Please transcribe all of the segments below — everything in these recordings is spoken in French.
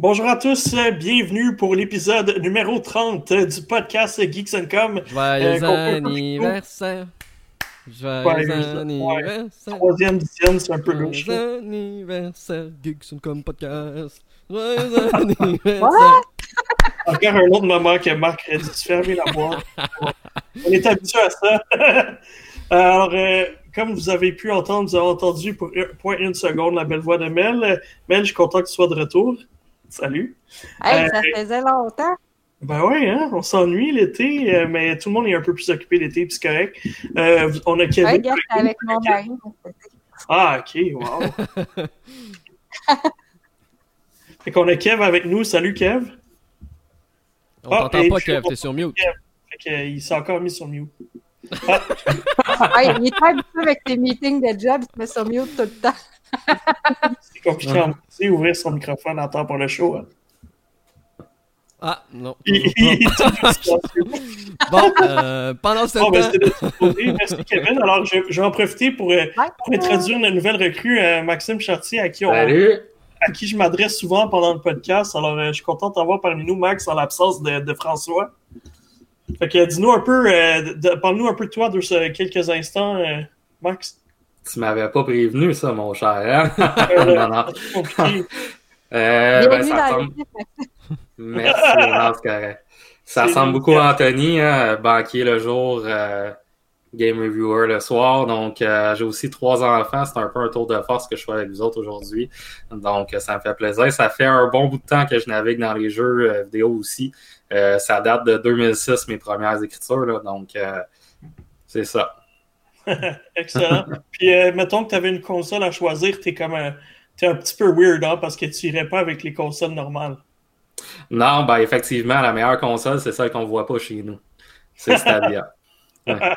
Bonjour à tous, euh, bienvenue pour l'épisode numéro 30 du podcast Geeks and Com. Joyeux Euh, anniversaire. Ouais, Joyeux ouais. anniversaire. Troisième, dixième, c'est un peu louche. Joyeux anniversaire, Geeks and Com podcast. Joyeux anniversaire. Encore un autre moment que Marc a dû fermer la boîte. On est habitué à ça. Alors, euh, comme vous avez pu entendre, vous avez entendu pour point une seconde la belle voix de Mel. Mel, je suis content que tu sois de retour. Salut. Hey, Euh, ça faisait longtemps. Ben ouais, hein, on s'ennuie l'été, euh, mais tout le monde est un peu plus occupé l'été, puis c'est correct. Euh, on a Kevin. J'étais avec mon mari. Ah, ok, wow. fait qu'on a Kev avec nous. Salut, Kev. On Ah, t'entend pas, Kev, t'es sur mute. Fait qu'il s'est encore mis sur mute. Hey, il est pas habitué avec tes meetings de job, il te met sur mute tout le temps. C'est compliqué à ouvrir son microphone en temps pour le show. hein. Ah, non. Bon, euh, pendant ce Bon, ben, temps, côté. Merci, Kevin. Alors, je, je vais en profiter pour, euh, pour introduire une nouvelle recrue, euh, Maxime Chartier, à qui, on, Salut! à qui je m'adresse souvent pendant le podcast. Alors, euh, je suis content de t'avoir parmi nous, Max, en l'absence de, de François. Fait que, dis-nous un peu, euh, parle-nous un peu de toi de ce- quelques instants, euh, Max. Tu m'avais pas prévenu, ça, mon cher. Hein? Non. Euh, ben, ça ressemble... Merci, non, c'est correct. Ça ressemble beaucoup à Anthony, hein, banquier le jour, euh, game reviewer le soir. Donc, euh, j'ai aussi trois enfants. C'est un peu un tour de force que je fais avec vous autres aujourd'hui. Donc, ça me fait plaisir. Ça fait un bon bout de temps que je navigue dans les jeux vidéo aussi. Euh, ça date de 2006, mes premières écritures. Là, donc, euh, c'est ça. Excellent. Puis, euh, mettons que tu avais une console à choisir, t'es comme un, t'es un petit peu weird, hein, parce que tu irais pas avec les consoles normales. Non, ben effectivement, la meilleure console, c'est celle qu'on voit pas chez nous. C'est Stadia.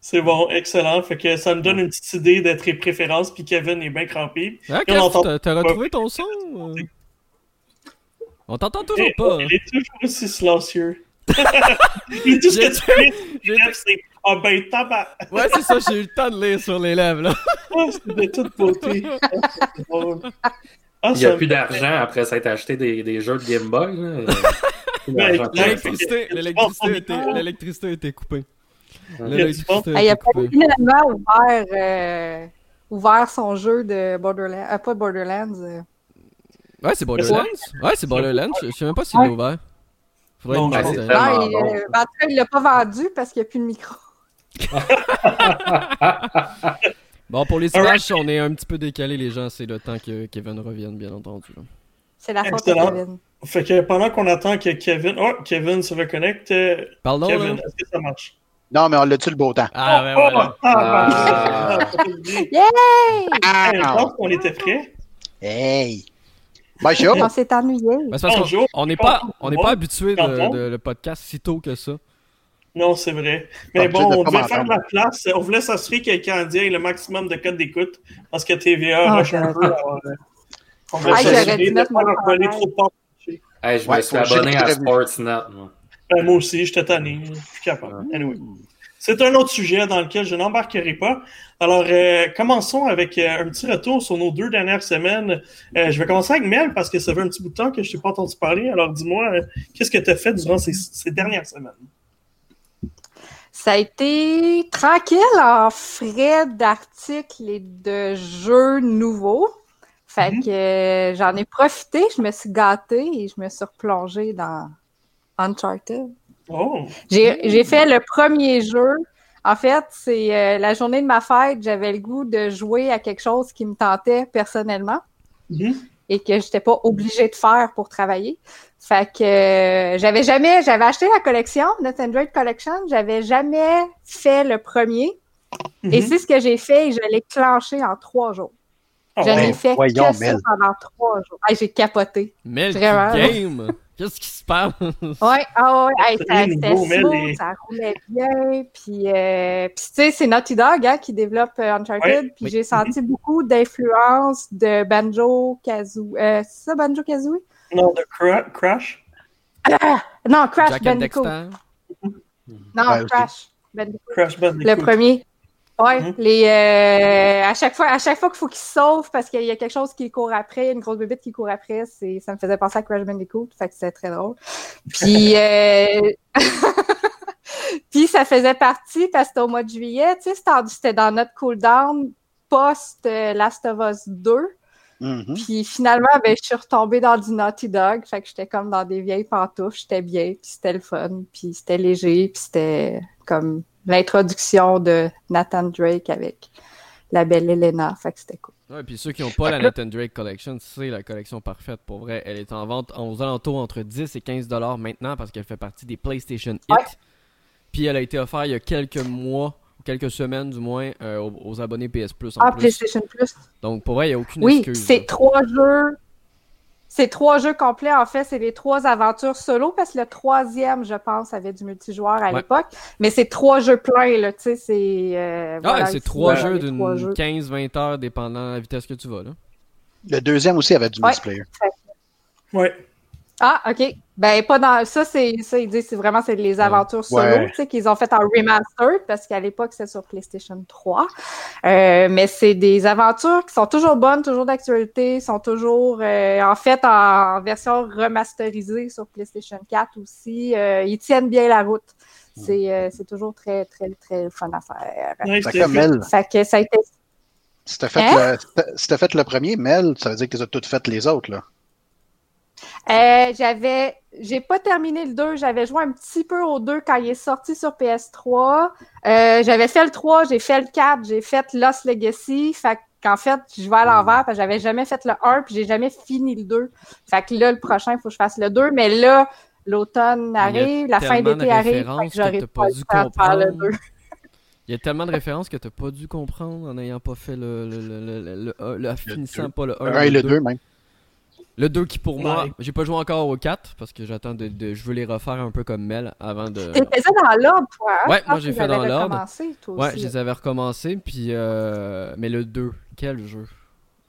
C'est bon, excellent. Fait que ça me donne une petite idée de tes préférences, puis Kevin est bien crampé. hein, Kev, entend- t'as- retrouvé ton son? euh? On t'entend toujours Et- pas. hein? Il est toujours aussi silencieux. Et tout ce J'ai- que tu fais, c'est Ah ben tabac! Ouais, c'est ça, j'ai eu le temps de lire sur les lèvres, là. Ah, c'est de toute beauté. Ah, c'est drôle. Ah, Il n'y a plus d'argent après s'être acheté des, des jeux de Game Boy. Ouais, d'argent. L'électricité, était, en l'électricité a été coupée. Ouais. L'électricité il a finalement ouvert, euh, ouvert son jeu de Borderlands. Euh, pas Borderlands. euh. Ouais, c'est Borderlands. Ouais, c'est Borderlands. Je je sais même pas s'il l'a ouvert. Faudrait Non, euh, il l'a pas vendu parce qu'il n'y a plus de micro. Bon, pour les images, on est un petit peu décalé, les gens. C'est le temps que Kevin revienne, bien entendu. C'est la faute de Excellent. Kevin. Fait que pendant qu'on attend que Kevin. Oh, Kevin se reconnecte. euh, Parle donc, Kevin, est-ce que ça marche? Non, mais on l'a-tu le beau temps? Ah, ben Oh, voilà. ah, Ah. Yay! Je pense qu'on était prêts? Hey! Bonjour! On s'est ennuyé. Ben, Bonjour. on n'est pas, on n'est pas habitué de, Pardon. de- le podcast si tôt que ça. Non, c'est vrai. Mais bon, on devait faire de la place. On voulait s'assurer que le Canadien ait le maximum de codes d'écoute parce que TVA Ah, rush un d'accord. peu. alors, euh, on voulait Ah, s'assurer j'aurais dû de mettre pas trop. Hey, je Ouais, me suis abonné à Sportsnet. moi. Ben, moi aussi, j'étais tanné. Je suis capable. Anyway. C'est un autre sujet dans lequel je n'embarquerai pas. Alors, euh, commençons avec euh, un petit retour sur nos deux dernières semaines. Euh, je vais commencer avec Mel parce que ça fait un petit bout de temps que je t'ai pas entendu parler. Alors, dis-moi, euh, qu'est-ce que tu as fait durant ces, ces dernières semaines? Ça a été tranquille en frais d'articles et de jeux nouveaux. Fait Mhm. que euh, j'en ai profité, je me suis gâtée et je me suis replongée dans Uncharted. Oh! J'ai j'ai fait le premier jeu. En fait, c'est euh, la journée de ma fête, j'avais le goût de jouer à quelque chose qui me tentait personnellement Mhm. Et que j'étais pas obligée de faire pour travailler. Fait que euh, j'avais jamais, j'avais acheté la collection, notre Android Collection, j'avais jamais fait le premier. Et Mhm. c'est ce que j'ai fait et je l'ai clenché en trois jours. Ah je n'ai fait voyons, que ça pendant trois jours. Hey, j'ai capoté. Mais le Vraiment. game! Qu'est-ce qui se passe? Ouais, ah ouais, ça- c'était roulait bien, puis, euh, puis tu sais, c'est Naughty Dog hein, qui développe euh, Uncharted, Ouais, puis oui. j'ai senti beaucoup d'influence de Banjo Kazooie. Euh, c'est ça, Banjo Kazooie? Non, de Cra- Crash? Non, Crash Jack Bandicoot. Dexter? Non, Ouais. Crash Bandicoot. Crash Bandicoot. Le premier. Ouais, Mhm. les euh, à chaque fois, à chaque fois qu'il faut qu'il se sauve parce qu'il y a quelque chose qui court après, une grosse bébête qui court après, c'est ça me faisait penser à Crash Bandicoot, fait que c'était très drôle. Puis euh... puis ça faisait partie parce que c'était au mois de juillet, tu sais, c'était dans notre cooldown post euh, Last of Us 2. Mhm. Puis finalement, ben, je suis retombée dans du Naughty Dog. Fait que j'étais comme dans des vieilles pantoufles. J'étais bien, puis c'était le fun, puis c'était léger, puis c'était comme l'introduction de Nathan Drake avec la belle Elena. Fait que c'était cool. Ouais, puis ceux qui n'ont pas la Nathan Drake Collection, c'est la collection parfaite pour vrai. Elle est en vente aux alentours entre 10 et 15 dollars maintenant parce qu'elle fait partie des PlayStation Hit. Ouais. Puis elle a été offerte il y a quelques mois, ou quelques semaines du moins, euh, aux, aux abonnés PS Plus en Ah, plus. PlayStation Plus. Donc pour vrai, il n'y a aucune Oui, excuse. c'est là. trois jeux. C'est trois jeux complets, en fait, c'est les trois aventures solo, parce que le troisième, je pense, avait du multijoueur à Ouais. l'époque. Mais c'est trois jeux pleins, là, tu sais, c'est... euh, Ah, voilà, c'est trois jeux d'une jeux. 15-20 heures dépendant de la vitesse que tu vas. Là. Le deuxième aussi avait du Ouais. multiplayer. Ouais. Ah, OK. Ben, pas dans. Ça, c'est ça, ils disent, c'est vraiment c'est les aventures solo, Ouais. tu sais, qu'ils ont fait en remaster, parce qu'à l'époque, c'était sur PlayStation 3. Euh, mais c'est des aventures qui sont toujours bonnes, toujours d'actualité, sont toujours, euh, en fait, en version remasterisée sur PlayStation 4 aussi. Euh, ils tiennent bien la route. C'est euh, c'est toujours très, très, très fun à faire. Fait que Mel, Fait que ça a été. si t'as fait, Hein? fait le premier, Mel, ça veut dire que tu as toutes fait les autres, là. Euh, j'avais, j'ai pas terminé le 2, j'avais joué un petit peu au 2 quand il est sorti sur PS3. Euh, j'avais fait le 3, j'ai fait le 4, j'ai fait Lost Legacy. Fait qu'en fait, je vais à l'envers parce que j'avais jamais fait le 1 puis j'ai jamais fini le 2. Fait que là, le prochain, il faut que je fasse le 2. Mais là, l'automne arrive, la fin d'été arrive, fait que j'aurai que t'as pas pas le dû temps de faire le comprendre. 2. Il y a tellement de références que tu pas dû comprendre en n'ayant pas fait le, le, le, le, le, le- le- finissant pas le 1. Un et le deux, même. Le 2 qui pour moi, Ouais. j'ai pas joué encore au 4 parce que j'attends de, de- je veux les refaire un peu comme Mel avant de. Tu faisais dans l'ordre, toi. hein? Ouais, moi, j'ai fait dans l'ordre. recommencé, toi Ouais, aussi. je les avais recommencés puis euh... mais le 2, quel jeu?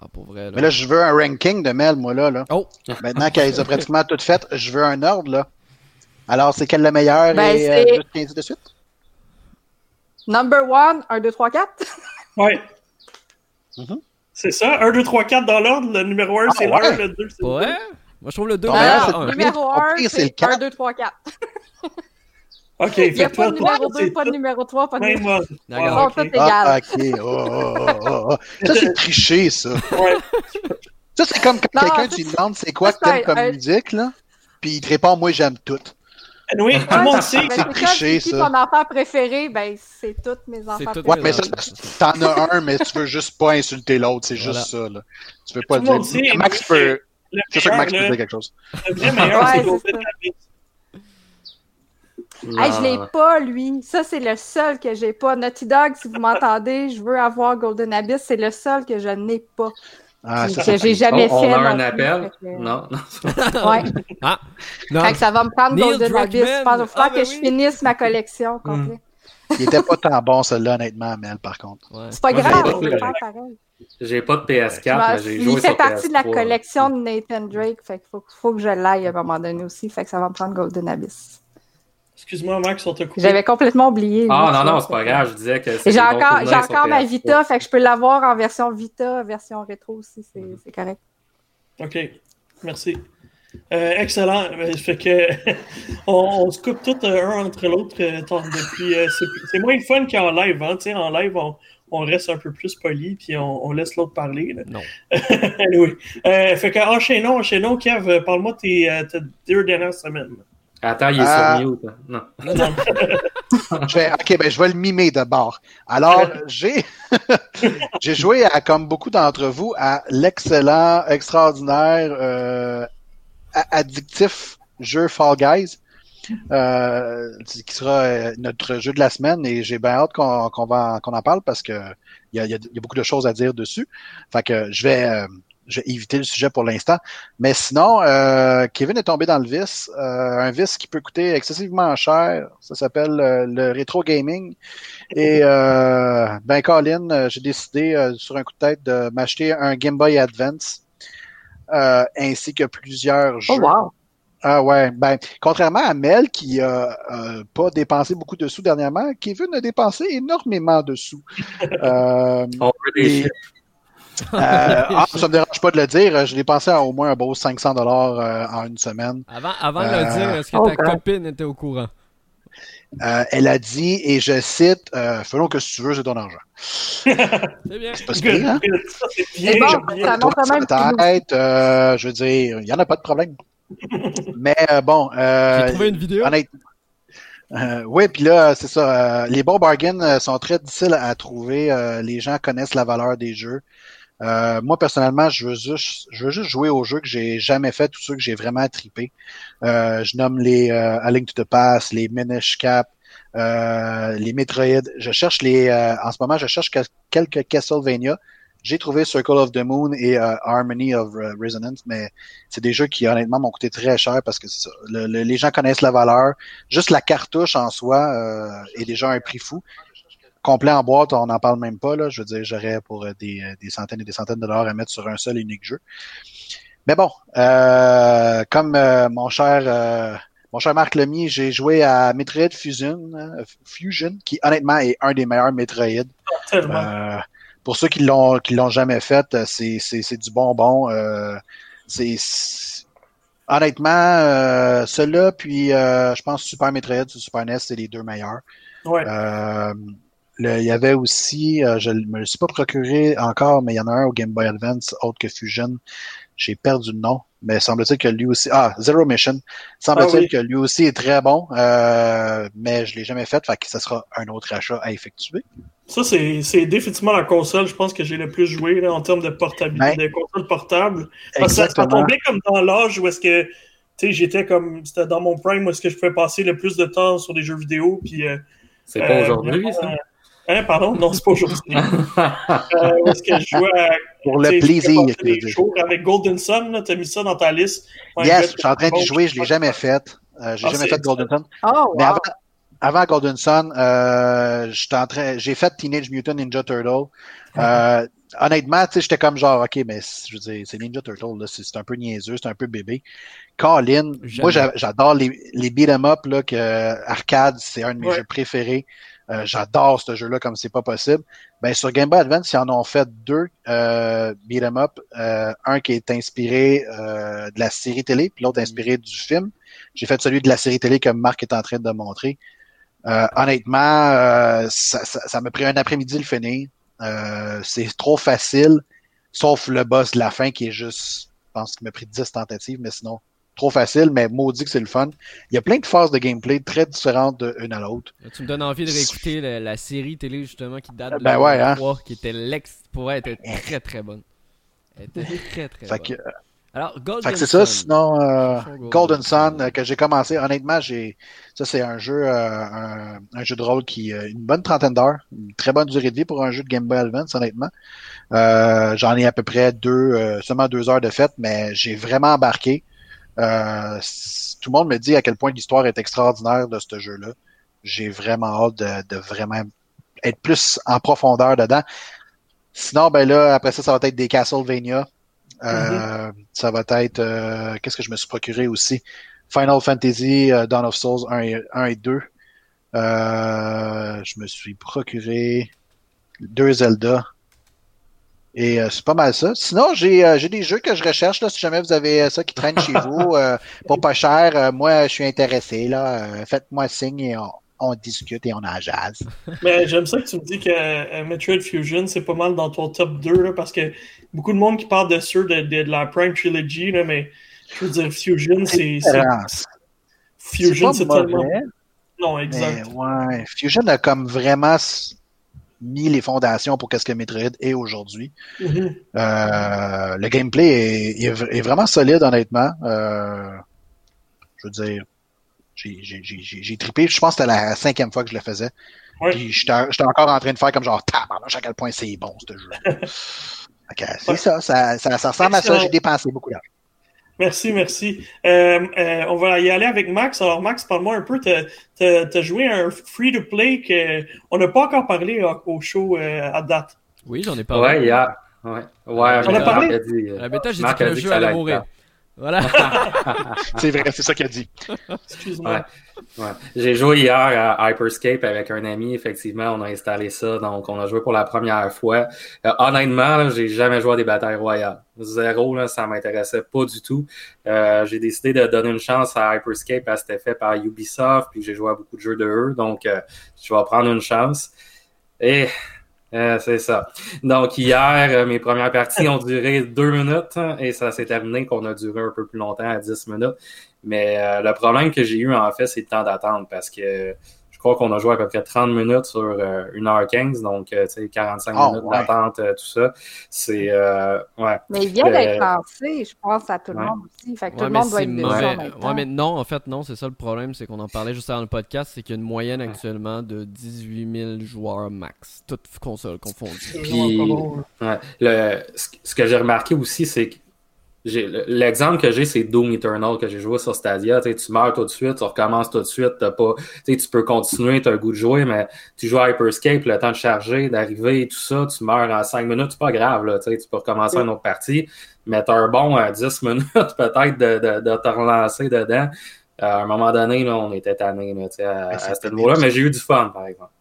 Ah pour vrai là. Mais là, je veux un ranking de Mel, moi, là. là. Oh, Maintenant qu'elle les a pratiquement toutes faites, je veux un ordre, là. Alors, c'est quelle la meilleure Ben, et euh, juste 15 de suite? Number one, 1, 2, 3, 4. Ouais. Mhm. C'est ça. 1, 2, 3, 4 dans l'ordre. Le numéro 1, Ah, c'est ouais? le 1, le 2, c'est ouais. 2. Moi je trouve le 2 Non, meilleur. mais là, que c'est le Numéro Au 1, pire, c'est c'est le 4. 1, 2, 3, 4. OK, Il n'y a fait pas de numéro 2, c'est pas de numéro 3, pas de numéro moi. D'accord. Ah, Oh, tout ok. est égal. Ah, ok. Oh, oh, oh, oh. Ça, c'est triché, ça. Ouais. Ça, c'est comme quand quelqu'un, tu lui c'est- demandes c'est quoi que t'aimes comme musique, là. Puis il te répond, moi, j'aime tout. Anyway, tout le monde sait. C'est triché, ça. ton enfant préféré? Ben, c'est tous mes enfants préférés. Ouais, mais ça, t'en as un, mais tu veux juste pas insulter l'autre. C'est juste ça, là. Tu veux pas le dire. Max peut. C'est sûr que Max peut dire quelque chose. le vrai meilleur, c'est Golden ça. Abyss. Hey, je l'ai pas, lui. Ça, c'est le seul que j'ai pas. Naughty Dog, si vous m'entendez, je veux avoir Golden Abyss. C'est le seul que je n'ai pas. Ah, ça, que j'ai jamais On, on fait. a un appel? Fait que- Non, non. Ouais. Ah. Non. Fait que ça va me prendre Golden. Abyss. Je pense qu'il Ah, ben que je finisse ma collection complète. Il était pas tant bon, celui-là, honnêtement, Mel, par contre. Ouais. C'est pas Moi, grave, j'ai on pas de- faire pareil. J'ai pas de PS4, Je m'en- mais j'ai il joué fait sur partie de la PS3. collection de Nathan Drake. Fait qu'il faut, faut que je l'aille à un moment donné aussi. Fait que ça va me prendre Golden Abyss. Excuse-moi, Max, on t'a coupé. J'avais complètement oublié. Ah non, non, c'est pas grave, je disais que j'ai encore, j'ai encore ma PS3. Vita, fait que je peux l'avoir en version Vita, version rétro aussi, c'est c'est correct. OK. Merci. Euh, excellent. Euh, Fait que on, on se coupe tous euh, un entre l'autre depuis. euh, c'est- c'est moins le fun qu'en live. Hein? Tu sais, En live, on, on reste un peu plus poli puis on, on laisse l'autre parler. là. Non. Euh, fait que enchaînons, enchaînons. Kev, parle-moi de tes, tes deux dernières semaines. Attends, il est Ah. sur mute. hein. Non. Non. Je vais, ok, ben, je vais le mimer d'abord. Alors, j'ai, j'ai joué à, comme beaucoup d'entre vous, à l'excellent, extraordinaire, euh, a- addictif jeu Fall Guys, euh, qui sera euh, notre jeu de la semaine et j'ai bien hâte qu'on, qu'on va, qu'on en parle parce que il y a, il y a- il y a beaucoup de choses à dire dessus. Fait que je vais, vais éviter le sujet pour l'instant. Mais sinon, euh, Kevin est tombé dans le vice, euh, un vice qui peut coûter excessivement cher. Ça s'appelle euh, le rétro gaming. Et euh, ben Colin, j'ai décidé euh, sur un coup de tête de m'acheter un Game Boy Advance euh, ainsi que plusieurs jeux. Oh wow! Ah ouais, ben, contrairement à Mel qui a euh, pas dépensé beaucoup de sous dernièrement, Kevin a dépensé énormément de sous. Euh, On veut des et- chiffres. Euh, ah, ça me dérange pas de le dire, je dépensé au moins un beau 500 dollars euh, en une semaine. Avant, avant de Euh, le dire, est-ce que oh, ta God. copine était au courant? Euh, elle a dit, et je cite, euh, Fais donc que si tu veux, c'est ton argent. C'est bien. C'est pas Good, pire, hein? c'est bien. C'est bon, bien. ça euh, je veux dire, il y en a pas de problème. Mais euh, bon, euh, J'ai trouvé une vidéo. euh, oui, puis là, c'est ça. euh, les bons bargains euh, sont très difficiles à trouver. euh, les gens connaissent la valeur des jeux. Euh, moi, personnellement, je veux juste, je veux juste jouer aux jeux que j'ai jamais fait, tous ceux que j'ai vraiment trippé. Euh, je nomme les euh, A Link to the Past, les Minish Cap, euh, les Metroid. Je cherche les, euh, en ce moment, je cherche que- quelques Castlevania. J'ai trouvé Circle of the Moon et euh, Harmony of Resonance, mais c'est des jeux qui honnêtement m'ont coûté très cher parce que ça. Le- le- les gens connaissent la valeur. Juste la cartouche en soi est déjà un prix fou. Complet en boîte, on n'en parle même pas. Là. Je veux dire, j'aurais pour euh, des, euh, des centaines et des centaines de dollars à mettre sur un seul et unique jeu. Mais bon, euh, comme euh, mon cher euh, mon cher Marc Lemier, j'ai joué à Metroid Fusion, euh, Fusion, qui honnêtement est un des meilleurs Metroid. Pour ceux qui l'ont qui l'ont jamais fait, c'est c'est c'est du bonbon. Euh, c'est honnêtement euh, celui-là puis euh, je pense Super Metroid Super NES c'est les deux meilleurs. Ouais. Le- il y avait aussi, euh, je ne me le suis pas procuré encore, mais il y en a un au Game Boy Advance, autre que Fusion. J'ai perdu le nom, mais semble-t-il que lui aussi. Ah, Zero Mission. Semble-t-il Ah oui. que lui aussi est très bon, euh, mais je l'ai jamais fait, fait que ce sera un autre achat à effectuer. Ça, c'est c'est définitivement la console, je pense que j'ai le plus joué là, en termes de portabilité, Ben, de console portable. Parce que ça, tombait comme dans l'âge où est-ce que, tu sais, j'étais comme, c'était dans mon prime où est-ce que je pouvais passer le plus de temps sur des jeux vidéo, puis... euh, C'est pas euh, aujourd'hui, ça? Euh, Hein, pardon? Non, c'est pas aujourd'hui. euh, où est-ce que je jouais à... Pour tu le plaisir. des jours avec Golden Sun, là, t'as mis ça dans ta liste? Ouais, Yes, je suis en train d'y jouer, je l'ai jamais fait. Euh, j'ai Ah, jamais fait Golden Sun. Oh, Mais wow. avant, avant Golden Sun, euh, j'étais en train, j'ai fait Teenage Mutant Ninja Turtle. Euh, honnêtement, tu sais, j'étais comme genre, ok, mais je veux dire, c'est Ninja Turtle, c'est un peu niaiseux, c'est un peu bébé. Colin, Jamais. moi j'a- j'adore les, les beat 'em up là, que arcade, c'est un de mes Ouais. jeux préférés. Euh, j'adore ce jeu-là comme c'est pas possible. Ben sur Game Boy Advance, ils en ont fait deux euh, beat 'em up, euh, un qui est inspiré euh, de la série télé, puis l'autre inspiré du film. J'ai fait celui de la série télé que Marc est en train de montrer. Euh, honnêtement, ça, ça, ça m'a pris un après-midi le finir. C'est trop facile, sauf le boss de la fin qui est juste, je pense qu'il m'a pris 10 tentatives, mais sinon, trop facile, mais maudit que c'est le fun. Il y a plein de phases de gameplay très différentes d'une à l'autre. Tu me donnes envie de réécouter la, la série télé justement qui date de Ben ouais, hein. 2003, qui était l'ex. Pour elle, était très très bonne. Elle était très très Fait bonne. que, Alors, Golden fait que c'est ça, sinon euh, Golden Sun. Euh, que j'ai commencé, honnêtement, j'ai ça c'est un jeu euh, un, un jeu de rôle qui a une bonne trentaine d'heures, une très bonne durée de vie pour un jeu de Game Boy Advance, honnêtement. Euh, J'en ai à peu près deux, euh, seulement deux heures de fête, mais j'ai vraiment embarqué. Euh, tout le monde me dit à quel point l'histoire est extraordinaire de ce jeu-là. J'ai vraiment hâte de, de vraiment être plus en profondeur dedans. Sinon, ben là, après ça, ça va être des Castlevania. Euh, Ça va être euh, qu'est-ce que je me suis procuré aussi? Final Fantasy Dawn of Souls 1 et, 1 et 2. Euh, je me suis procuré deux Zelda. Et euh, c'est pas mal ça. Sinon, j'ai euh, j'ai des jeux que je recherche là, si jamais vous avez euh, ça qui traîne chez vous euh, pour pas cher. moi, je suis intéressé là. Faites-moi signe et on, on discute et on en jazz. Mais j'aime ça que tu me dis que Metroid Fusion, c'est pas mal dans ton top 2, là, parce que beaucoup de monde qui parle de ceux de, de, de la Prime Trilogy, là, mais je veux dire, Fusion, c'est. Fusion, C'est tellement. Non, Mais exact. ouais, Fusion a comme vraiment mis les fondations pour qu'est-ce que Metroid est aujourd'hui. Mhm. Euh, le gameplay est, est v- est vraiment solide, honnêtement. Euh, je veux dire, j'ai- trippé. Je pense que c'était la cinquième fois que je le faisais. Ouais. Puis j'étais encore en train de faire comme genre, tabarnak, à quel point c'est bon, ce jeu. Que c'est Ouais. ça, ça, ça, ça ressemble à ça. J'ai dépensé beaucoup d'argent. Merci, merci. Euh, euh, on va y aller avec Max. Alors, Max, parle-moi un peu. T'as as, joué un free-to-play qu'on n'a pas encore parlé euh, au show euh, à date. Oui, j'en ai parlé. Ouais, il y a. Ouais, ouais On a parlé? Euh, la bêta, j'ai dit que le dit jeu allait mourir. Voilà. c'est vrai, c'est ça qu'il a dit. Excuse-moi. Ouais. J'ai joué hier à Hyperscape avec un ami. Effectivement, on a installé ça. Donc, on a joué pour la première fois. Euh, honnêtement, j'ai jamais joué à des batailles royales. Zéro, là, ça m'intéressait pas du tout. Euh, j'ai décidé de donner une chance à Hyperscape parce que c'était fait par Ubisoft. Puis j'ai joué à beaucoup de jeux de eux. Donc, euh, je vais prendre une chance. Et euh, c'est ça. Donc hier, euh, mes premières parties ont duré deux minutes hein, et ça s'est terminé qu'on a duré un peu plus longtemps à dix minutes. Mais euh, le problème que j'ai eu en fait, c'est le temps d'attente parce que je crois qu'on a joué à peu près 30 minutes sur euh, 1h15, donc euh, tu sais, 45 Oh, minutes ouais. d'attente, euh, tout ça. C'est euh, ouais. Mais il vient Euh, d'être lancé, je pense, à tout le ouais. monde aussi. Fait que tout Ouais, le monde doit être mauvais. Ouais, mais non, en fait, non, c'est ça le problème, c'est qu'on en parlait juste avant le podcast, c'est qu'il y a une moyenne actuellement de 18 000 joueurs max, toutes consoles confondues. Puis-. Le, ce que j'ai remarqué aussi, c'est que l'exemple que j'ai, c'est Doom Eternal que j'ai joué sur Stadia. Tu meurs tout de suite, tu recommences tout de suite, t'as pas, tu peux continuer, tu as le goût de jouer, mais tu joues à Hyperscape, le temps de charger, d'arriver, tout ça, tu meurs en 5 minutes, c'est pas grave, là, tu peux recommencer une autre partie, mais tu as un bon euh, 10 minutes peut-être de, de, de te relancer dedans. Euh, à un moment donné, là, on était tanné à, Ben, à ce niveau-là, mais j'ai eu du fun, par exemple.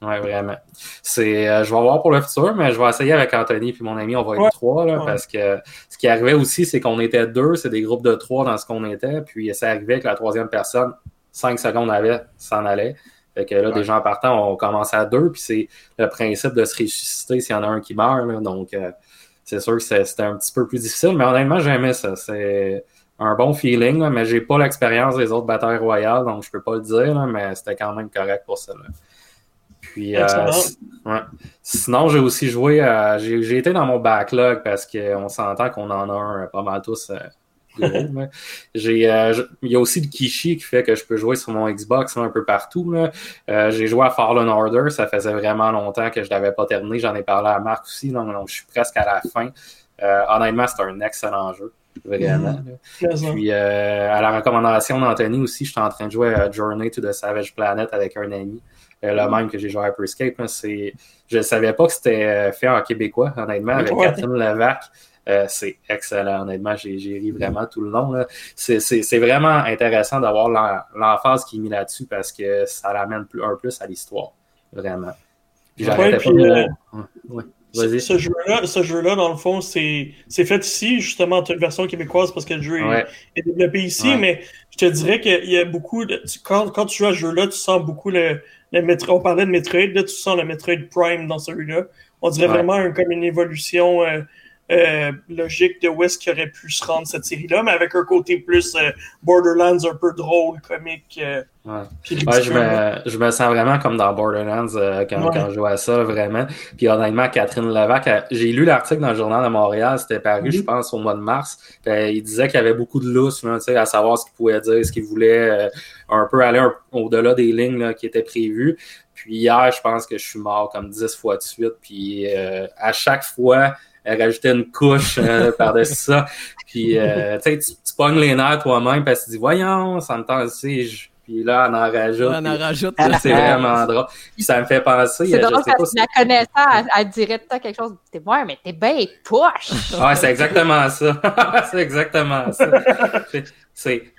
Ouais, vraiment. C'est, euh, je vais voir pour le futur, mais je vais essayer avec Anthony puis mon ami, on va être Ouais. trois là, Ouais. parce que ce qui arrivait aussi, c'est qu'on était deux, c'est des groupes de trois dans ce qu'on était, puis ça arrivait que la troisième personne, cinq secondes avait, s'en allait. Fait que là, Ouais. des gens partant, on commençait à deux, puis c'est le principe de se ressusciter s'il y en a un qui meurt. là. donc, euh, c'est sûr que c'est- c'était un petit peu plus difficile, mais honnêtement, j'aimais ça. C'est un bon feeling, là, mais j'ai pas l'expérience des autres batailles royales, donc je peux pas le dire, là, mais c'était quand même correct pour ça. Puis, euh, ouais. sinon, j'ai aussi joué à. J'ai été dans mon backlog parce qu'on s'entend qu'on en a un pas mal tous. euh. J'ai, euh, il y a aussi le Kishi qui fait que je peux jouer sur mon Xbox là, un peu partout. j'ai joué à Fallen Order, ça faisait vraiment longtemps que je l'avais pas terminé. J'en ai parlé à Marc aussi, donc, donc je suis presque à la fin. Honnêtement, c'est un excellent jeu. Vraiment. hein. Puis euh, à la recommandation d'Anthony aussi, je suis en train de jouer à Journey to the Savage Planet avec un ami. Euh, le même que j'ai joué à Hyperscape. c'est... Je ne savais pas que c'était euh, fait en québécois, honnêtement, avec Ouais. Catherine Levac. Euh, c'est excellent, honnêtement. J'ai, ri vraiment tout le long. C'est, vraiment intéressant d'avoir l'emphase qui est mise là-dessus parce que ça l'amène plus, un plus à l'histoire. Vraiment. Ouais, puis, pas euh, Ouais. Ce, jeu-là, ce jeu-là, dans le fond, c'est c'est fait ici, justement, tu as une version québécoise parce que le jeu est- Ouais. est, développé ici, mais je te dirais qu'il y a beaucoup de. quand, quand tu joues à ce jeu-là, tu sens beaucoup le, le Metro- On parlait de Metroid, là, tu sens le Metroid Prime dans celui-là. On dirait Ouais. vraiment un- comme une évolution euh, euh, logique de où est-ce qu'il aurait pu se rendre cette série-là, mais avec un côté plus euh, Borderlands un peu drôle, comique. euh, Ouais. Ouais, je me, je me sens vraiment comme dans Borderlands euh, quand, Ouais. quand je à ça, vraiment. Puis honnêtement, Catherine Levac, j'ai lu l'article dans le journal de Montréal, c'était paru, Mhm. je pense, au mois de mars. Euh, il disait qu'il y avait beaucoup de lousse, là, tu sais, à savoir ce qu'il pouvait dire, ce qu'il voulait, euh, un peu aller au-delà des lignes là, qui étaient prévues. Puis hier, je pense que je suis mort comme 10 fois de suite. Puis euh, à chaque fois, elle rajoutait une couche euh, par-dessus ça. Puis euh, tu sais, tu pognes les nerfs toi-même parce que tu dis, voyons, ça me sais, je- Puis là, on en rajoute. on en puis- rajoute. c'est vraiment drôle. Puis ça me fait penser. C'est euh, drôle je sais pas parce que la connaissant, elle, elle dirait tout le temps quelque chose. T'es ouais, mais t'es bien poche. Ouais, c'est exactement ça. c'est exactement ça.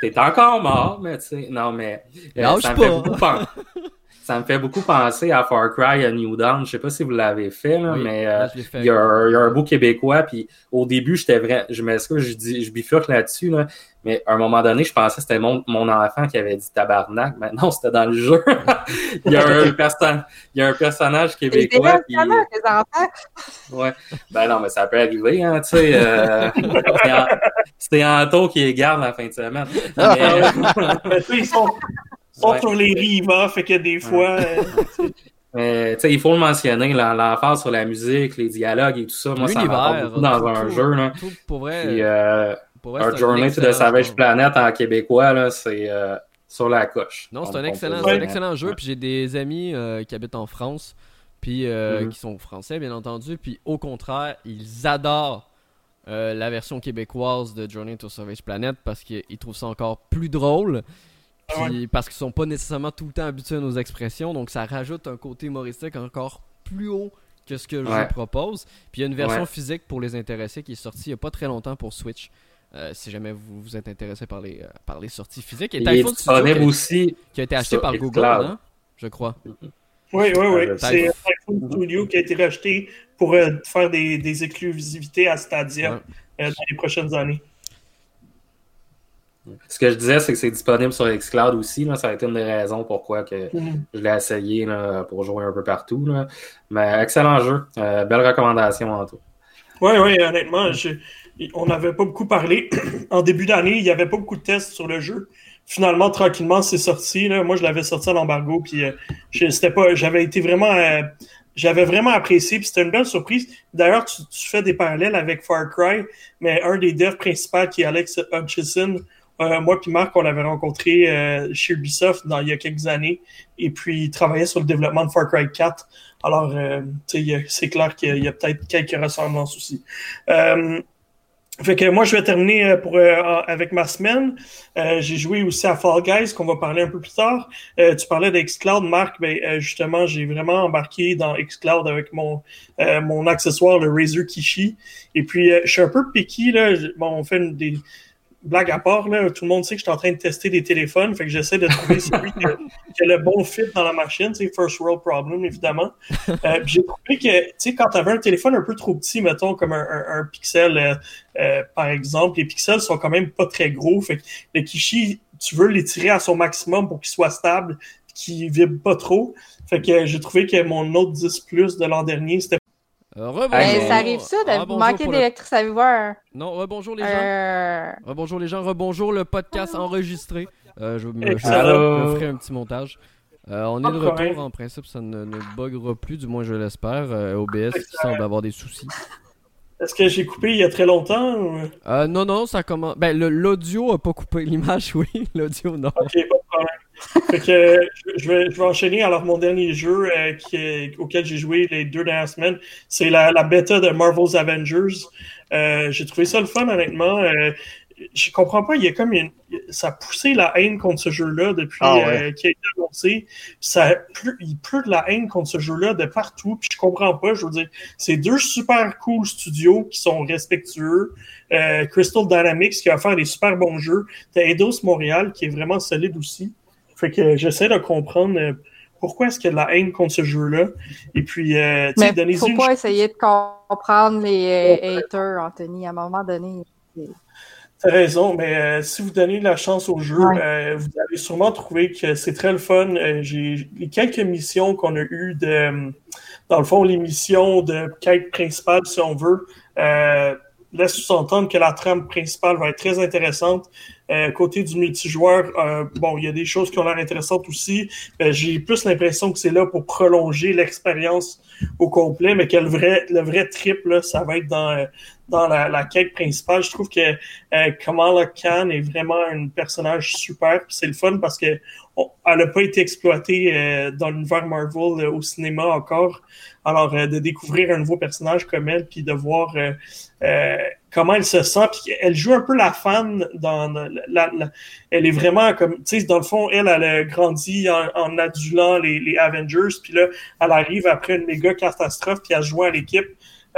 T'es encore mort, mais tu sais, non, mais euh, ça me fait pas. beaucoup Ça me fait beaucoup penser à Far Cry à New Dawn. Je sais pas si vous l'avez fait, là, Oui, mais euh, il y, a un, il y a un beau québécois, puis au début, j'étais vrai, je m'excuse, je dis, je bifurque là-dessus, là, mais à un moment donné, je pensais que c'était mon, mon enfant qui avait dit tabarnak, mais non, c'était dans le jeu. il, y a un person- il y a un personnage québécois, tes enfants. Ouais. Ben non, mais ça peut arriver, hein, tu sais. euh, c'est An- c'est Anto qui les garde la fin de semaine. Mais, Mais tu sais, ils sont, Ouais. sur les rives, hein, fait que des fois. euh, mais, tu sais, il faut le mentionner, l'emphase sur la musique, les dialogues et tout ça. Moi, ça beaucoup dans tout- un tout- jeu, là. tout pour vrai. Puis, euh, pour vrai, un Journey to the Savage. Planet en québécois, là, c'est euh, sur la coche. Non, c'est un excellent, un jeu. Ouais. Puis j'ai des amis euh, qui habitent en France, puis euh, Mhm. qui sont français, bien entendu. Puis au contraire, ils adorent euh, la version québécoise de Journey to Savage Planet parce qu'ils trouvent ça encore plus drôle. Ah parce qu'ils sont pas nécessairement tout le temps habitués à nos expressions, donc ça rajoute un côté humoristique encore plus haut que ce que Ouais. jeu propose. Puis il y a une version Ouais. physique pour les intéressés qui est sortie il y a pas très longtemps pour Switch. Euh, si jamais vous, vous êtes intéressé par les, euh, par les sorties physiques. Et Typhoon Studio qui, a- aussi. qui a été acheté par Google, hein, je crois. Oui, oui, oui. Euh, C'est Typhoon. Studio qui a été racheté pour euh, faire des, des exclusivités à Stadia dans les prochaines années. Ce que je disais, c'est que c'est disponible sur xCloud aussi. Là. Ça a été une des raisons pourquoi que Mhm. je l'ai essayé là, pour jouer un peu partout. là. Mais excellent jeu. Euh, belle recommandation en tout. Oui, oui, honnêtement, je- on n'avait pas beaucoup parlé. en début d'année, il n'y avait pas beaucoup de tests sur le jeu. Finalement, tranquillement, c'est sorti. Là. Moi, je l'avais sorti à l'embargo, puis euh, c'était pas, j'avais été vraiment, euh, j'avais vraiment apprécié, puis c'était une belle surprise. D'ailleurs, tu, tu fais des parallèles avec Far Cry, mais un des devs principaux qui est Alex Hutchison, euh, moi puis Marc, on l'avait rencontré euh, chez Ubisoft dans, il y a quelques années, et puis il travaillait sur le développement de Far Cry 4. Alors, euh, c'est clair qu'il y a, peut-être quelques ressemblances aussi. Fait que moi, je vais terminer pour, avec ma semaine. J'ai joué aussi à Fall Guys, qu'on va parler un peu plus tard. Tu parlais d'Xcloud, Marc. Ben, justement, j'ai vraiment embarqué dans Xcloud avec mon, mon accessoire, le Razer Kishi. Et puis, je suis un peu picky. Là. Bon, on fait une, des blagues à part. Là. Tout le monde sait que je suis en train de tester des téléphones. Fait que j'essaie de trouver celui qui a, qui a le bon fit dans la machine. C'est first world problem, évidemment. Euh, j'ai trouvé que, tu sais, quand tu avais un téléphone un peu trop petit, mettons, comme un, un, un Pixel, euh, euh, par exemple, les pixels sont quand même pas très gros. Fait que le Kishi, tu veux l'étirer à son maximum pour qu'il soit stable, qu'il vibre pas trop. Fait que j'ai trouvé que mon Note 10 Plus de l'an dernier, c'était rebonjour. Ben, ça arrive ça de Ah, manquer pour le-. Non, rebonjour les gens. Euh... Rebonjour les gens, rebonjour le podcast enregistré. Euh, je, me- je, je ferai un petit montage. Euh, on est de retour, en principe, ça ne, ne buggera plus, du moins je l'espère. Euh, OBS qui semble avoir des soucis. Est-ce que j'ai coupé il y a très longtemps? ou- Euh, non, non, ça commence. Ben, le- l'audio a pas coupé l'image, oui. L'audio, non. Ok, pas de problème. Fait que je, vais, je vais enchaîner. Alors, mon dernier jeu euh, qui est- auquel j'ai joué les deux dernières semaines, c'est la, la bêta de Marvel's Avengers. Euh, j'ai trouvé ça le fun, honnêtement. Euh, je comprends pas, il y a comme une, ça a poussé la haine contre ce jeu-là depuis Ah ouais. euh, qu'il a été annoncé. Ça a il pleut de la haine contre ce jeu-là de partout, puis je comprends pas. Je veux dire, c'est deux super cool studios qui sont respectueux. Euh, Crystal Dynamics qui va faire des super bons jeux. T'as Eidos Montréal qui est vraiment solide aussi. Fait que j'essaie de comprendre euh, pourquoi est-ce qu'il y a de la haine contre ce jeu-là. Et puis, euh, tu sais, faut une pas essayer de comprendre les euh, haters, Anthony. À un moment donné, T'as raison, mais euh, si vous donnez la chance au jeu, Ouais. euh, vous allez sûrement trouver que c'est très le fun. Euh, J'ai les quelques missions qu'on a eues de, dans le fond, les missions de quête principale, si on veut, euh, laisse sous-entendre que la trame principale va être très intéressante. Euh, côté du multijoueur, euh, bon, il y a des choses qui ont l'air intéressantes aussi. J'ai plus l'impression que c'est là pour prolonger l'expérience au complet, mais que le vrai, le vrai trip, là, ça va être dans, dans la, la quête principale. Je trouve que euh, Kamala Khan est vraiment un personnage super. C'est le fun parce que elle n'a pas été exploitée euh, dans l'univers Marvel euh, au cinéma encore. Alors, euh, de découvrir un nouveau personnage comme elle, puis de voir euh, comment elle se sent, puis elle joue un peu la fan dans elle est vraiment comme, tu sais, dans le fond, elle, elle a grandi en, en adulant les, les Avengers, puis là, elle arrive après une méga catastrophe, puis elle joue à l'équipe.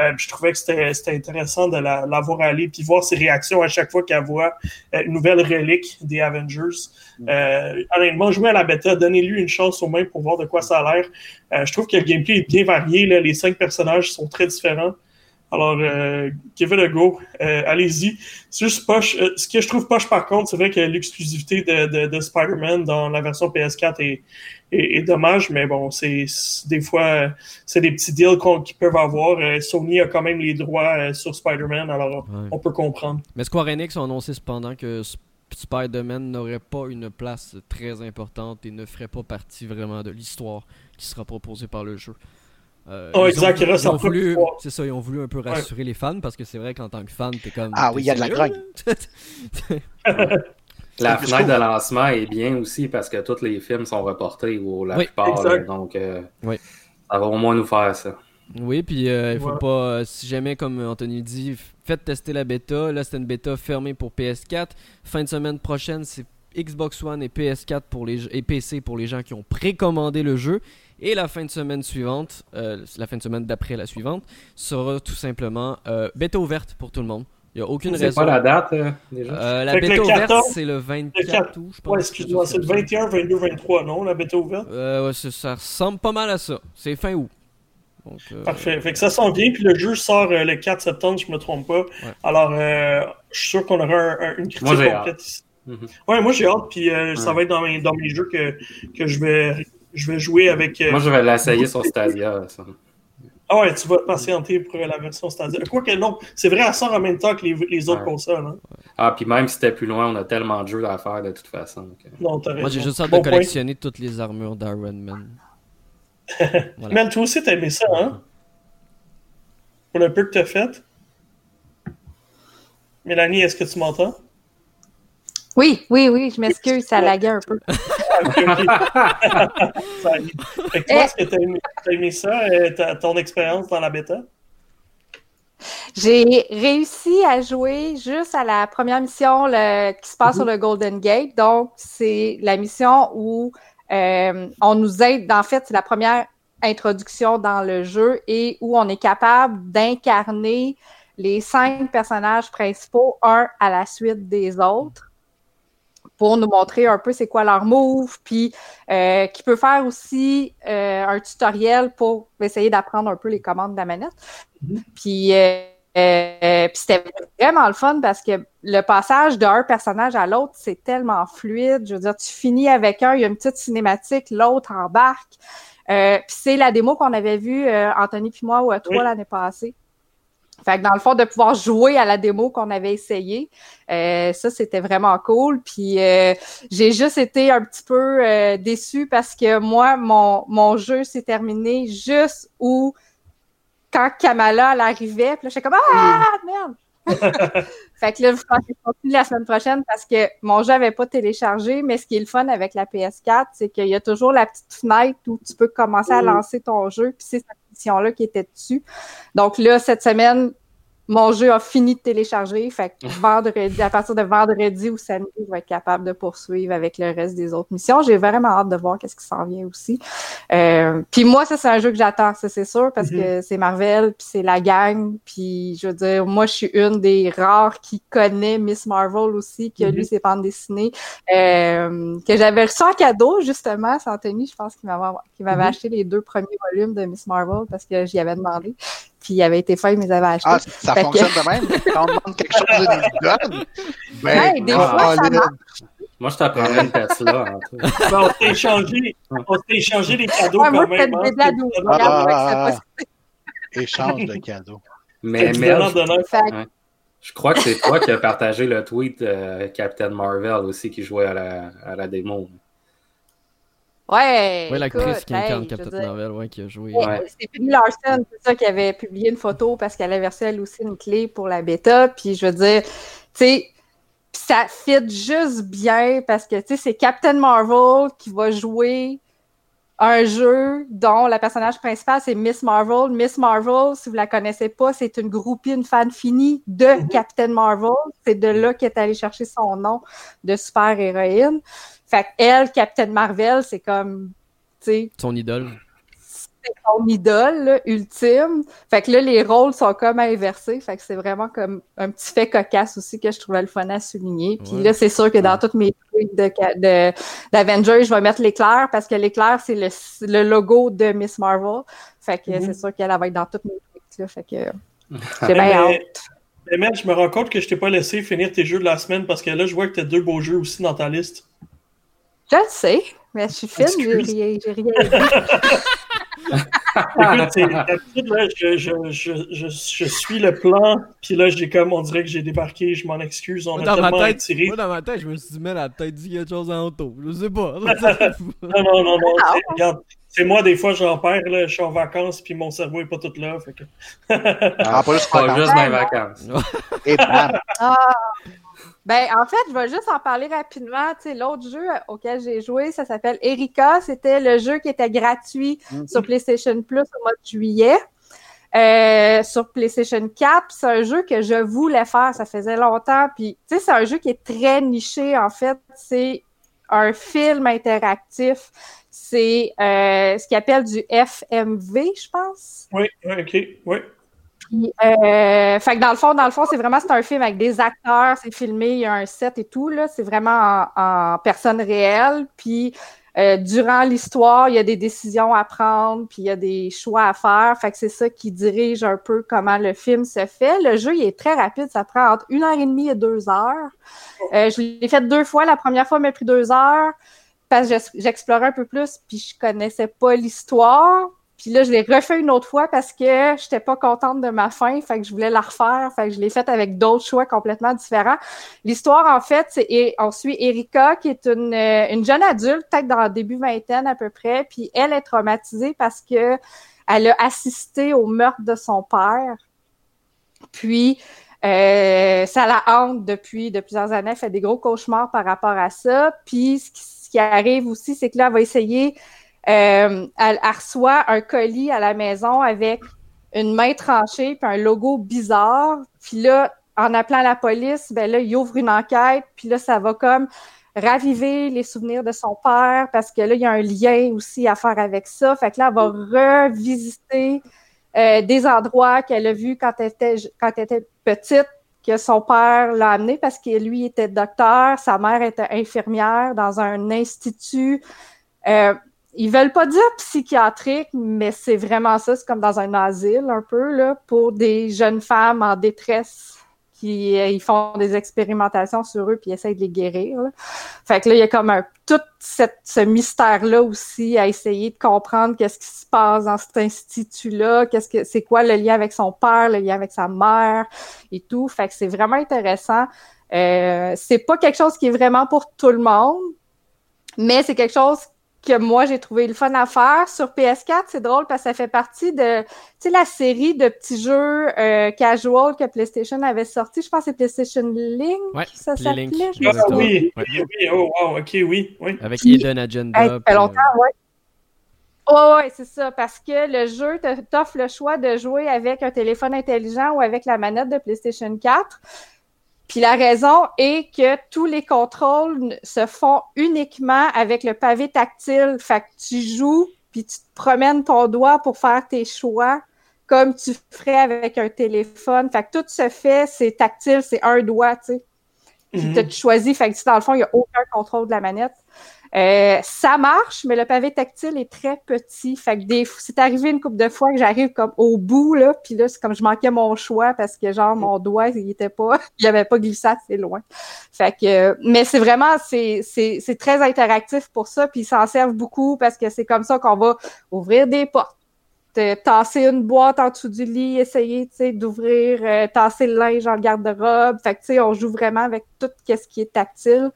Euh, je trouvais que c'était intéressant de la, la voir aller, puis voir ses réactions à chaque fois qu'elle voit euh, une nouvelle relique des Avengers. Euh, honnêtement, jouer à la bêta, donnez-lui une chance au moins pour voir de quoi ça a l'air. Euh, je trouve que le gameplay est bien varié. Là. Les cinq personnages sont très différents. Alors, euh, give it a go. Euh, Allez-y. C'est juste poche. euh, ce que je trouve poche, par contre, c'est vrai que l'exclusivité de, de, de Spider-Man dans la version PS4 est, est, est dommage, mais bon, c'est des fois, euh, c'est des petits deals qu'on- qu'ils peuvent avoir. Euh, Sony a quand même les droits euh, sur Spider-Man, alors Ouais. on peut comprendre. Mais Square Enix a annoncé cependant que Sp- Spider-Man n'aurait pas une place très importante et ne ferait pas partie vraiment de l'histoire qui sera proposée par le jeu. Euh, Oh, ils exact, ont- il reste ils ont voulu, c'est ça, ils ont voulu un peu rassurer les fans parce que c'est vrai qu'en tant que fan, t'es comme. Ah oui, il y a de la là? La fenêtre de lancement est bien aussi parce que tous les films sont reportés ou la Oui, plupart. là, donc, euh, Oui. ça va au moins nous faire ça. Oui, puis euh, il faut Ouais. pas, euh, si jamais, comme Anthony dit, faites tester la bêta. Là, c'était une bêta fermée pour PS4. Fin de semaine prochaine, c'est Xbox One et PS4 pour les, et PC pour les gens qui ont précommandé le jeu. Et la fin de semaine suivante, euh, la fin de semaine d'après la suivante, sera tout simplement euh, bêta ouverte pour tout le monde. Il n'y a aucune C'est raison. pas la date, euh, déjà? Euh, la bêta ouverte, 14, c'est le 24 août, je pense. Ouais, excuse-moi, c'est le 21, 22, 23, non, la bêta ouverte? Euh, ouais, c'est- ça ressemble pas mal à ça. C'est fin août. Donc, euh, Parfait. Fait que ça s'en vient, puis le jeu sort euh, le 4 septembre, je me trompe pas. Alors, euh, je suis sûr qu'on aura un- un- une critique Moi, j'ai complète ici. Mhm. Ouais, moi j'ai hâte, puis euh, ça va être dans mes, dans mes jeux que, que je, vais, je vais jouer avec. euh, Moi, je vais l'essayer sur Stadia. ça. Ah ouais, tu vas te patienter pour la version Stadia. Quoique non, c'est vrai, elle sort en même temps que les, les autres Ouais. consoles. Hein. Ah, puis même si c'était plus loin, on a tellement de jeux à faire de toute façon. donc. Non, t'as raison. moi, j'ai juste hâte Bon de point. collectionner toutes les armures d'Iron Man. Voilà. Mel, toi aussi, t'as aimé ça, hein? Pour le peu que t'as fait. Mélanie, est-ce que tu m'entends? Oui, oui, oui, je m'excuse, ça laguait un peu. Ça arrive. Fait que toi, est-ce que aimé, t'as aimé ça, euh, ton expérience dans la bêta? J'ai réussi à jouer juste à la première mission le- qui se passe sur le Golden Gate. Donc, c'est la mission où euh, on nous aide. En fait, c'est la première introduction dans le jeu et où on est capable d'incarner les cinq personnages principaux, un à la suite des autres pour nous montrer un peu c'est quoi leur move, puis euh, qui peut faire aussi euh, un tutoriel pour essayer d'apprendre un peu les commandes de la manette. Puis, euh, puis c'était vraiment le fun parce que le passage d'un personnage à l'autre, c'est tellement fluide. Je veux dire, tu finis avec un, il y a une petite cinématique, l'autre embarque. Puis c'est la démo qu'on avait vue, Anthony puis moi, ou à toi Oui. l'année passée. Fait que dans le fond, de pouvoir jouer à la démo qu'on avait essayé, euh, ça, c'était vraiment cool. Puis euh, j'ai juste été un petit peu euh, déçue parce que moi, mon, mon jeu s'est terminé juste où quand Kamala elle arrivait, puis là, j'étais comme Ah merde! fait que là, je pense que je continue la semaine prochaine parce que mon jeu n'avait pas téléchargé, mais ce qui est le fun avec la PS4, c'est qu'il y a toujours la petite fenêtre où tu peux commencer à Mm. lancer ton jeu, puis c'est mission-là qui était dessus. Donc là, cette semaine, mon jeu a fini de télécharger. Fait que vendredi, à partir de vendredi ou samedi, je vais être capable de poursuivre avec le reste des autres missions. J'ai vraiment hâte de voir qu'est-ce qui s'en vient aussi. Euh, puis moi, ça, c'est un jeu que j'attends, ça, c'est sûr, parce que c'est Marvel, puis c'est la gang. Puis je veux dire, moi, je suis une des rares qui connaît Miss Marvel aussi, qui a Mhm. lu ses bandes dessinées, euh, que j'avais reçu en cadeau, justement. C'est Anthony, je pense, qui m'avait qui m'avait Mhm. acheté les deux premiers volumes de Miss Marvel parce que j'y avais demandé. Puis il avait été fait, il me les avait achetés. Ah, ça Fait que- fonctionne de même? Quand on demande quelque chose, ils nous donnent? Ben, Hey, des fois, ça marche. Moi, je t'apprendrais une Tesla. en tout. Ben, on s'est échangé, on s'est échangé les cadeaux Ouais, quand moi, même. c'était hein. de la. Ah, ah, ah. Échange de cadeaux. Mais Fait que- je crois que c'est toi qui as partagé le tweet de Captain Marvel aussi qui jouait à la, à la démo. Ouais, Ouais, l'actrice qui incarne Captain dire, Marvel, ouais, qui a joué. Ouais. C'est Peggy Larson, c'est ça, qui avait publié une photo parce qu'elle avait reçu elle aussi une clé pour la bêta. Puis je veux dire, tu sais, ça fit juste bien parce que tu sais, c'est Captain Marvel qui va jouer un jeu dont la personnage principale c'est Miss Marvel. Miss Marvel, si vous la connaissez pas, c'est une groupie, une fan finie de Captain Marvel. C'est de là qu'elle est allée chercher son nom de super héroïne. Fait qu'elle, Captain Marvel, c'est comme, tu sais, Son idole. c'est son idole là, ultime. Fait que là, les rôles sont comme inversés. Fait que c'est vraiment comme un petit fait cocasse aussi que je trouvais le fun à souligner. Puis Ouais. là, c'est sûr que dans toutes mes tweets de, de, d'Avengers, je vais mettre l'éclair parce que l'éclair, c'est le, le logo de Miss Marvel. Fait que Mhm. c'est sûr qu'elle va être dans toutes mes tweets. Là. Fait que j'ai Mais- bien hâte. Mais Mel, je me rends compte que je t'ai pas laissé finir tes jeux de la semaine parce que là, je vois que tu as deux beaux jeux aussi dans ta liste. Je le sais, mais je suis fine, j'ai rien, j'ai rien. Écoute, d'habitude, là, je, je, je, je, je suis le plan, puis là, j'ai comme, on dirait que j'ai débarqué, je m'en excuse, on Moi, a dans, ma tellement tête, attiré. moi, dans ma tête, je me suis dit, mais elle a peut-être dit quelque chose en auto. Je sais pas. Non, non, non, non, Ah. c'est- regarde, c'est moi, des fois, j'en perds, là, je suis en vacances, puis mon cerveau est pas tout là, fait que... Ah, pas juste pas vacances. juste dans les vacances. Et bam! Ah! Ben, en fait, je vais juste en parler rapidement. Tu sais, l'autre jeu auquel j'ai joué, ça s'appelle Erika. C'était le jeu qui était gratuit sur PlayStation Plus au mois de juillet. Euh, sur PlayStation 4, c'est un jeu que je voulais faire, ça faisait longtemps. Puis, tu sais, c'est un jeu qui est très niché, en fait. C'est un film interactif. C'est euh, ce qu'ils appellent du FMV, je pense. Oui, oui, ok, oui. Puis, euh, fait que dans le fond, dans le fond, c'est vraiment c'est un film avec des acteurs, c'est filmé, il y a un set et tout là, c'est vraiment en, en personne réelle. Puis euh, durant l'histoire, il y a des décisions à prendre, puis il y a des choix à faire. Fait que c'est ça qui dirige un peu comment le film se fait. Le jeu, il est très rapide, ça prend entre une heure et demie et deux heures. Euh, je l'ai fait deux fois. La première fois, m'a pris deux heures parce que j'explorais un peu plus, puis je connaissais pas l'histoire. Puis là, je l'ai refait une autre fois parce que je n'étais pas contente de ma fin, fait que je voulais la refaire, fait que je l'ai faite avec d'autres choix complètement différents. L'histoire, en fait, c'est on suit Erika, qui est une, euh, une jeune adulte, peut-être dans le début vingtaine à peu près, puis elle est traumatisée parce que elle a assisté au meurtre de son père. Puis euh, ça la hante depuis de plusieurs années, elle fait des gros cauchemars par rapport à ça. Puis ce qui, ce qui arrive aussi, c'est que là, elle va essayer euh, elle, reçoit un colis à la maison avec une main tranchée puis un logo bizarre. Puis là, en appelant la police, ben là, il ouvre une enquête. Puis là, ça va comme raviver les souvenirs de son père parce que là, il y a un lien aussi à faire avec ça. Fait que là, elle va revisiter euh, des endroits qu'elle a vus quand elle était, quand elle était petite que son père l'a amené parce que lui était docteur, sa mère était infirmière dans un institut. Euh, ils veulent pas dire psychiatrique, mais c'est vraiment ça. C'est comme dans un asile un peu là pour des jeunes femmes en détresse qui euh, ils font des expérimentations sur eux puis essayent de les guérir. Fait que là il y a comme un tout ce mystère là aussi à essayer de comprendre qu'est-ce qui se passe dans cet institut là, qu'est-ce que c'est quoi le lien avec son père, le lien avec sa mère et tout. Fait que c'est vraiment intéressant. Euh, c'est pas quelque chose qui est vraiment pour tout le monde, mais c'est quelque chose que moi j'ai trouvé le fun à faire sur PS4, c'est drôle parce que ça fait partie de tu sais la série de petits jeux euh, casual que PlayStation avait sorti, je pense que c'est PlayStation Link ouais, ça s'appelait. Ah, oui, oui, oui, oh wow, OK, oui, oui. Avec Hidden Agenda. ça fait longtemps, ouais. Oh, ouais, c'est ça, parce que le jeu t'offre le choix de jouer avec un téléphone intelligent ou avec la manette de PlayStation 4. Puis la raison est que tous les contrôles se font uniquement avec le pavé tactile. Fait que tu joues, puis tu te promènes ton doigt pour faire tes choix comme tu ferais avec un téléphone. Fait que tout se fait, c'est tactile, c'est un doigt, tu sais. Puis mm tu choisis, fait que dans le fond, il n'y a aucun contrôle de la manette. Euh, ça marche, mais le pavé tactile est très petit. Fait que des, c'est arrivé une couple de fois que j'arrive comme au bout, là, puis là, c'est comme je manquais mon choix parce que genre mon doigt, il était pas, il avait pas glissé assez loin. Fait que, mais c'est vraiment, c'est, c'est, c'est très interactif pour ça, puis ils s'en servent beaucoup parce que c'est comme ça qu'on va ouvrir des portes tasser une boîte en dessous du lit, essayer d'ouvrir, euh, tasser le linge en garde-robe. Fait que on joue vraiment avec tout ce qui est tactile.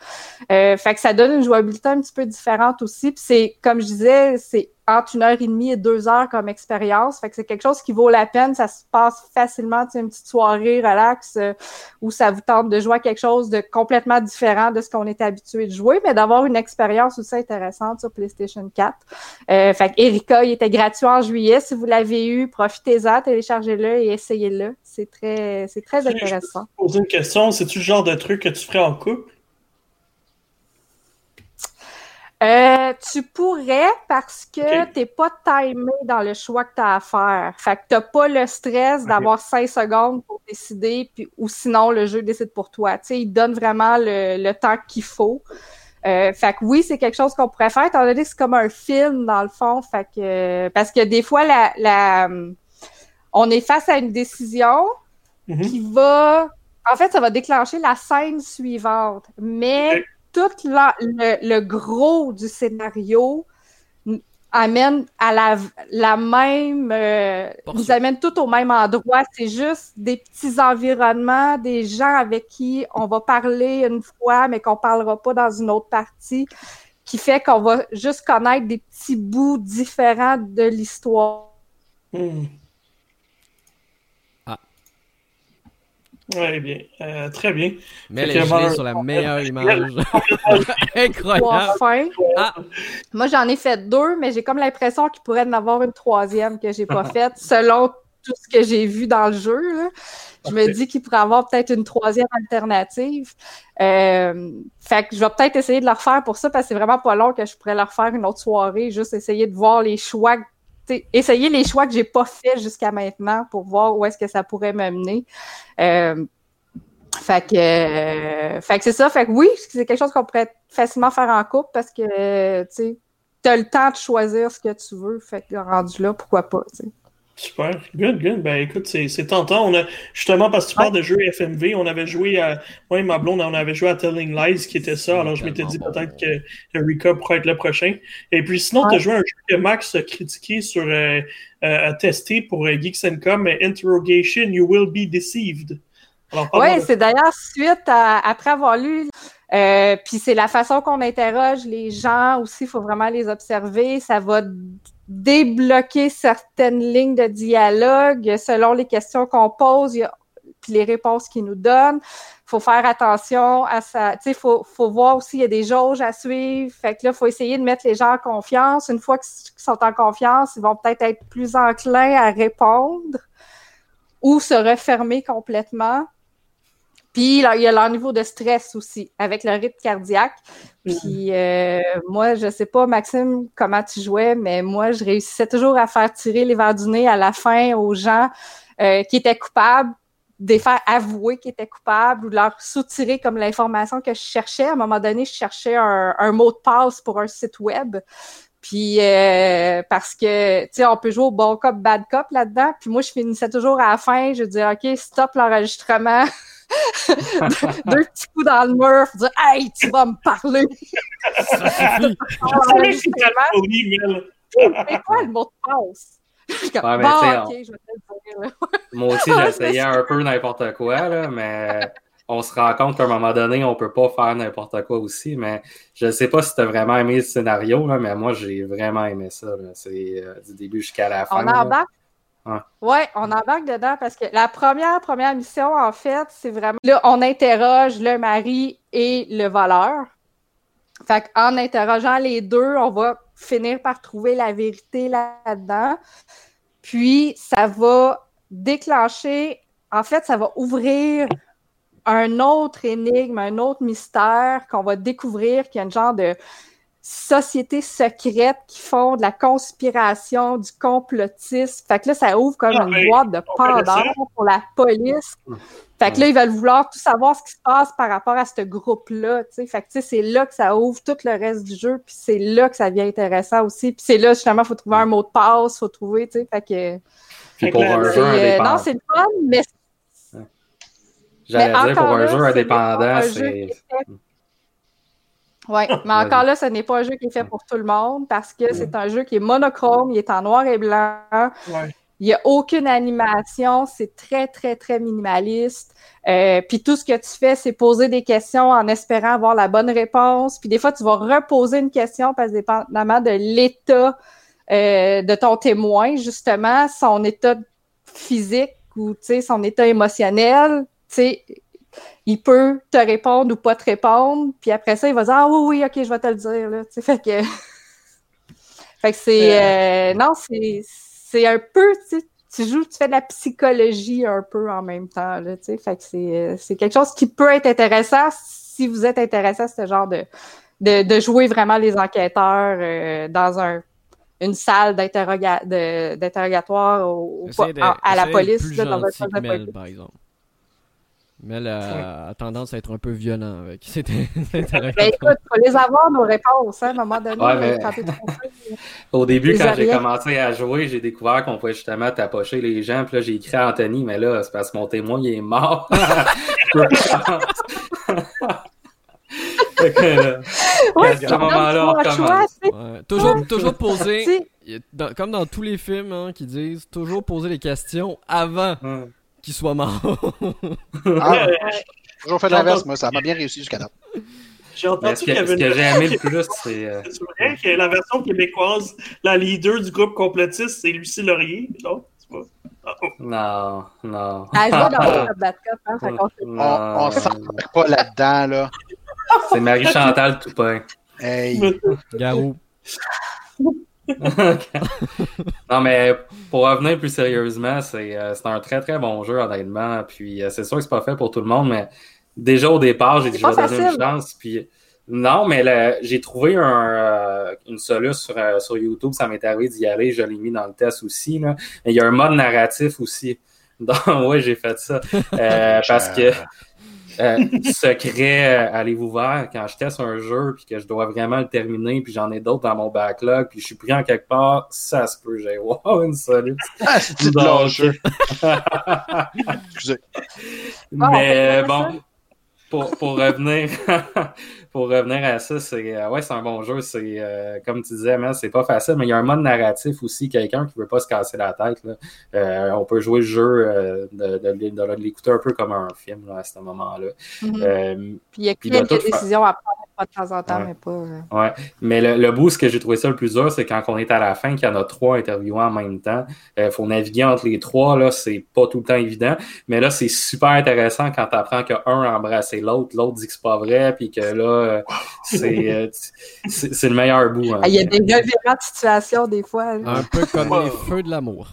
Euh, fait que ça donne une jouabilité un petit peu différente aussi. Puis c'est, comme je disais, c'est entre une heure et demie et deux heures comme expérience. Fait que c'est quelque chose qui vaut la peine. Ça se passe facilement, une petite soirée relax euh, où ça vous tente de jouer à quelque chose de complètement différent de ce qu'on est habitué de jouer, mais d'avoir une expérience aussi intéressante sur PlayStation 4. Euh, fait que Erika, il était gratuit en juillet. Si vous l'avez eu, profitez-en, téléchargez-le et essayez-le. C'est très, c'est très intéressant. Je poser une question? C'est-tu le genre de truc que tu ferais en couple? Euh, tu pourrais parce que tu t'es pas timé dans le choix que tu as à faire. Fait que t'as pas le stress d'avoir cinq secondes pour décider, puis, ou sinon le jeu décide pour toi. Tu sais, il donne vraiment le, temps qu'il faut. Euh, fait que oui, c'est quelque chose qu'on pourrait faire, étant donné que c'est comme un film dans le fond. Fait que parce que des fois, la, la on est face à une décision mm-hmm. qui va. En fait, ça va déclencher la scène suivante. Mais tout le, gros du scénario amène à la, la même euh, nous amène tout au même endroit. C'est juste des petits environnements, des gens avec qui on va parler une fois, mais qu'on parlera pas dans une autre partie, qui fait qu'on va juste connaître des petits bouts différents de l'histoire. Hmm. Bien. Euh, très bien. Mais elle est sur la meilleure image. Incroyable. Ah. Moi, j'en ai fait deux, mais j'ai comme l'impression qu'il pourrait en avoir une troisième que j'ai pas faite, selon tout ce que j'ai vu dans le jeu. Je me dis qu'il pourrait avoir peut-être une troisième alternative. Euh, fait que je vais peut-être essayer de la refaire pour ça, parce que c'est vraiment pas long que je pourrais la refaire une autre soirée, juste essayer de voir les choix essayer les choix que j'ai pas fait jusqu'à maintenant pour voir où est-ce que ça pourrait m'amener. Euh, fait que, euh, fait que c'est ça. Fait que oui, c'est quelque chose qu'on pourrait facilement faire en couple parce que tu as le temps de choisir ce que tu veux. Fait que rendu là, pourquoi pas, sais. Super, good, good. Ben écoute, c'est tentant. On a, justement, parce que tu parles de jeux FMV, on avait joué à. Moi et ma blonde, on avait joué à Telling Lies qui était ça. Alors je m'étais dit peut-être que Eureka pourrait être le prochain. Et puis sinon, tu as joué un jeu que Max a critiqué sur euh, euh, tester pour euh, Geeks Com, Interrogation, You Will Be Deceived. Oui, c'est d'ailleurs suite à, après avoir lu. Euh, puis c'est la façon qu'on interroge les gens aussi, il faut vraiment les observer. Ça va débloquer certaines lignes de dialogue selon les questions qu'on pose, puis les réponses qu'ils nous donnent. faut faire attention à ça. Tu sais, faut, faut voir aussi, il y a des jauges à suivre. Fait que là, faut essayer de mettre les gens en confiance. Une fois qu'ils sont en confiance, ils vont peut-être être plus enclins à répondre ou se refermer complètement. Puis il y a leur niveau de stress aussi, avec le rythme cardiaque. Puis euh, moi, je sais pas, Maxime, comment tu jouais, mais moi, je réussissais toujours à faire tirer les verres du nez à la fin aux gens euh, qui étaient coupables, des faire avouer qu'ils étaient coupables ou de leur soutirer comme l'information que je cherchais. À un moment donné, je cherchais un, mot de passe pour un site web. Puis euh, parce que tu sais, on peut jouer au bon cop, bad cop là-dedans. Puis moi, je finissais toujours à la fin, je disais OK, stop l'enregistrement. deux petits coups dans le mur, dire Hey, tu vas me parler. C'est quoi le mot de passe? Ouais, bon, je vais Moi aussi, j'essayais un peu n'importe quoi, là, mais on se rend compte qu'à un moment donné, on peut pas faire n'importe quoi aussi. Mais je sais pas si tu as vraiment aimé le scénario, là, mais moi, j'ai vraiment aimé ça. C'est euh, du début jusqu'à la fin. On embarque oui, on embarque dedans parce que la première, première mission, en fait, c'est vraiment. Là, on interroge le mari et le voleur. Fait en interrogeant les deux, on va finir par trouver la vérité là-dedans. Puis, ça va déclencher. En fait, ça va ouvrir un autre énigme, un autre mystère qu'on va découvrir, qui a une genre de sociétés secrètes qui font de la conspiration, du complotisme. Fait que là, ça ouvre comme ah, une boîte de Pandore pour la police. Fait que là, ils veulent vouloir tout savoir ce qui se passe par rapport à ce groupe-là. Fait que c'est là que ça ouvre tout le reste du jeu, puis c'est là que ça devient intéressant aussi. Puis c'est là, justement, il faut trouver un mot de passe, faut trouver, tu sais. Fait que. Puis pour un jeu euh, Non, c'est le fun, mais. J'allais dire, pour un jeu indépendant, c'est. Oui, mais encore là, ce n'est pas un jeu qui est fait pour tout le monde parce que c'est un jeu qui est monochrome, il est en noir et blanc. Il n'y a aucune animation, c'est très, très, très minimaliste. Euh, puis tout ce que tu fais, c'est poser des questions en espérant avoir la bonne réponse. Puis des fois, tu vas reposer une question parce que dépendamment de l'état euh, de ton témoin, justement, son état physique ou son état émotionnel, tu sais, il peut te répondre ou pas te répondre, puis après ça, il va dire Ah oui, oui, ok, je vais te le dire. Là. fait que. fait que c'est. Euh, non, c'est un peu. Tu joues, tu fais de la psychologie un peu en même temps. Là, fait que euh, c'est quelque chose qui peut être intéressant si vous êtes intéressé à ce genre de, de, jouer vraiment les enquêteurs euh, dans un une salle d'interrogatoire à, la police. dans un par exemple. Mais elle a, tendance à être un peu violent avec. C'était ben, écoute, faut les avoir nos réponses, hein, à un moment donné. Ouais, Au début, quand j'ai commencé à jouer, j'ai découvert qu'on pouvait justement tapocher les gens. Puis là, j'ai écrit à Anthony, mais là, c'est parce que mon témoin, il est mort. ouais, à ce moment-là, toujours, toujours poser, comme dans tous les films hein, qui disent, toujours poser les questions avant qu'il soit mort. ah, toujours fait l'inverse, moi, ça m'a bien réussi jusqu'à là. J'ai entendu qu'il y avait Ce que j'ai aimé le plus, c'est. Euh, c'est vrai que la version québécoise, la leader du groupe complotiste, c'est Lucie Laurier. Non, c'est pas. Ah, oh. Non, non. Elle joue dans le Batcop, hein, On, on s'en pas là-dedans, là. C'est Marie-Chantal Toupin. Hey. Garou. non, mais pour revenir plus sérieusement, euh, c'est un très très bon jeu, honnêtement. Puis euh, c'est sûr que c'est pas fait pour tout le monde, mais déjà au départ, j'ai dit je vais donner une chance. Puis Non, mais j'ai trouvé un, euh, une solution sur, euh, sur YouTube. Ça m'est arrivé d'y aller. Je l'ai mis dans le test aussi. Là. Mais il y a un mode narratif aussi. Donc, ouais, j'ai fait ça. Euh, parce que euh, secret, euh, allez-vous voir, quand je teste un jeu puis que je dois vraiment le terminer, puis j'en ai d'autres dans mon backlog, puis je suis pris en quelque part, ça se peut, j'ai wow, une solide. Ah, c'est de. Excusez. Ah, Mais bon, pour, pour revenir pour revenir à ça, c'est euh, ouais, c'est un bon jeu. C'est euh, comme tu disais, c'est pas facile, mais il y a un mode narratif aussi. Quelqu'un qui veut pas se casser la tête, là, euh, on peut jouer le jeu euh, de, de, de- de l'écouter un peu comme un film là, à ce moment-là. Mhm. Euh, Puis il y a quelques faire. décisions à prendre de temps en temps, Ouais. mais pas. euh, Ouais, mais le, le bout, ce que j'ai trouvé ça le plus dur, c'est quand on est à la fin, qu'il y en a trois interviewants en même temps. Il faut naviguer entre les trois, là, c'est pas tout le temps évident. Mais là, c'est super intéressant quand tu apprends qu'un a embrassé l'autre, l'autre dit que c'est pas vrai, puis que là, euh, c'est euh, le meilleur bout. hein. ah, Il y a des revirements de situation des fois. là. Un peu comme les feux de l'amour.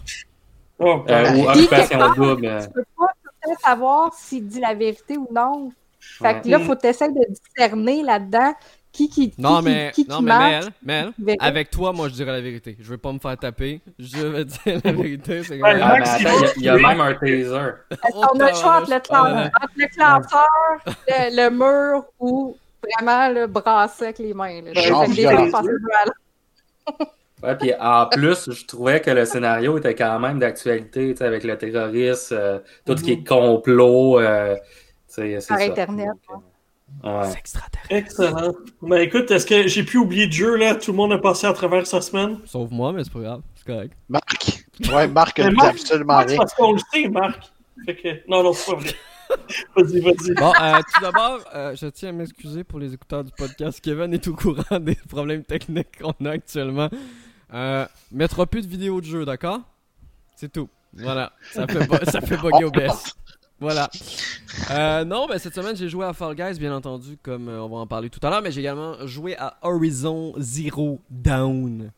Oh, Euh, ou Puis, occupation double. euh, Tu peux pas tout le temps savoir s'il dit la vérité ou non. Fait que là, il faut essayer de discerner là-dedans qui qui, qui, Non, qui- mais, qui, non, qui mais ment, Mel, avec toi, moi, je dirais la vérité. Je veux pas me faire taper. Je vais dire la vérité. C'est Ouais, Ah, mais il attends, il y a- y, même un taser. On a le choix entre le, clan- Ouais. entre le classeur, le, le mur ou vraiment le brasser avec les mains. Là? Des Ouais, puis en plus, je trouvais que le scénario était quand même d'actualité, tu sais, avec le terroriste, euh, tout ce qui est complot. euh, c'est Par ça. Internet, Donc, euh, ouais. C'est extraterrestre. Excellent. Ben écoute, est-ce que j'ai pu oublier de jeu là? Tout le monde a passé à travers sa semaine? Sauf moi, mais c'est pas grave. C'est correct. Marc. Ouais, Marc Mais ne dit Marc- absolument rien. parce qu'on le sait, Marc. Fait que... Non, non, c'est pas vrai. vas-y, vas-y. Bon, euh, tout d'abord, euh, je tiens à m'excuser pour les écouteurs du podcast. Kevin est au courant des problèmes techniques qu'on a actuellement. Euh, mettra plus de vidéos de jeu, d'accord? C'est tout. Voilà. Ça fait, ça fait bugger au best. Voilà. Euh, non, ben cette semaine, j'ai joué à Fall Guys, bien entendu, comme euh, on va en parler tout à l'heure, mais j'ai également joué à Horizon Zero Dawn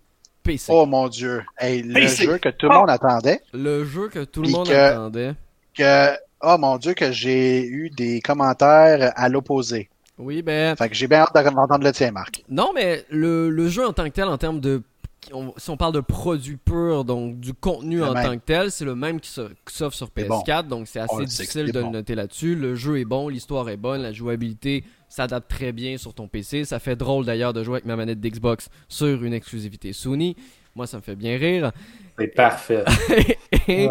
PC. Oh mon Dieu. Hey, le PC. jeu que tout le monde attendait. Le jeu que tout le monde que- attendait. Que, oh mon Dieu, que j'ai eu des commentaires à l'opposé. Oui, ben, Fait que j'ai bien hâte d'entendre le tien, Marc. Non, mais le, le jeu en tant que tel, en termes de. On- si on parle de produit pur, donc du contenu en même. tant que tel, c'est le même qui s'offre sur C'est bon. PS4, donc c'est On assez difficile de bon. le noter là-dessus. Le jeu est bon, l'histoire est bonne, la jouabilité s'adapte très bien sur ton PC. Ça fait drôle d'ailleurs de jouer avec ma manette d'Xbox sur une exclusivité Sony. Moi, ça me fait bien rire. C'est parfait. Ouais.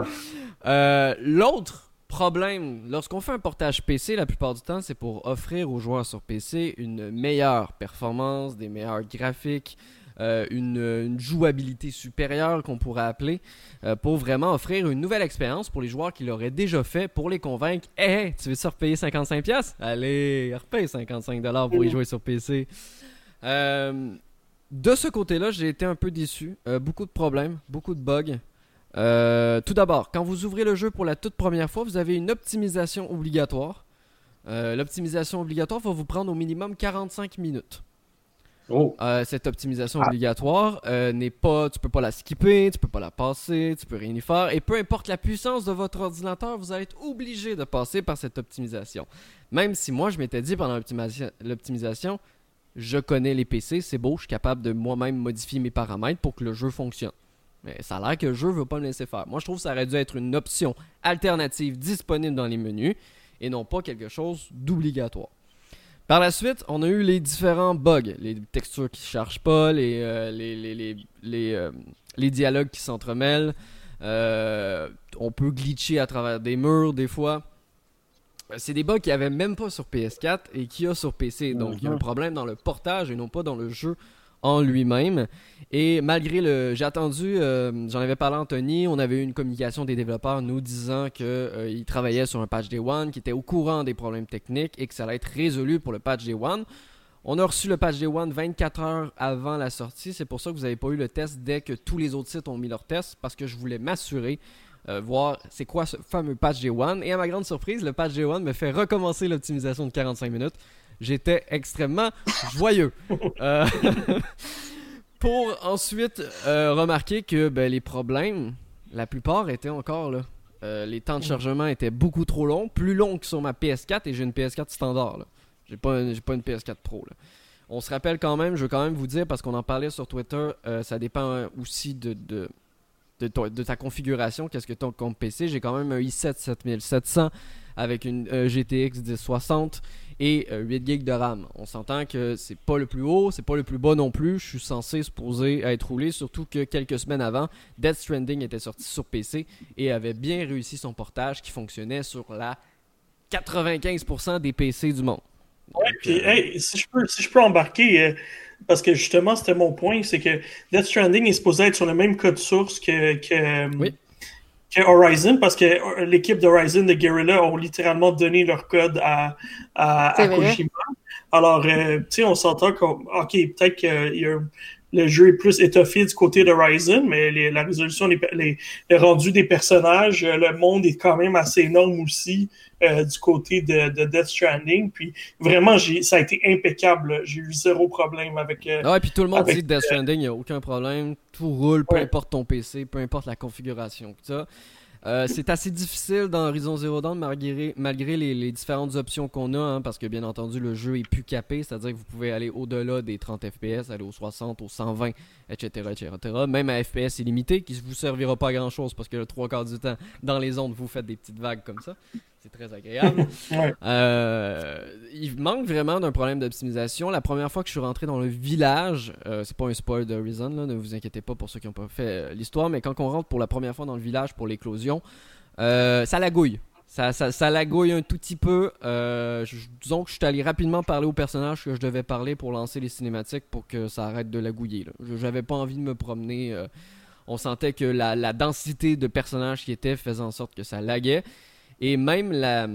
euh, L'autre problème, lorsqu'on fait un portage PC, la plupart du temps, c'est pour offrir aux joueurs sur PC une meilleure performance, des meilleurs graphiques, euh, une, jouabilité supérieure qu'on pourrait appeler, euh, pour vraiment offrir une nouvelle expérience pour les joueurs qui l'auraient déjà fait, pour les convaincre Hey, tu veux ça repayer 55$? Allez, repaye 55$ pour y jouer sur PC. Euh, de ce côté-là, j'ai été un peu déçu. Beaucoup de problèmes, beaucoup de bugs. Tout d'abord, quand vous ouvrez le jeu pour la toute première fois, vous avez une optimisation obligatoire. L'optimisation obligatoire va vous prendre au minimum 45 minutes. Oh, Euh, cette optimisation Ah. obligatoire euh, n'est pas, tu peux pas la skipper, tu peux pas la passer, tu peux rien y faire, et peu importe la puissance de votre ordinateur, vous allez être obligé de passer par cette optimisation. Même si moi je m'étais dit pendant l'optimisa- l'optimisation, je connais les PC, c'est beau, je suis capable de moi-même modifier mes paramètres pour que le jeu fonctionne. Mais ça a l'air que le jeu veut pas me laisser faire. Moi je trouve que ça aurait dû être une option alternative disponible dans les menus et non pas quelque chose d'obligatoire. Par la suite, on a eu les différents bugs, les textures qui ne chargent pas, les, euh, les, les, les, les, euh, les dialogues qui s'entremêlent. Euh, on peut glitcher à travers des murs des fois. C'est des bugs qu'il n'y avait même pas sur PS4 et qu'il y a sur PC. Donc il y a un problème dans le portage et non pas dans le jeu en lui-même. Et malgré le. J'ai attendu, euh, j'en avais parlé à Anthony, on avait eu une communication des développeurs nous disant qu'ils travaillaient sur un patch Day One, qui était au courant des problèmes techniques et que ça allait être résolu pour le patch Day One. On a reçu le patch Day One 24 heures avant la sortie. C'est pour ça que vous n'avez pas eu le test dès que tous les autres sites ont mis leur test, parce que je voulais m'assurer, euh, voir c'est quoi ce fameux patch Day One. Et à ma grande surprise, le patch Day One me fait recommencer l'optimisation de 45 minutes. J'étais extrêmement joyeux. Euh, pour ensuite euh, remarquer que ben, les problèmes, la plupart étaient encore là. Euh, les temps de chargement étaient beaucoup trop longs, plus longs que sur ma PS4 et j'ai une PS4 standard. J'ai pas, pas une PS4 Pro. Là. On se rappelle quand même, je veux quand même vous dire, parce qu'on en parlait sur Twitter, ça dépend aussi de, de, de, ta configuration, qu'est-ce que tu as comme PC. J'ai quand même un i7 7700 avec une euh, GTX 1060 et 8 euh, GB de RAM. On s'entend que c'est pas le plus haut, c'est pas le plus bas non plus. Je suis censé supposer être roulé, surtout que quelques semaines avant, Death Stranding était sorti sur PC et avait bien réussi son portage qui fonctionnait sur la 95% des PC du monde. Ouais, puis, euh, si, je peux, si je peux embarquer, euh, parce que justement, c'était mon point, c'est que Death Stranding est supposé être sur le même code source que, que, que Horizon, parce que euh, l'équipe d'Horizon de Guerrilla ont littéralement donné leur code à, à, Kojima. Alors, tu sais, on s'entend comme, OK, peut-être que y a, le jeu est plus étoffé du côté d'Horizon, mais la résolution, les, les, les rendus des personnages, le monde est quand même assez énorme aussi. Euh, du côté de, Death Stranding. Puis vraiment, ça a été impeccable. J'ai eu zéro problème avec. Euh, ouais, puis tout le monde dit que Death Stranding, il n'y a aucun problème. Tout roule, peu importe ton PC, peu importe la configuration. Ça. Euh, c'est assez difficile dans Horizon Zero Dawn malgré, malgré les, différentes options qu'on a, hein, parce que bien entendu le jeu est plus capé, c'est-à-dire que vous pouvez aller au-delà des 30 FPS, aller aux 60, aux 120, etc., etc. Même à FPS illimité, qui ne vous servira pas à grand-chose, parce que le trois quarts du temps, dans les ondes, vous faites des petites vagues comme ça. C'est très agréable. Euh, il manque vraiment d'un problème d'optimisation. La première fois que je suis rentré dans le village, euh, c'est pas un spoil de Reason, là, ne vous inquiétez pas pour ceux qui n'ont pas fait euh, l'histoire, mais quand on rentre pour la première fois dans le village pour l'éclosion, ça lagouille. Ça, ça, ça, lagouille un tout petit peu. disons que je suis allé rapidement parler au personnage que je devais parler pour lancer les cinématiques pour que ça arrête de lagouiller. J'avais pas envie de me promener. on sentait que la, la, densité de personnages qui étaient faisait en sorte que ça laguait. Et même la.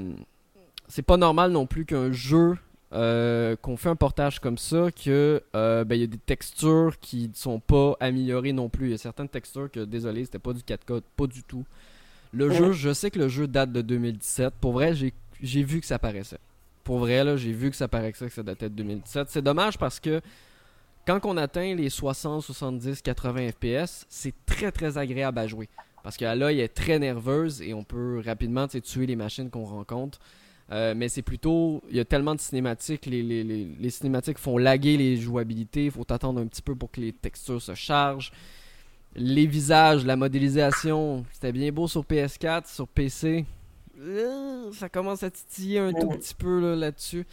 C'est pas normal non plus qu'un jeu euh, qu'on fait un portage comme ça, que euh, ben, y a des textures qui ne sont pas améliorées non plus. Il y a certaines textures que, désolé, c'était pas du 4K, pas du tout. Le jeu, je sais que le jeu date de 2017. Pour vrai, j'ai vu que ça paraissait. Pour vrai, là, j'ai vu que ça paraissait que ça datait de 2017. C'est dommage parce que quand on atteint les 60, 70, 80 FPS, c'est très très agréable à jouer. Parce qu'elle est très nerveuse et on peut rapidement tuer les machines qu'on rencontre. Euh, mais c'est plutôt, il y a tellement de cinématiques, les, les, les, cinématiques font laguer les jouabilités, il faut attendre un petit peu pour que les textures se chargent. Les visages, la modélisation, c'était bien beau sur PS4, sur PC, euh, ça commence à titiller un tout petit peu là-dessus.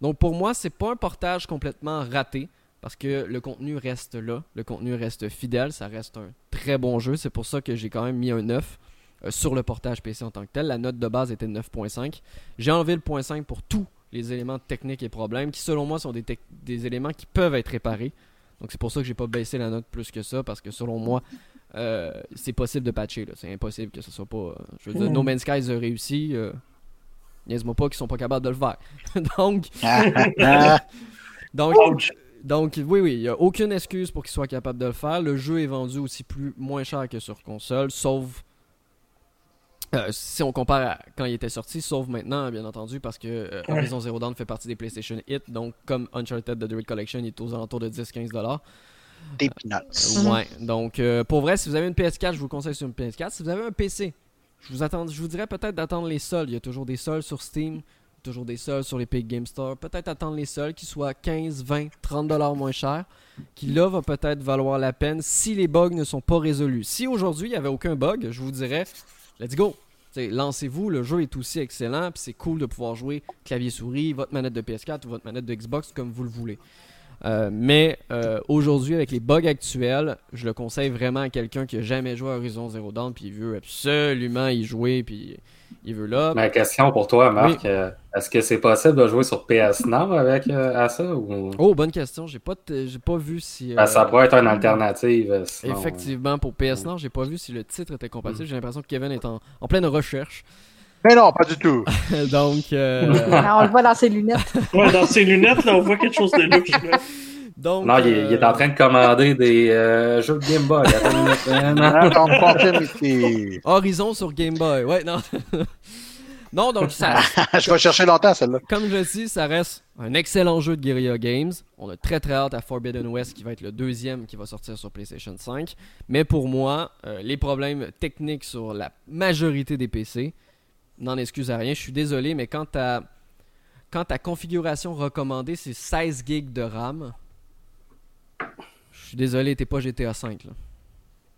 Donc pour moi, c'est pas un portage complètement raté. Parce que le contenu reste là, le contenu reste fidèle, ça reste un très bon jeu. C'est pour ça que j'ai quand même mis un 9 euh, sur le portage PC en tant que tel. La note de base était 9.5. J'ai enlevé le point 5 pour tous les éléments techniques et problèmes qui, selon moi, sont des, des éléments qui peuvent être réparés. Donc c'est pour ça que j'ai pas baissé la note plus que ça, parce que selon moi, euh, c'est possible de patcher. C'est impossible que ce soit pas. Euh, je veux dire, No Man's Sky a réussi. Euh, Niaise-moi pas qu'ils sont pas capables de le faire. donc. donc. Donc, oui, oui, il n'y a aucune excuse pour qu'il soit capable de le faire. Le jeu est vendu aussi plus moins cher que sur console, sauf euh, si on compare à quand il était sorti, sauf maintenant, bien entendu, parce que euh, Horizon Zero Dawn fait partie des PlayStation Hit. Donc, comme Uncharted The Dread Collection, il est aux alentours de 10-15 dollars. Des peanuts. Euh, ouais. Donc, pour vrai, si vous avez une PS4, je vous conseille sur une PS4. Si vous avez un PC, je vous, attends, je vous dirais peut-être d'attendre les soldes. Il y a toujours des soldes sur Steam toujours des soldes sur l'Epic Game Store. Peut-être attendre les soldes qui soient 15, 20, 30 dollars moins cher. Qui là va peut-être valoir la peine si les bugs ne sont pas résolus. Si aujourd'hui il n'y avait aucun bug, je vous dirais, let's go. Lancez-vous, le jeu est aussi excellent, puis c'est cool de pouvoir jouer clavier-souris, votre manette de PS4 ou votre manette de Xbox comme vous le voulez. Euh, mais euh, aujourd'hui, avec les bugs actuels, je le conseille vraiment à quelqu'un qui n'a jamais joué à Horizon Zero Dawn puis il veut absolument y jouer puis il veut là. Ma question pour toi, Marc, euh, est-ce que c'est possible de jouer sur PS Now avec à ça ou... Oh, bonne question. J'ai pas j'ai pas vu si. Ben, ça pourrait être une alternative. Effectivement, pour PS Now, j'ai pas vu si le titre était compatible. J'ai l'impression que Kevin est en, en pleine recherche. Mais non, pas du tout. Donc. Euh... on le voit dans ses lunettes. ouais, dans ses lunettes, là, on voit quelque chose de louche. Donc, non, il, est, en train de commander des euh, jeux de Game Boy. Horizon sur Game Boy. Ouais, non. non, donc ça. je vais chercher longtemps celle-là. Comme je le dis, ça reste un excellent jeu de Guerrilla Games. On a très très hâte à Forbidden West qui va être le deuxième qui va sortir sur PlayStation 5. Mais pour moi, euh, les problèmes techniques sur la majorité des PC, n'en excuse à rien. Je suis désolé, mais quand t'as quand ta configuration recommandée, c'est 16 gigs de RAM, je suis désolé, t'es pas GTA 5. Là.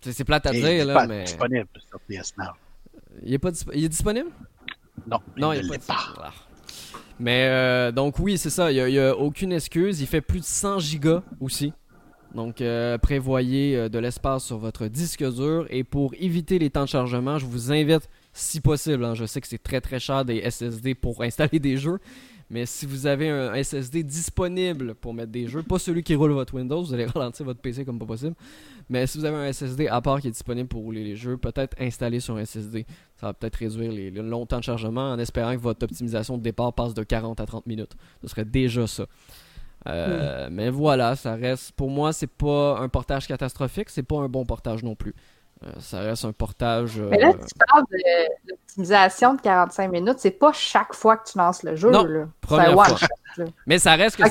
C'est, plate à Et dire, il est là, pas mais. disponible sur PS Now. Il est, pas disp- il est disponible? Non, Non, il il l'est pas de Ah. Mais euh, donc oui, c'est ça. Il n'y a, aucune excuse. Il fait plus de 100 gigas aussi. Donc euh, prévoyez euh, de l'espace sur votre disque dur. Et pour éviter les temps de chargement, je vous invite, si possible, hein, je sais que c'est très très cher des SSD pour installer des jeux. Mais si vous avez un SSD disponible pour mettre des jeux, pas celui qui roule votre Windows, vous allez ralentir votre PC comme pas possible. Mais si vous avez un SSD à part qui est disponible pour rouler les jeux, peut-être installer sur un SSD. Ça va peut-être réduire les, les longs temps de chargement en espérant que votre optimisation de départ passe de 40 à 30 minutes. Ce serait déjà ça. Euh, Mais voilà, ça reste. Pour moi, c'est pas un portage catastrophique, c'est pas un bon portage non plus. Euh, ça reste un portage. euh, Mais là, tu parles de l'optimisation de 45 minutes. C'est pas chaque fois que tu lances le jeu. Non, là. Première fois. Là. Mais ça reste que.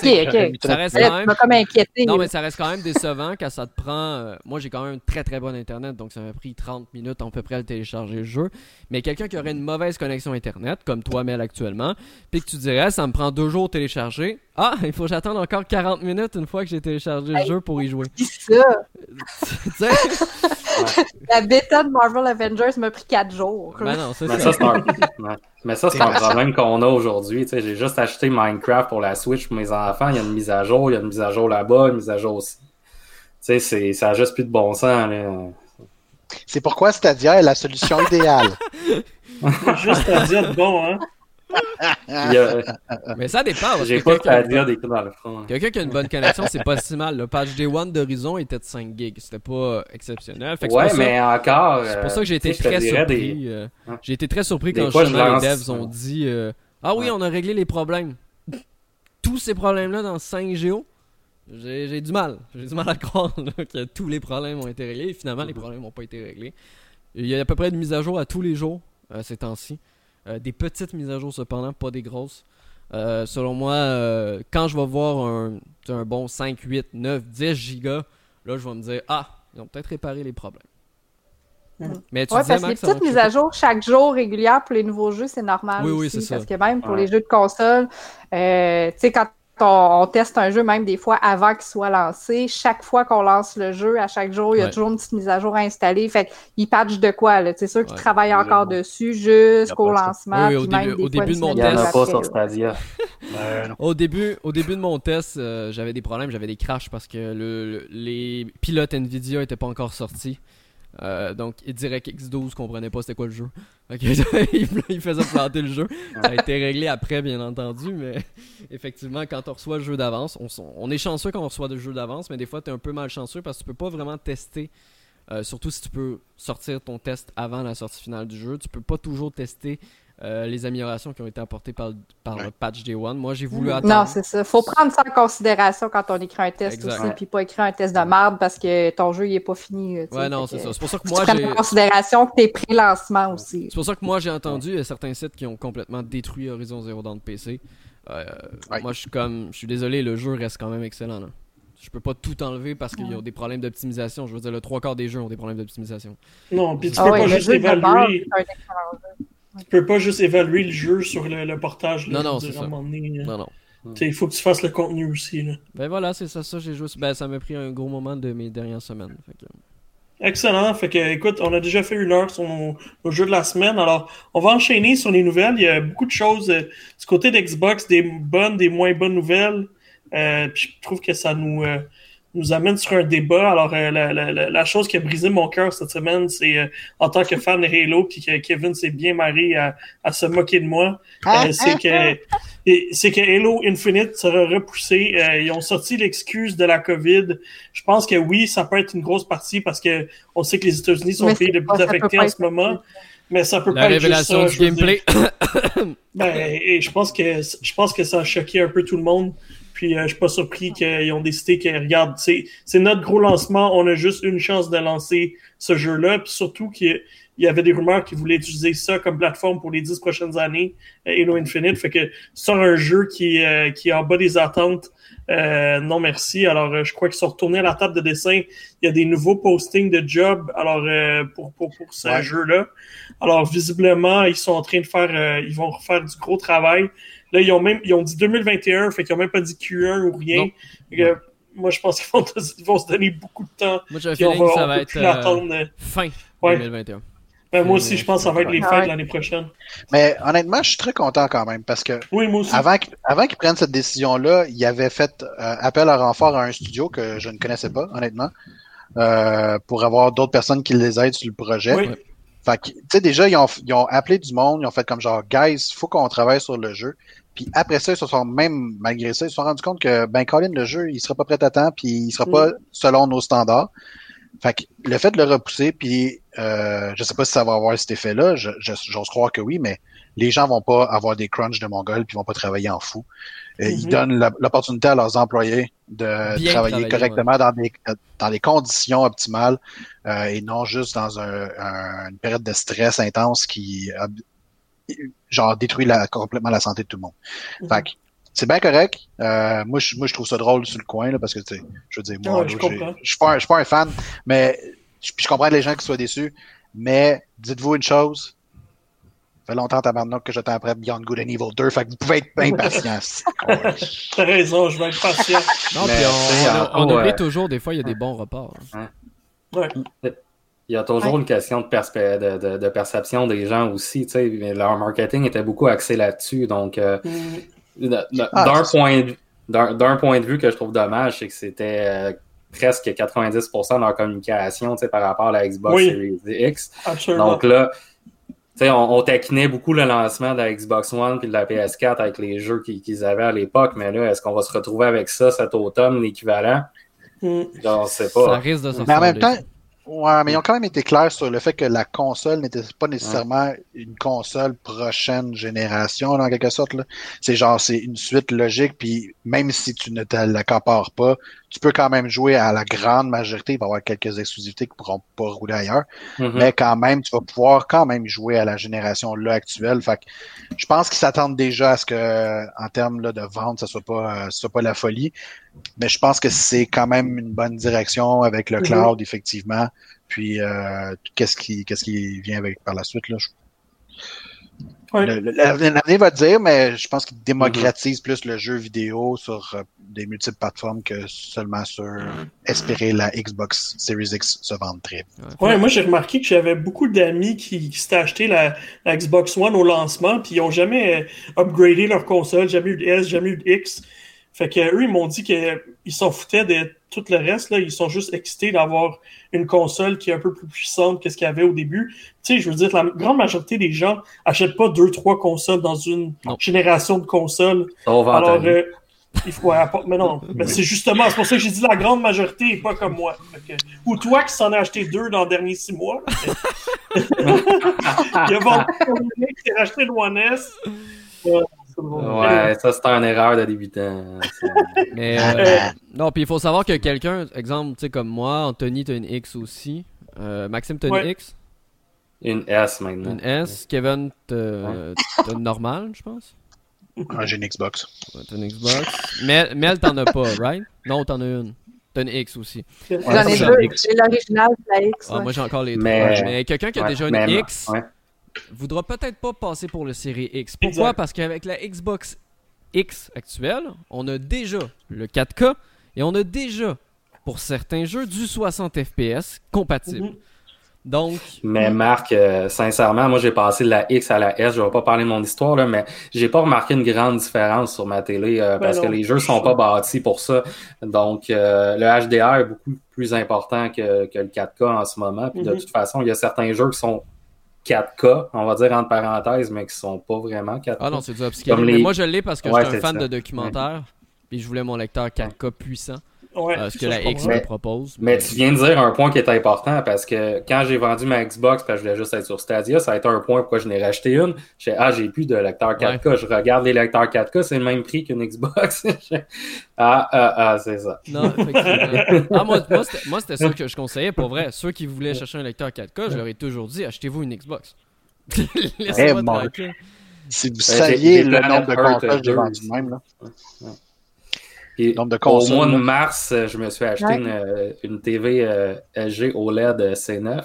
Ça reste quand même. m'as comme inquiété. Non, mais ça reste quand même décevant quand ça te prend. euh, moi, j'ai quand même très très bon internet, donc ça m'a pris 30 minutes à peu près à télécharger le jeu. Mais quelqu'un qui aurait une mauvaise connexion internet, comme toi, Mel, actuellement, puis que tu dirais, ça me prend deux jours de télécharger. Ah, il faut que j'attende encore 40 minutes une fois que j'ai téléchargé le Hey. jeu pour y jouer. Ça. La bêta de Marvel Avengers m'a pris 4 jours. ben non, c'est Mais ça. c'est un, ouais. Mais ça, c'est un problème qu'on a aujourd'hui. Tu sais, J'ai juste acheté Minecraft pour la Switch pour mes enfants. Il y a une mise à jour, il y a une mise à jour là-bas, une mise à jour aussi. Tu sais, c'est- ça a juste plus de bon sens. Là. C'est pourquoi Stadia est la solution idéale. Juste à dire, bon, hein. Il y a- Mais ça dépend. J'ai pas dire des coups dans le front. Quelqu'un qui a une bonne connexion, c'est pas si mal. Le patch Day One d'Horizon était de 5 gigs. C'était pas euh, exceptionnel. Fait que c'est Ouais, ça- mais encore. C'est pour ça que j'ai été euh, très surpris. euh, Hein. J'ai été très surpris quand fois, je les devs ont dit euh, Ah oui, Ouais. on a réglé les problèmes. Tous ces problèmes-là dans 5 Go, j'ai du mal. J'ai du mal à croire que tous les problèmes ont été réglés. Finalement, les problèmes n'ont pas été réglés. Il y a à peu près une mise à jour à tous les jours euh, ces temps-ci. Euh, des petites mises à jour cependant, pas des grosses. Euh, selon moi, quand je vais voir un, un bon 5, 8, 9, 10 gigas, là je vais me dire Ah, ils ont peut-être réparé les problèmes. Mais tu Ouais, disais, parce que les petites mises à jour chaque jour régulières pour les nouveaux jeux, c'est normal. Oui, oui, aussi, c'est ça. Parce que même pour Ouais. les jeux de console, euh, tu sais, quand on, on teste un jeu, même des fois avant qu'il soit lancé, chaque fois qu'on lance le jeu, à chaque jour, il y a Ouais. toujours une petite mise à jour installée. Fait qu'ils patchent de quoi, là? C'est sûr qu'ils Ouais. travaillent encore dessus jusqu'au lancement. Oui, oui, au même début- au début de mon test. pas sur. Stadia. Au début, au début de mon test, euh, j'avais des problèmes, j'avais des crashs parce que le, le- les pilotes Nvidia n'étaient pas encore sortis. Euh, donc, DirectX 12 comprenait pas c'était quoi le jeu. Il, faisait planter le jeu. Ça a été réglé après, bien entendu, mais effectivement, quand on reçoit le jeu d'avance, on est chanceux quand on reçoit le jeu d'avance, mais des fois, tu es un peu malchanceux parce que tu peux pas vraiment tester. euh, surtout si tu peux sortir ton test avant la sortie finale du jeu, tu peux pas toujours tester euh, les améliorations qui ont été apportées par, par le patch Day One. Moi, j'ai voulu Non, attendre. c'est ça. Faut prendre ça en considération quand on écrit un test Exact. aussi, puis pas écrire un test de merde parce que ton jeu il est pas fini. Ouais, non, c'est ça. C'est pour ça que moi, j'ai. en considération que t'es pré-lancement aussi. C'est pour ça que moi j'ai entendu euh, certains sites qui ont complètement détruit Horizon Zero Dawn PC. Euh, Ouais. Moi je suis comme je suis désolé, le jeu reste quand même excellent là. Je peux pas tout enlever parce qu'ils ont des problèmes d'optimisation. Je veux dire, le trois quarts des jeux ont des problèmes d'optimisation. Non, puis tu Ah peux ouais, pas le juste évaluer. Tu peux pas juste évaluer le jeu sur le, le portage. là, Non, non, c'est ça. moment donné, euh, Non, non. sais, Il faut que tu fasses le contenu aussi. Là. Ben voilà, c'est ça, ça j'ai joué. Ben ça m'a pris un gros moment de mes dernières semaines. Fait que- Excellent. Fait que, écoute, on a déjà fait une heure sur nos, nos jeux de la semaine. Alors, on va enchaîner sur les nouvelles. Il y a beaucoup de choses euh, du côté d'Xbox, des bonnes, des moins bonnes nouvelles. Euh, puis je trouve que ça nous, euh, nous amène sur un débat. Alors, euh, la, la, la, la chose qui a brisé mon cœur cette semaine, c'est euh, en tant que fan de Halo, puis que Kevin s'est bien marré à, à se moquer de moi, Ah, euh, c'est que c'est que Halo Infinite sera repoussé. Euh, ils ont sorti l'excuse de la COVID. Je pense que oui, ça peut être une grosse partie parce que on sait que les États-Unis sont Mais le pays c'est le pas- plus ça peut affecté pas en ce moment. Mais ça peut La pas être juste ça, du gameplay. Ben, et je pense que je pense que ça a choqué un peu tout le monde. Puis euh, je suis pas surpris qu'ils ont décidé que regarde, c'est c'est notre gros lancement, on a juste une chance de lancer ce jeu-là. Puis surtout qu'il il y avait des rumeurs qui voulaient utiliser ça comme plateforme pour les dix prochaines années, euh, Halo Infinite. Fait que sur un jeu qui, euh, qui est en bas des attentes, euh, non merci. Alors, euh, je crois qu'ils sont retournés à la table de dessin. Il y a des nouveaux postings de job alors euh, pour, pour, pour ce Ouais. jeu-là. Alors, visiblement, ils sont en train de faire, euh, ils vont refaire du gros travail. Là, ils ont même, ils ont dit 2021, fait qu'ils ont même pas dit Q1 ou rien. Moi, je pense qu'ils vont, se donner beaucoup de temps. Moi, j'ai un feeling que ça va être euh, euh, fin Ouais. 2021. Ben, moi aussi, je pense que ça va être les fêtes ouais. l'année prochaine. Mais honnêtement, je suis très content quand même parce que Oui, moi aussi. avant qu'ils avant prennent cette décision-là, ils avaient fait euh, appel à renfort à un studio que je ne connaissais pas, honnêtement, euh, pour avoir d'autres personnes qui les aident sur le projet. Oui. Fait que, tu sais, déjà, ils ont, ils ont appelé du monde, ils ont fait comme genre, guys, faut qu'on travaille sur le jeu. Puis après ça, ils se sont même, malgré ça, ils se sont rendus compte que, ben, Colin, le jeu, il sera pas prêt à temps, puis il sera Mm. pas selon nos standards. Fait que le fait de le repousser, puis euh, je sais pas si ça va avoir cet effet-là, je- je- j'ose croire que oui, mais les gens vont pas avoir des crunchs de Mongol, puis ils vont pas travailler en fou. Euh, Ils Mhm. donnent l'opportunité à leurs employés de Bien travailler correctement dans des dans des conditions optimales euh, et non juste dans un, un- une période de stress intense qui euh, genre détruit la, complètement la santé de tout le monde. Mhm. Fait que c'est bien correct. Euh, moi, je, moi, je trouve ça drôle sur le coin là, parce que tu sais, je veux dire, moi, Ouais, je j'ai- comprends. je suis pas, un- je suis pas un fan, mais je, je comprends les gens qui soient déçus. Mais dites-vous une chose. Ça fait longtemps, tabarnak, que j'attends après Beyond Good and Evil 2. Fait que vous pouvez être impatient. c'est con. T'as raison, je vais être patient. Non, Mais, puis on, on, oublie toujours, des fois, il y a des bons reports. Ouais. Il y a toujours une question de, perspe- de, de- de perception des gens aussi. tu sais. Leur marketing était beaucoup axé là-dessus. Donc, euh, Mm. d'un Ah, point, de- d'un d'un point de vue que je trouve dommage, c'est que c'était euh, presque 90% de leur communication tu sais, par rapport à la Xbox Oui. Series X. Absolument. Donc là, tu sais, on, on taquinait beaucoup le lancement de la Xbox One puis de la PS4 avec les jeux qu'ils avaient à l'époque, mais là, est-ce qu'on va se retrouver avec ça cet automne, l'équivalent? Mm. Je ne sais Ça pas. risque de se Mais en même temps, ouais, mais ils ont quand même été clairs sur le fait que la console n'était pas nécessairement une console prochaine génération, là, en quelque sorte. C'est genre, c'est une suite logique, puis même si tu ne te l'accapares pas, tu peux quand même jouer à la grande majorité. Il va y avoir quelques exclusivités qui pourront pas rouler ailleurs. Mhm. mais quand même, tu vas pouvoir quand même jouer à la génération là actuelle. Fait que je pense qu'ils s'attendent déjà à ce que, en termes là, de vente, ça soit pas, euh, ça soit pas la folie. Mais je pense que c'est quand même une bonne direction avec le Mhm. cloud, effectivement. Puis euh, qu'est-ce qui, qu'est-ce qui vient avec par la suite là. je- Le- L'avenir va dire, mais je pense qu'il démocratise plus le jeu vidéo sur euh, des multiples plateformes que seulement sur espérer la Xbox Series X se vendre très vite. Ouais, moi j'ai remarqué que j'avais beaucoup d'amis qui, qui s'étaient acheté la, la Xbox One au lancement, puis ils ont jamais euh, upgradé leur console, jamais eu de S, jamais eu de X. Fait que eux, ils m'ont dit qu'ils s'en foutaient de tout le reste, là. Ils sont juste excités d'avoir une console qui est un peu plus puissante que ce qu'il y avait au début. Tu sais, je veux dire, la grande majorité des gens achètent pas deux, trois consoles dans une Non. génération de consoles. Alors, euh, il faut, appa- mais non, mais c'est justement, c'est pour ça que j'ai dit la grande majorité et pas comme moi. Que- ou toi qui s'en as acheté deux dans les derniers six mois. il y a vendu son One X, il a racheté le One S. Drôle. Ouais, ça c'était une erreur de débutant. Mais, euh, Euh, non, puis il faut savoir que quelqu'un, exemple, tu sais, comme moi, Anthony, t'as une X aussi. Euh, Maxime, t'as une Ouais. X? Une S maintenant. Une S. Kevin, t'as t'as une normale, je pense? Ah, J'ai une Xbox. Ouais, T'as une Xbox. Mel, Mel t'en as pas, right? Non, t'en as une. T'as une X aussi. J'en Ouais, ai deux. X. J'ai l'original de la X. Ah, ouais. moi, j'ai encore les deux. Mais- Mais, quelqu'un qui a Ouais, déjà une X ouais. Voudra peut-être pas passer pour le série X. Pourquoi? Exact. Parce qu'avec la Xbox X actuelle, on a déjà le 4K et on a déjà, pour certains jeux, du 60 FPS compatible. Mhm. Donc, Mais Marc, euh, sincèrement, moi j'ai passé de la X à la S. Je vais pas parler de mon histoire, là, mais j'ai pas remarqué une grande différence sur ma télé euh, parce non, que les jeux sont pas bâtis pour ça. Donc euh, le HDR est beaucoup plus important que, que le 4K en ce moment. Puis de Mhm. toute façon, il y a certains jeux qui sont 4K, on va dire entre parenthèses, mais qui sont pas vraiment 4K. ah non, c'est du les- moi, je l'ai parce que Ouais, je suis un fan ça. de documentaire. Puis je voulais mon lecteur 4K puissant. Ouais, euh, ce que la je X comprends. me propose. Mais tu viens de dire un point qui est important parce que quand j'ai vendu ma Xbox parce que je voulais juste être sur Stadia, ça a été un point pourquoi je n'ai racheté une. J'ai ah, j'ai plus de lecteur 4K. Je regarde les lecteurs 4K, c'est le même prix qu'une Xbox. ah, ah, ah, c'est ça. Non, effectivement. Ah, moi, moi, c'était- ça que je conseillais. Pour vrai, ceux qui voulaient chercher un lecteur 4K, je leur ai toujours dit achetez-vous une Xbox. Laissez-moi Eh, mon- tranquille. Si vous j'ai- saviez le nombre de consoles que j'ai vendu même, là. Puis, Nombre de au mois de mars, euh, je me suis acheté Ouais. une, euh, une TV euh, LG OLED C9.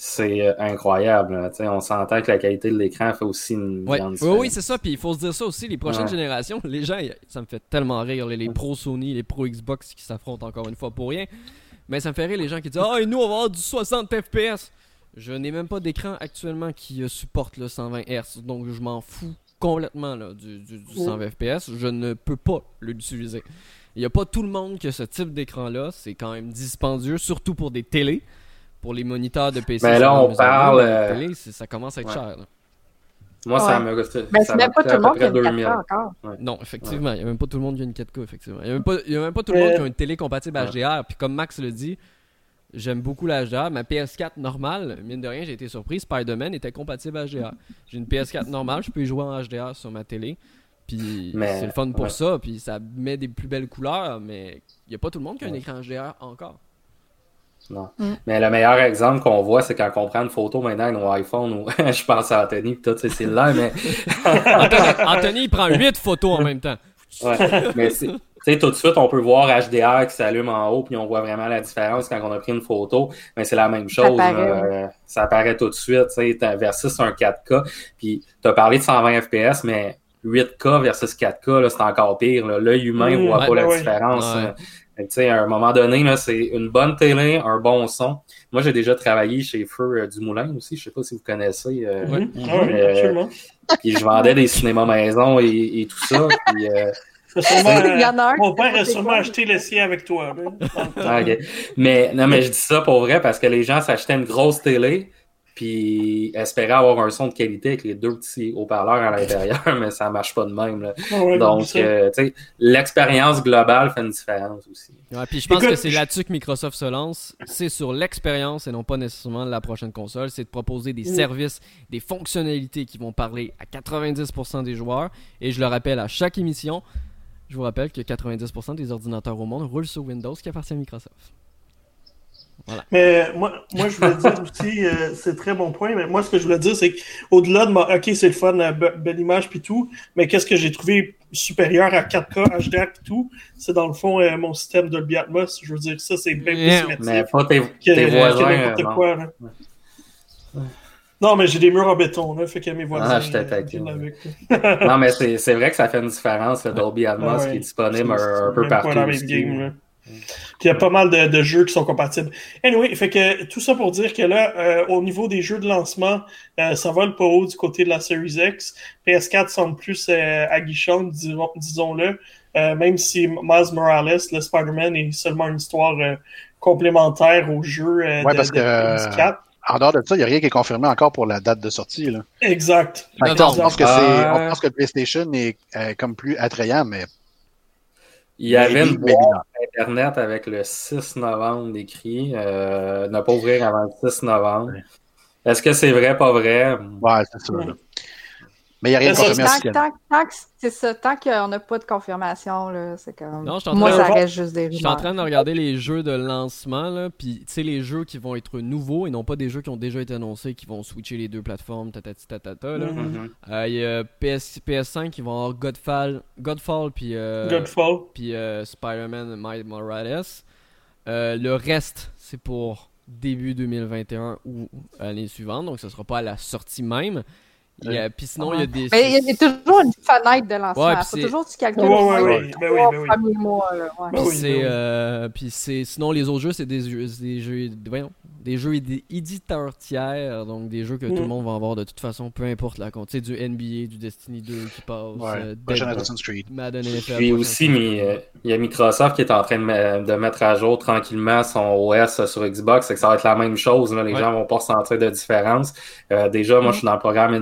C'est euh, incroyable. sais, On s'entend que la qualité de l'écran fait aussi une Ouais. grande Oui, différence. oui, c'est ça. Puis il faut se dire ça aussi. Les prochaines Ouais. générations, les gens, ça me fait tellement rire. Les, les pros Sony, les pros Xbox qui s'affrontent encore une fois pour rien. Mais ça me fait rire les gens qui disent Ah, et nous, on va avoir du 60 FPS. Je n'ai même pas d'écran actuellement qui euh, supporte le 120 Hz. Donc je m'en fous complètement là, du, du, du 120 FPS. Je ne peux pas l'utiliser. Il n'y a pas tout le monde qui a ce type d'écran-là. C'est quand même dispendieux, surtout pour des télés. Pour les moniteurs de PC. Mais là, on parle, les euh, c'est- ça commence à être ouais. cher. là. Moi, ça me Ben, ça c'est même pas tout le monde qui a une 2000. 4K encore. Non, effectivement, il n'y a même pas tout le monde qui a une 4K, effectivement. Il n'y a, même pas- il y a même pas tout le monde Euh, qui a une télé compatible HDR. Puis comme Max le dit, j'aime beaucoup la HDR. Ma PS4 normale, mine de rien, j'ai été surpris, Spider-Man était compatible HDR. J'ai une PS4 normale, je peux y jouer en HDR sur ma télé. Puis Mais- c'est le fun pour ouais. ça, puis ça met des plus belles couleurs, mais il n'y a pas tout le monde qui a un Ouais. écran HDR encore. Non. Mm. Mais le meilleur exemple qu'on voit, c'est quand on prend une photo maintenant avec nos iPhones, ou je pense à Anthony, pis tout, c'est cellulaire, mais, Anthony, Anthony, il prend 8 photos en même temps. ouais, mais sais, tout de suite, on peut voir HDR qui s'allume en haut, puis on voit vraiment la différence quand on a pris une photo, mais c'est la même chose. apparaît. Euh, ça apparaît tout de suite, tu sais, versus un 4K. Puis, tu as parlé de 120 FPS, mais 8K versus 4K, là, c'est encore pire. L'œil humain Mmh, voit ouais, pas la ouais. différence. Ouais. à un moment donné, c'est une bonne télé, un bon son. Moi, j'ai déjà travaillé chez Feu euh, du Moulin aussi. Je sais pas si vous connaissez. euh. Ah oui, Euh, absolument. Puis je vendais des cinémas maison et, et tout ça. Puis, euh, sûrement, Il y en a un euh, Mon père a sûrement acheté le sien avec toi. temps. ah. Mais non, mais je dis ça pour vrai parce que les gens s'achetaient une grosse télé puis espéraient avoir un son de qualité avec les deux petits haut-parleurs à l'intérieur, mais ça marche pas de même. là. Ah ouais, Donc, euh, tu sais, l'expérience globale fait une différence aussi. Ouais, puis je pense Écoute, que c'est là-dessus que Microsoft se lance. C'est sur l'expérience et non pas nécessairement la prochaine console. C'est de proposer des Mm. services, des fonctionnalités qui vont parler à 90% des joueurs. Et je le rappelle à chaque émission, je vous rappelle que 90% des ordinateurs au monde roulent sur Windows qui appartient à Microsoft. Mais moi, moi, je voulais dire aussi, euh, c'est très bon point, mais moi, ce que je voulais dire, c'est qu'au-delà de ma. Ok, c'est le fun, euh, be- belle image puis tout, mais qu'est-ce que j'ai trouvé supérieur à 4K, HDR puis tout, c'est dans le fond euh, mon système Dolby Atmos. Je veux dire, ça, c'est bien plus Mais pas tes, que, voisins. n'importe quoi. Là. Non, mais j'ai des murs en béton, là, fait que mes voisins. Ah, je t'attaque, euh. Non, mais c'est c'est vrai que ça fait une différence, le Dolby Atmos, Ah ouais. qui est disponible C'est- un, peu partout. dans là. Puis il y a pas mal de, de jeux qui sont compatibles. Anyway, fait que tout ça pour dire que là, euh, au niveau des jeux de lancement, euh, ça vole pas haut du côté de la Series X. PS4 semble plus euh, aguichante, disons-le. Euh, même si Miles Morales, le Spider-Man, est seulement une histoire euh, complémentaire au jeu euh, Ouais, de, parce de que- PS4. En dehors de ça, il n'y a rien qui est confirmé encore pour la date de sortie. Là. Exact. On, pense que c'est, on pense que le PlayStation est euh, comme plus attrayant, mais. Il y avait une boîte. Internet avec le 6 novembre décrit. Euh, ne pas ouvrir avant le 6 novembre. Est-ce que c'est vrai, pas vrai? Ouais, c'est ça. Mais il n'y a rien de confirmé Tant, officiellement. tant- tant que c'est ça, tant qu'on n'a pas de confirmation, là, c'est comme. Non, je suis en Moi, train ça de- reste juste des Je suis en rumeurs. train de regarder les jeux de lancement, là, puis tu sais, les jeux qui vont être nouveaux et non pas des jeux qui ont déjà été annoncés, qui vont switcher les deux plateformes, tatati tatata, là. Mhm. Mhm. Euh, Il y a PS, PS5 qui vont avoir Godfall, Godfall puis euh, Godfall. puis euh, Spider-Man Miles Morales. Euh, le reste, c'est pour début 2021 ou l'année suivante, donc ce sera pas à la sortie même. Il y a- Puis sinon, il y a des. Mais il y a toujours une fenêtre de lancement. Ouais, c'est- toujours tu calcules Ouais, ouais, oui, trois oui. premiers mois. là, ouais. Oui, c'est, oui. euh, puis c'est sinon les autres jeux c'est des jeux des jeux voyons, des jeux édi- éditeurs tiers donc des jeux que tout Mm. le monde va avoir de toute façon peu importe la compte tu sais du NBA du Destiny 2 qui passe Ouais. euh, Assassin's Creed. Madden NFL Puis aussi, mais, euh, il y a Microsoft qui est en train de, me- de mettre à jour tranquillement son OS sur Xbox. C'est que ça va être la même chose. Là. Les Ouais. gens vont pas ressentir de différence. Euh, déjà, moi, je suis dans le programme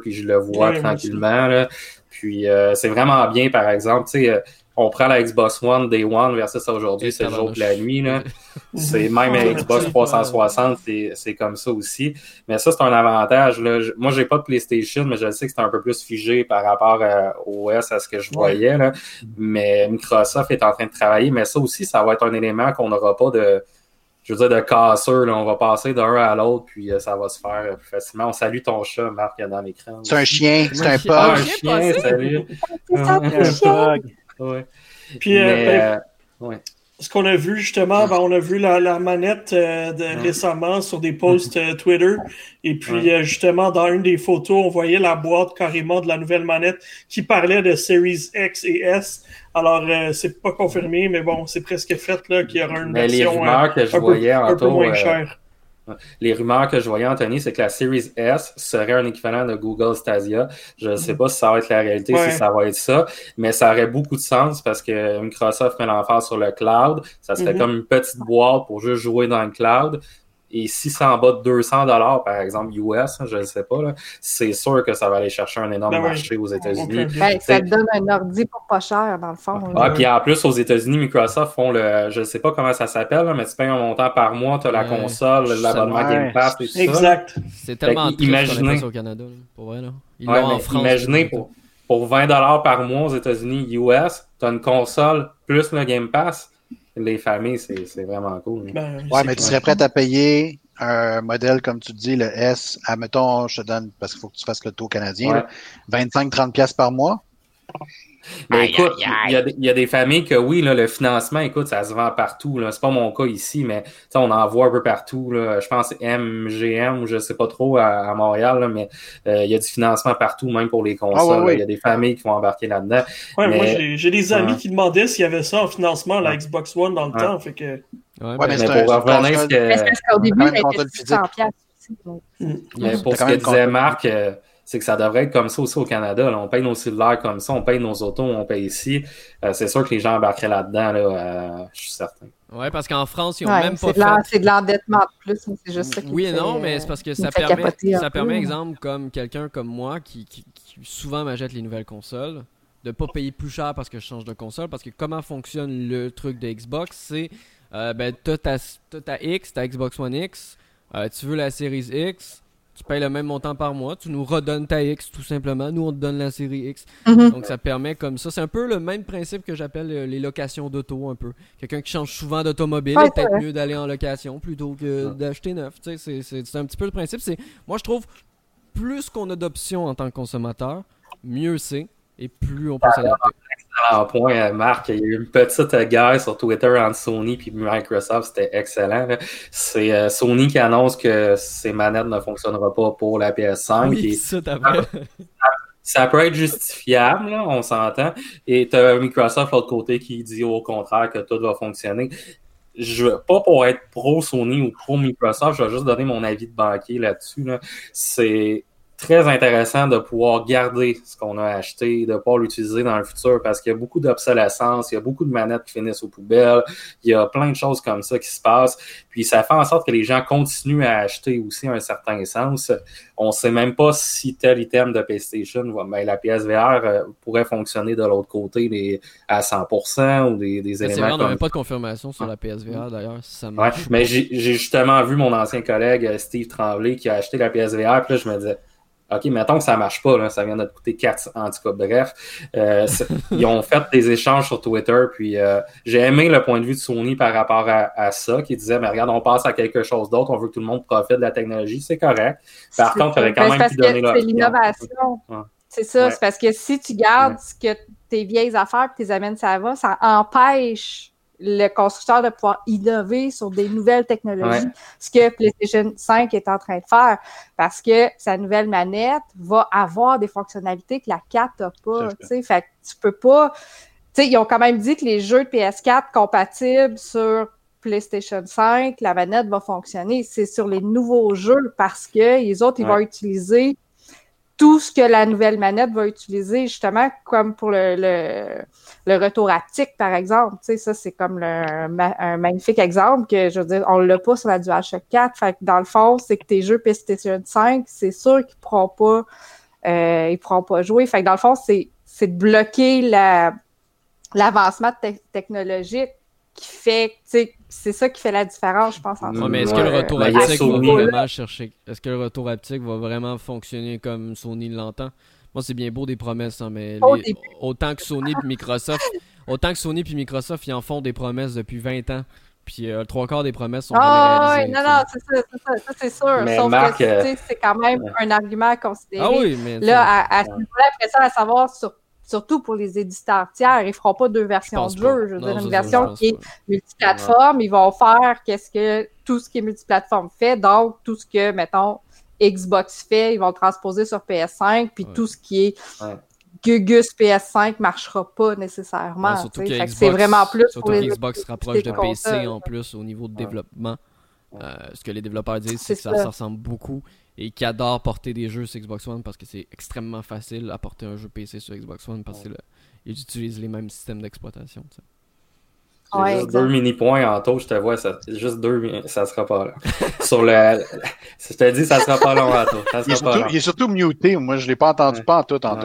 Puis je le vois tranquillement. là. Puis euh, c'est vraiment bien, par exemple. tu sais, euh, on prend la Xbox One Day One versus aujourd'hui, c'est le jour de la nuit. Là. C'est même la Xbox 360, c'est comme ça aussi. Mais ça, c'est un avantage. Là. Moi, j'ai pas de PlayStation, mais je sais que c'est un peu plus figé par rapport au OS à ce que je voyais. Là. Mais Microsoft est en train de travailler. Mais ça aussi, ça va être un élément qu'on n'aura pas de je veux dire, de casseur. Là. On va passer d'un à l'autre, puis euh, ça va se faire plus facilement. On salue ton chat, Marc, dans l'écran. C'est un chien, c'est un pug. un chien, salut. C'est un Ouais. Puis, euh, Mais, ben, euh, ouais. Ce qu'on a vu justement, ben, on a vu la, la manette euh, de, récemment sur des posts euh, Twitter. Et puis, euh, justement, dans une des photos, on voyait la boîte carrément de la nouvelle manette qui parlait de Series X et S. Alors, euh, c'est pas confirmé, mais bon, c'est presque fait là qu'il y aura une Mais les version rumeurs que je un, peu, un peu moins chère. Les rumeurs que je voyais, Anthony, c'est que la Series S serait un équivalent de Google Stadia. Je ne sais pas si ça va être la réalité, Ouais. si ça va être ça, mais ça aurait beaucoup de sens parce que Microsoft met l'emphase sur le cloud. Ça serait Mhm. comme une petite boîte pour juste jouer dans le cloud. Et si c'est en bas de 200 dollars, par exemple, US, je ne sais pas, c'est sûr que ça va aller chercher un énorme Ben oui. marché aux États-Unis. Ben, ça te donne un ordi pour pas cher, dans le fond. Ah, puis en plus, aux États-Unis, Microsoft font le, je sais pas comment ça s'appelle, mais tu payes un montant par mois, tu as la Ouais. console, l'abonnement. Game Pass et tout ça. Exact. C'est tellement Fait triste imaginez- au Canada, là, pour vrai. Là. Ils Ouais, l'ont en mais France. imaginez pour, pour 20 dollars par mois aux États-Unis, US, tu as une console plus le Game Pass. Les familles, c'est c'est vraiment cool. Ben, Ouais, mais tu serais prêt à payer un modèle, comme tu dis, le S, admettons, je te donne, parce qu'il faut que tu fasses le taux canadien, Ouais. là, 25-30$ piastres par mois? Mais Aïe, écoute, il y, a des- il y a des familles que oui, là, le financement, écoute, ça se vend partout. là. C'est pas mon cas ici, mais on en voit un peu partout. Là. Je pense que c'est MGM ou je sais pas trop à, à Montréal, là, mais euh, il y a du financement partout, même pour les consoles. Ah ouais, là. ouais. Il y a des familles qui vont embarquer là-dedans. Ouais, Mais- moi, j'ai j'ai des amis Ouais. qui demandaient s'il y avait ça en financement, la Ouais. Xbox One dans le Ouais. temps. Fait que, Ouais, ben, mais Mais c'est pour revenir ce console- Mais c'est que, parce qu'au début, quand même elle une était console 600 piastres aussi, donc. mais pour ce que disait. Marc, euh, c'est que ça devrait être comme ça aussi au Canada. là. On paye nos cellulaires comme ça, on paye nos autos, on paye ici. Euh, c'est sûr que les gens embarqueraient là-dedans, là, euh, je suis certain. Ouais, parce qu'en France, ils ont Ouais, même pas c'est de l'en- fait. c'est de l'endettement de plus, mais c'est juste ça qui Oui et fait, non, mais c'est parce que ça permet, ça peu, permet, exemple, comme quelqu'un comme moi qui, qui, qui souvent m'achète les nouvelles consoles, de pas payer plus cher parce que je change de console. Parce que comment fonctionne le truc de Xbox, c'est euh, ben, t'as ta, X, ta Xbox One X, euh, tu veux la Series X, tu payes le même montant par mois, tu nous redonnes ta X tout simplement, nous on te donne la série X. Mhm. Donc ça permet comme ça. C'est un peu le même principe que j'appelle euh, les locations d'auto un peu. Quelqu'un qui change souvent d'automobile Ouais, est peut-être mieux d'aller en location plutôt que d'acheter neuf. Tu sais, c'est- un petit peu le principe. C'est moi je trouve plus qu'on a d'options en tant que consommateur, mieux c'est et plus on peut s'adapter. Excellent point, euh, Marc. Il y a eu une petite guerre sur Twitter entre Sony et Microsoft. C'était excellent. C'est euh, Sony qui annonce que ces manettes ne fonctionneront pas pour la PS5. Oui, et ça peut être justifiable, là, on s'entend. Et tu as Microsoft de l'autre côté qui dit au contraire que tout va fonctionner. Je pas pour être pro Sony ou pro Microsoft, je vais juste donner mon avis de banquier là-dessus. Là. C'est très intéressant de pouvoir garder ce qu'on a acheté, de pouvoir l'utiliser dans le futur parce qu'il y a beaucoup d'obsolescence, il y a beaucoup de manettes qui finissent aux poubelles, il y a plein de choses comme ça qui se passent. Puis ça fait en sorte que les gens continuent à acheter aussi un certain sens. On sait même pas si tel item de PlayStation, ben, la PSVR euh, pourrait fonctionner de l'autre côté les, à 100% ou des, des éléments vrai, on n'a comme même pas de confirmation sur la PSVR d'ailleurs. Si ça Ouais, mais j'ai j'ai justement vu mon ancien collègue euh, Steve Tremblay qui a acheté la PSVR, puis là je me disais OK, mettons que ça marche pas, là, ça vient de te coûter 4 en tout cas, bref. Euh, ils ont fait des échanges sur Twitter, puis euh, j'ai aimé le point de vue de Sony par rapport à, à ça, qui disait, mais regarde, on passe à quelque chose d'autre, on veut que tout le monde profite de la technologie, c'est correct. Par contre, il ça. aurait quand Ben, même parce donner leur C'est l'innovation. Ouais. C'est ça, Ouais. c'est parce que si tu gardes ce que tes vieilles affaires et tu les amènes ça va, ça empêche le constructeur de pouvoir innover sur des nouvelles technologies, Ouais. ce que PlayStation 5 est en train de faire, parce que sa nouvelle manette va avoir des fonctionnalités que la 4 n'a pas, C'est tu sais, fait que tu peux pas, tu sais, ils ont quand même dit que les jeux de PS4 compatibles sur PlayStation 5, la manette va fonctionner. C'est sur les nouveaux jeux parce que les autres, ils Ouais. vont utiliser tout ce que la nouvelle manette va utiliser, justement, comme pour le, le, le retour haptique, par exemple. Tu sais, ça, c'est comme le, un, ma- un magnifique exemple que, je veux dire, on l'a pas sur la DualShock 4. Fait que, dans le fond, c'est que tes jeux PlayStation 5, c'est sûr qu'ils pourront pas, euh, ils pourront pas jouer. Fait que, dans le fond, c'est, c'est de bloquer la, l'avancement technologique qui fait, c'est ça qui fait la différence, je pense. mais est-ce que le retour haptique va vraiment chercher, est-ce que le retour haptique va vraiment fonctionner comme Sony l'entend? Moi, c'est bien beau des promesses, hein, mais autant que Sony et Microsoft, autant que Sony et Microsoft, ils en font des promesses depuis 20 ans. Puis euh, trois quarts des promesses sont ah, oui, non, non, c'est ça, c'est ça, ça c'est sûr. Mais Sauf Marc, que euh, c'est quand même un argument à considérer. Ah oui, mais là, à, à niveau-là, après ça, à savoir sur surtout pour les éditeurs tiers, ils ne feront pas deux versions de jeu. Je veux dire, une version qui est multiplateforme, ils vont faire qu'est-ce que tout ce qui est multiplateforme fait, donc tout ce que, mettons, Xbox fait, ils vont le transposer sur PS5, puis tout ce qui est Gugus PS5 marchera pas nécessairement. c'est vraiment plus pour les Xbox se rapproche de PC en plus au niveau de développement. Euh, ce que les développeurs disent, c'est que ça, ça, ressemble beaucoup et qui adore porter des jeux sur Xbox One parce que c'est extrêmement facile à porter un jeu PC sur Xbox One parce qu'ils utilisent les mêmes systèmes d'exploitation. Ouais, juste deux mini-points en taux, je te vois, ça, juste deux, ça sera pas là. Sur le, je te dis, ça sera pas long en taux. il, est surtout, muté, moi je l'ai pas entendu, pas en tout en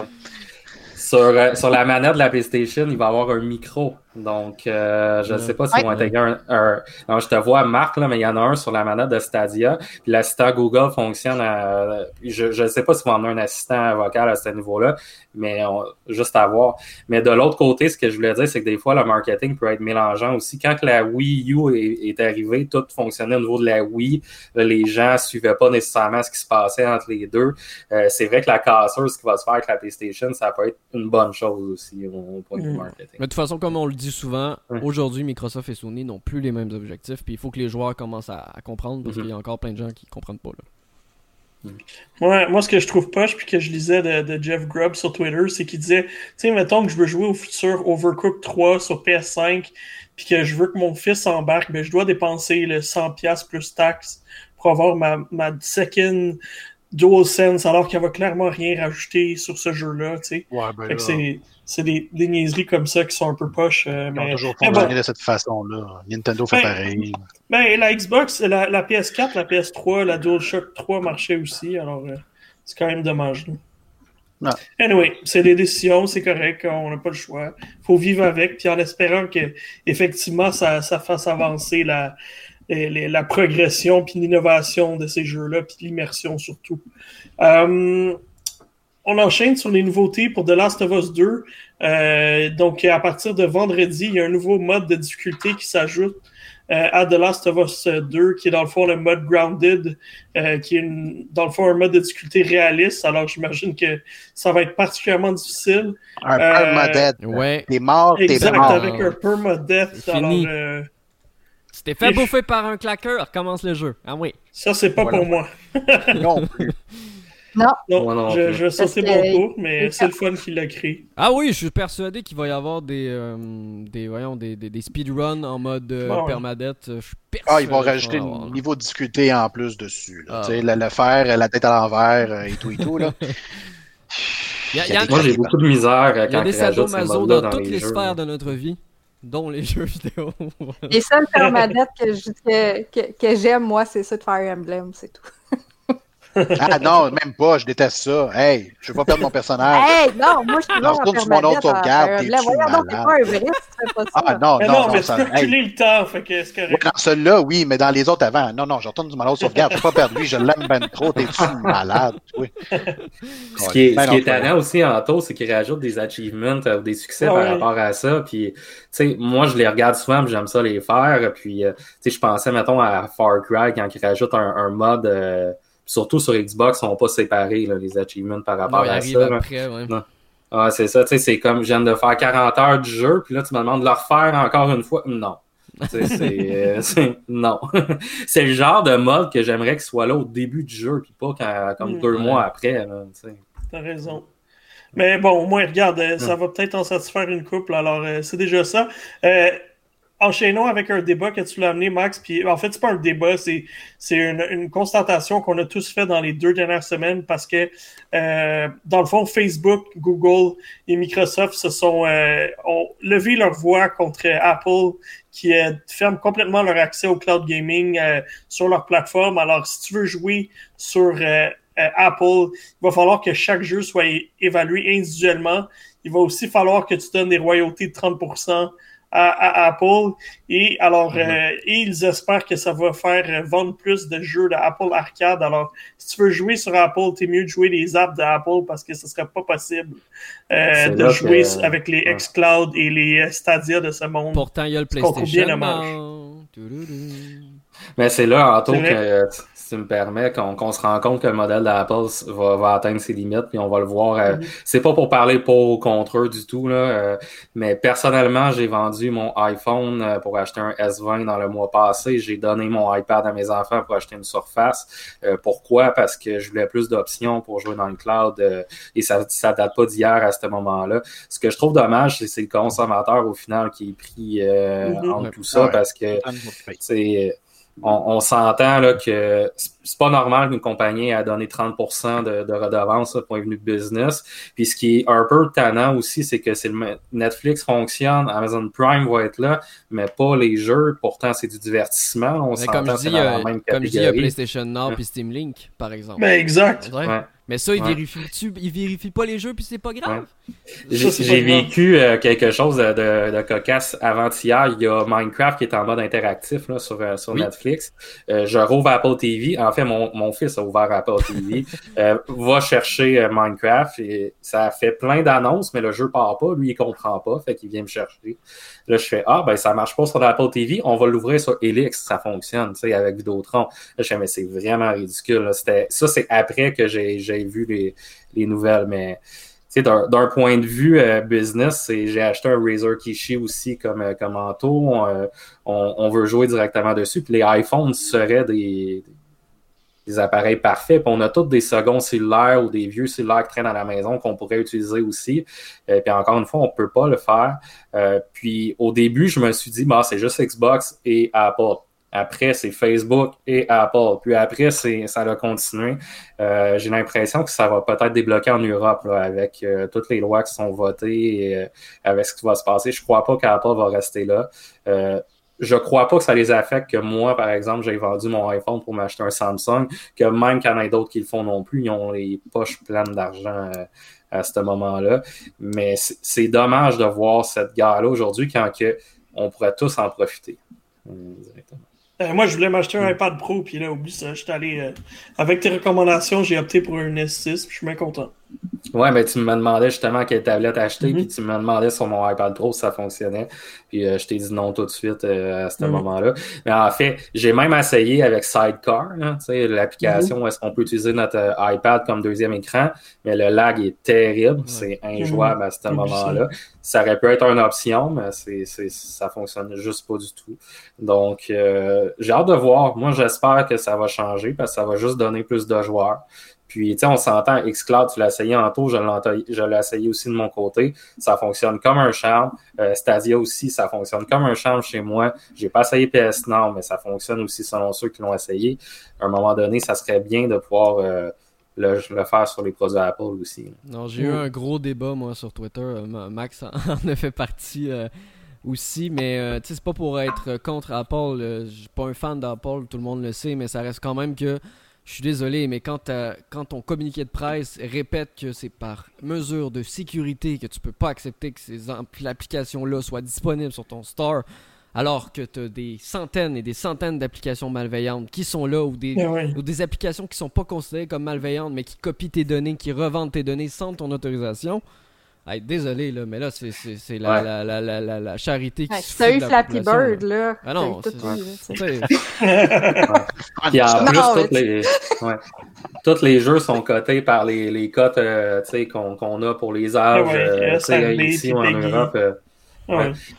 Sur, euh, sur la manette de la PlayStation, il va avoir un micro donc, euh, je ne sais pas si vont intégrer un, Non, je te vois, Marc, là, mais il y en a un sur la manette de Stadia. Puis l'assistant Google fonctionne à... Je ne sais pas si vont avoir un assistant vocal à ce niveau-là, mais juste à voir. Mais de l'autre côté, ce que je voulais dire, c'est que des fois, le marketing peut être mélangeant aussi. Quand la Wii U est, arrivée, tout fonctionnait au niveau de la Wii. les gens ne suivaient pas nécessairement ce qui se passait entre les deux. Euh, c'est vrai que la casseuse, ce qui va se faire avec la PlayStation, ça peut être une bonne chose aussi au point de vue mm. marketing. Mais de toute façon, comme on le dit souvent, aujourd'hui, Microsoft et Sony n'ont plus les mêmes objectifs. Puis il faut que les joueurs commencent à, comprendre parce mhm. qu'il y a encore plein de gens qui ne comprennent pas. Là. Mhm. moi, ce que je trouve poche, puis que je lisais de, Jeff Grubb sur Twitter, c'est qu'il disait, tu sais, mettons que je veux jouer au futur Overcooked 3 sur PS5, puis que je veux que mon fils embarque, ben, je dois dépenser le 100$ plus taxes pour avoir ma, ma second DualSense, alors qu'il va clairement rien rajouter sur ce jeu-là, tu sais. Ouais, ben c'est des, des, niaiseries comme ça qui sont un peu poches. Euh, mais, toujours fonctionné de cette façon-là. Nintendo fait ben, pareil. Ben, la Xbox, la, la, PS4, la PS3, la DualShock 3 marchaient aussi, alors euh, c'est quand même dommage. Non. Anyway, c'est des décisions, c'est correct, on n'a pas le choix. faut vivre avec, puis en espérant que effectivement ça, ça fasse avancer la, la progression puis l'innovation de ces jeux-là, puis l'immersion surtout. Euh, on enchaîne sur les nouveautés pour The Last of Us 2. Euh, donc, à partir de vendredi, il y a un nouveau mode de difficulté qui s'ajoute euh, à The Last of Us 2, qui est dans le fond le mode Grounded, euh, qui est dans le fond un mode de difficulté réaliste. Alors, j'imagine que ça va être particulièrement difficile. Un permadeath. Ouais. T'es mort, t'es Exact, avec un permadeath. Alors, si t'es fait bouffer par un claqueur, recommence le jeu. Ah oui. Ça, c'est pas pour moi. non plus. Non. Non, je, je sentais mon tour, mais c'est le fun qu'il l'a créé. Ah oui, je suis persuadé qu'il va y avoir des, euh, des, voyons, des, des, des speedruns en mode euh, permadeath. Je suis ah, ils vont rajouter un niveau de difficulté en plus dessus. Là. Ah. Le, le faire, la tête à l'envers euh, et tout et tout. Là. Moi, j'ai beaucoup de misère quand Il y a des sadomaso dans, dans toutes les, sphères de notre vie dont les jeux vidéo. les seuls permadettes que, que, que j'aime, moi, c'est ça de Fire Emblem, c'est tout. Ah non, même pas, je déteste ça. Hey, je veux pas perdre mon personnage. Hey, non, moi je suis toujours retourne sur mon autre sauvegarde. Là, voyons donc, t'es pas un vrai si tu fais pas ça. Ah non, mais non, non, mais tu peux reculer le temps, fait que c'est correct. Dans celui-là, oui, mais dans les autres avant. Non, non, je retourne sur mon autre sauvegarde. Je vais pas perdre lui, je l'aime ben trop, t'es-tu malade, oui. Ce qui est, ce qui est étonnant aussi en taux, c'est qu'ils rajoutent des achievements ou des succès par rapport à ça. Puis, tu sais, moi, je les regarde souvent, j'aime ça les faire. Puis, tu sais, je pensais, mettons, à Far Cry quand ils rajoutent un, mode surtout sur Xbox, on sont pas séparés, là, les achievements par rapport à ça. Après, ouais. Ah, c'est ça, tu sais, c'est comme je viens de faire 40 heures du jeu, puis là, tu me demandes de le refaire encore une fois. Non. Euh, c'est non. c'est le genre de mode que j'aimerais qu'il soit là au début du jeu, puis pas quand, comme mm. deux mois après. T'as raison. Mais bon, au moins, regarde, euh, ça va peut-être en satisfaire une couple, alors euh, c'est déjà ça. Euh, enchaînons avec un débat que tu l'as amené, Max. Puis en fait, c'est pas un débat, c'est c'est une, constatation qu'on a tous fait dans les deux dernières semaines parce que euh, dans le fond, Facebook, Google et Microsoft se sont euh, ont levé leur voix contre Apple qui euh, ferme complètement leur accès au cloud gaming sur leur plateforme. Alors, si tu veux jouer sur Apple. Il va falloir que chaque jeu soit évalué individuellement. Il va aussi falloir que tu donnes des royautés de 30% à, Apple. Et alors, mhm. euh, ils espèrent que ça va faire vendre plus de jeux d'Apple Arcade. Alors, si tu veux jouer sur Apple, t'es mieux de jouer les apps d'Apple parce que ce serait pas possible euh, de jouer avec les xCloud et les Stadia de ce monde. Pourtant, il y a le PlayStation. Mais c'est là, Anto, que tu me permets, qu'on se rend compte que le modèle d'Apple va, va, atteindre ses limites, puis on va le voir. Euh, mm-hmm. C'est pas pour parler pour ou contre eux du tout, là, euh, mais personnellement, j'ai vendu mon iPhone euh, pour acheter un S20 dans le mois passé. J'ai donné mon iPad à mes enfants pour acheter une Surface. pourquoi? Parce que je voulais plus d'options pour jouer dans le cloud et ça, ça date pas d'hier à ce moment-là. Ce que je trouve dommage, c'est c'est le consommateur au final qui est pris en tout ça parce que c'est on, s'entend là que pas normal qu'une compagnie a donné 30% de, de redevance pour point de vue de business. Puis ce qui est un peu tannant aussi, c'est que c'est le Netflix fonctionne, Amazon Prime va être là, mais pas les jeux. Pourtant, c'est du divertissement. On s'entend c'est dans la même Comme je dis, il y a PlayStation Now puis Steam Link, par exemple. Ben exact. Mais ça, il vérifie, il vérifie pas les jeux puis c'est pas grave. J'ai vécu euh, quelque chose de, de, cocasse avant-hier. Il y a Minecraft qui est en mode interactif là, sur, euh, Netflix. Euh, je rouvre Apple TV. En fait, mon, fils a ouvert Apple TV. va chercher Minecraft et ça fait plein d'annonces, mais le jeu part pas. Lui, il comprend pas. Fait qu'il vient me chercher. Là, je fais Ah, ben ça marche pas sur Apple TV. On va l'ouvrir sur Elix. Ça fonctionne, tu sais, avec Vidéotron. Là, je fais Mais c'est vraiment ridicule. Ça, c'est après que j'ai vu les, les nouvelles, mais d'un point de vue euh, business, j'ai acheté un Razer Kishi aussi comme, euh, comme manteau. Euh, on, veut jouer directement dessus. Puis les iPhones seraient des, des appareils parfaits. Puis on a tous des seconds cellulaires ou des vieux cellulaires qui traînent à la maison qu'on pourrait utiliser aussi. puis encore une fois, on ne peut pas le faire. puis au début, je me suis dit, bah, c'est juste Xbox et Apple. Après, c'est Facebook et Apple. Puis après, ça a continué. Euh, j'ai l'impression que ça va peut-être débloquer en Europe avec euh, toutes les lois qui sont votées et euh, avec ce qui va se passer. Je crois pas qu'Apple va rester là. Je crois pas que ça les affecte que moi, par exemple, j'ai vendu mon iPhone pour m'acheter un Samsung, que même qu'il y en a d'autres qui le font non plus, ils ont les poches pleines d'argent à ce moment-là. Mais c'est, dommage de voir cette guerre-là aujourd'hui quand que on pourrait tous en profiter. Directement. Euh, moi, je voulais m'acheter un iPad Pro, puis là, oublie ça. J'étais allé. Euh, avec tes recommandations, j'ai opté pour un S6, je suis bien content. Ouais, mais tu me demandais justement quelle tablette acheter, puis mhm. tu me demandais sur mon iPad Pro si ça fonctionnait. Puis euh, je t'ai dit non tout de suite à ce mhm. moment-là. Mais en fait, j'ai même essayé avec Sidecar, l'application mhm. où est-ce qu'on peut utiliser notre iPad comme deuxième écran, mais le lag est terrible, c'est injouable à ce moment-là. Ça aurait pu être une option, mais c'est, c'est, ça fonctionne juste pas du tout. Donc, euh, j'ai hâte de voir. Moi, j'espère que ça va changer parce que ça va juste donner plus de joueurs. Puis, tu sais, on s'entend, Xcloud, tu l'as essayé en taux, je l'ai essayé aussi de mon côté. Ça fonctionne comme un charme. Euh, Stadia aussi, ça fonctionne comme un charme chez moi. J'ai pas essayé PS Nord, mais ça fonctionne aussi selon ceux qui l'ont essayé. À un moment donné, ça serait bien de pouvoir euh, le, le, faire sur les produits Apple aussi. Non, j'ai eu un gros débat, moi, sur Twitter. Euh, Max en a fait partie euh, aussi, mais euh, tu sais, c'est pas pour être contre Apple. je suis pas un fan d'Apple, tout le monde le sait, mais ça reste quand même que. Je suis désolé, mais quand, quand ton communiqué de presse répète que c'est par mesure de sécurité que tu peux pas accepter que ces applications-là soient disponibles sur ton store, alors que tu as des centaines et des centaines d'applications malveillantes qui sont là ou des, eh ou des applications qui sont pas considérées comme malveillantes mais qui copient tes données, qui revendent tes données sans ton autorisation. Désolé, là, mais là, c'est la, la, la, la, la, charité qui se T'as eu Flappy Bird, là. Ah non, c'est... Puis en plus, tous les, ouais. tous les jeux sont cotés par les, les cotes euh, qu'on a pour les âges euh, ici en Europe. Euh,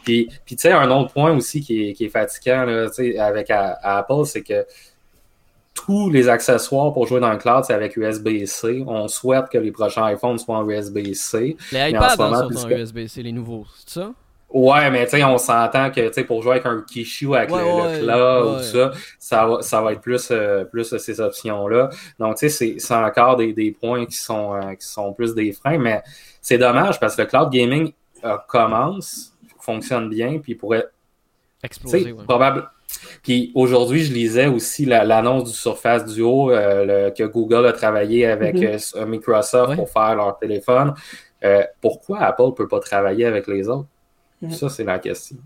puis, puis tu sais, un autre point aussi qui est, qui est fatigant là, avec Apple, c'est que tous les accessoires pour jouer dans le cloud, c'est avec USB-C. On souhaite que les prochains iPhones soient en USB-C. Les iPads sont en USB-C, les nouveaux, c'est ça? Ouais, mais tu sais, on s'entend que tu sais pour jouer avec un Kishi ou avec le, cloud ou ça, ça va, ça va être plus, euh, plus ces options-là. Donc, tu sais, c'est encore des, des points qui sont, euh, qui sont plus des freins, mais c'est dommage parce que le cloud gaming euh, commence, fonctionne bien, puis pourrait exploser. Probable, Puis aujourd'hui, je lisais aussi la- l'annonce du Surface Duo euh, le- que Google a travaillé avec Mhm. euh, Microsoft Ouais. pour faire leur téléphone. Euh, pourquoi Apple ne peut pas travailler avec les autres? Mhm. Ça, c'est la question.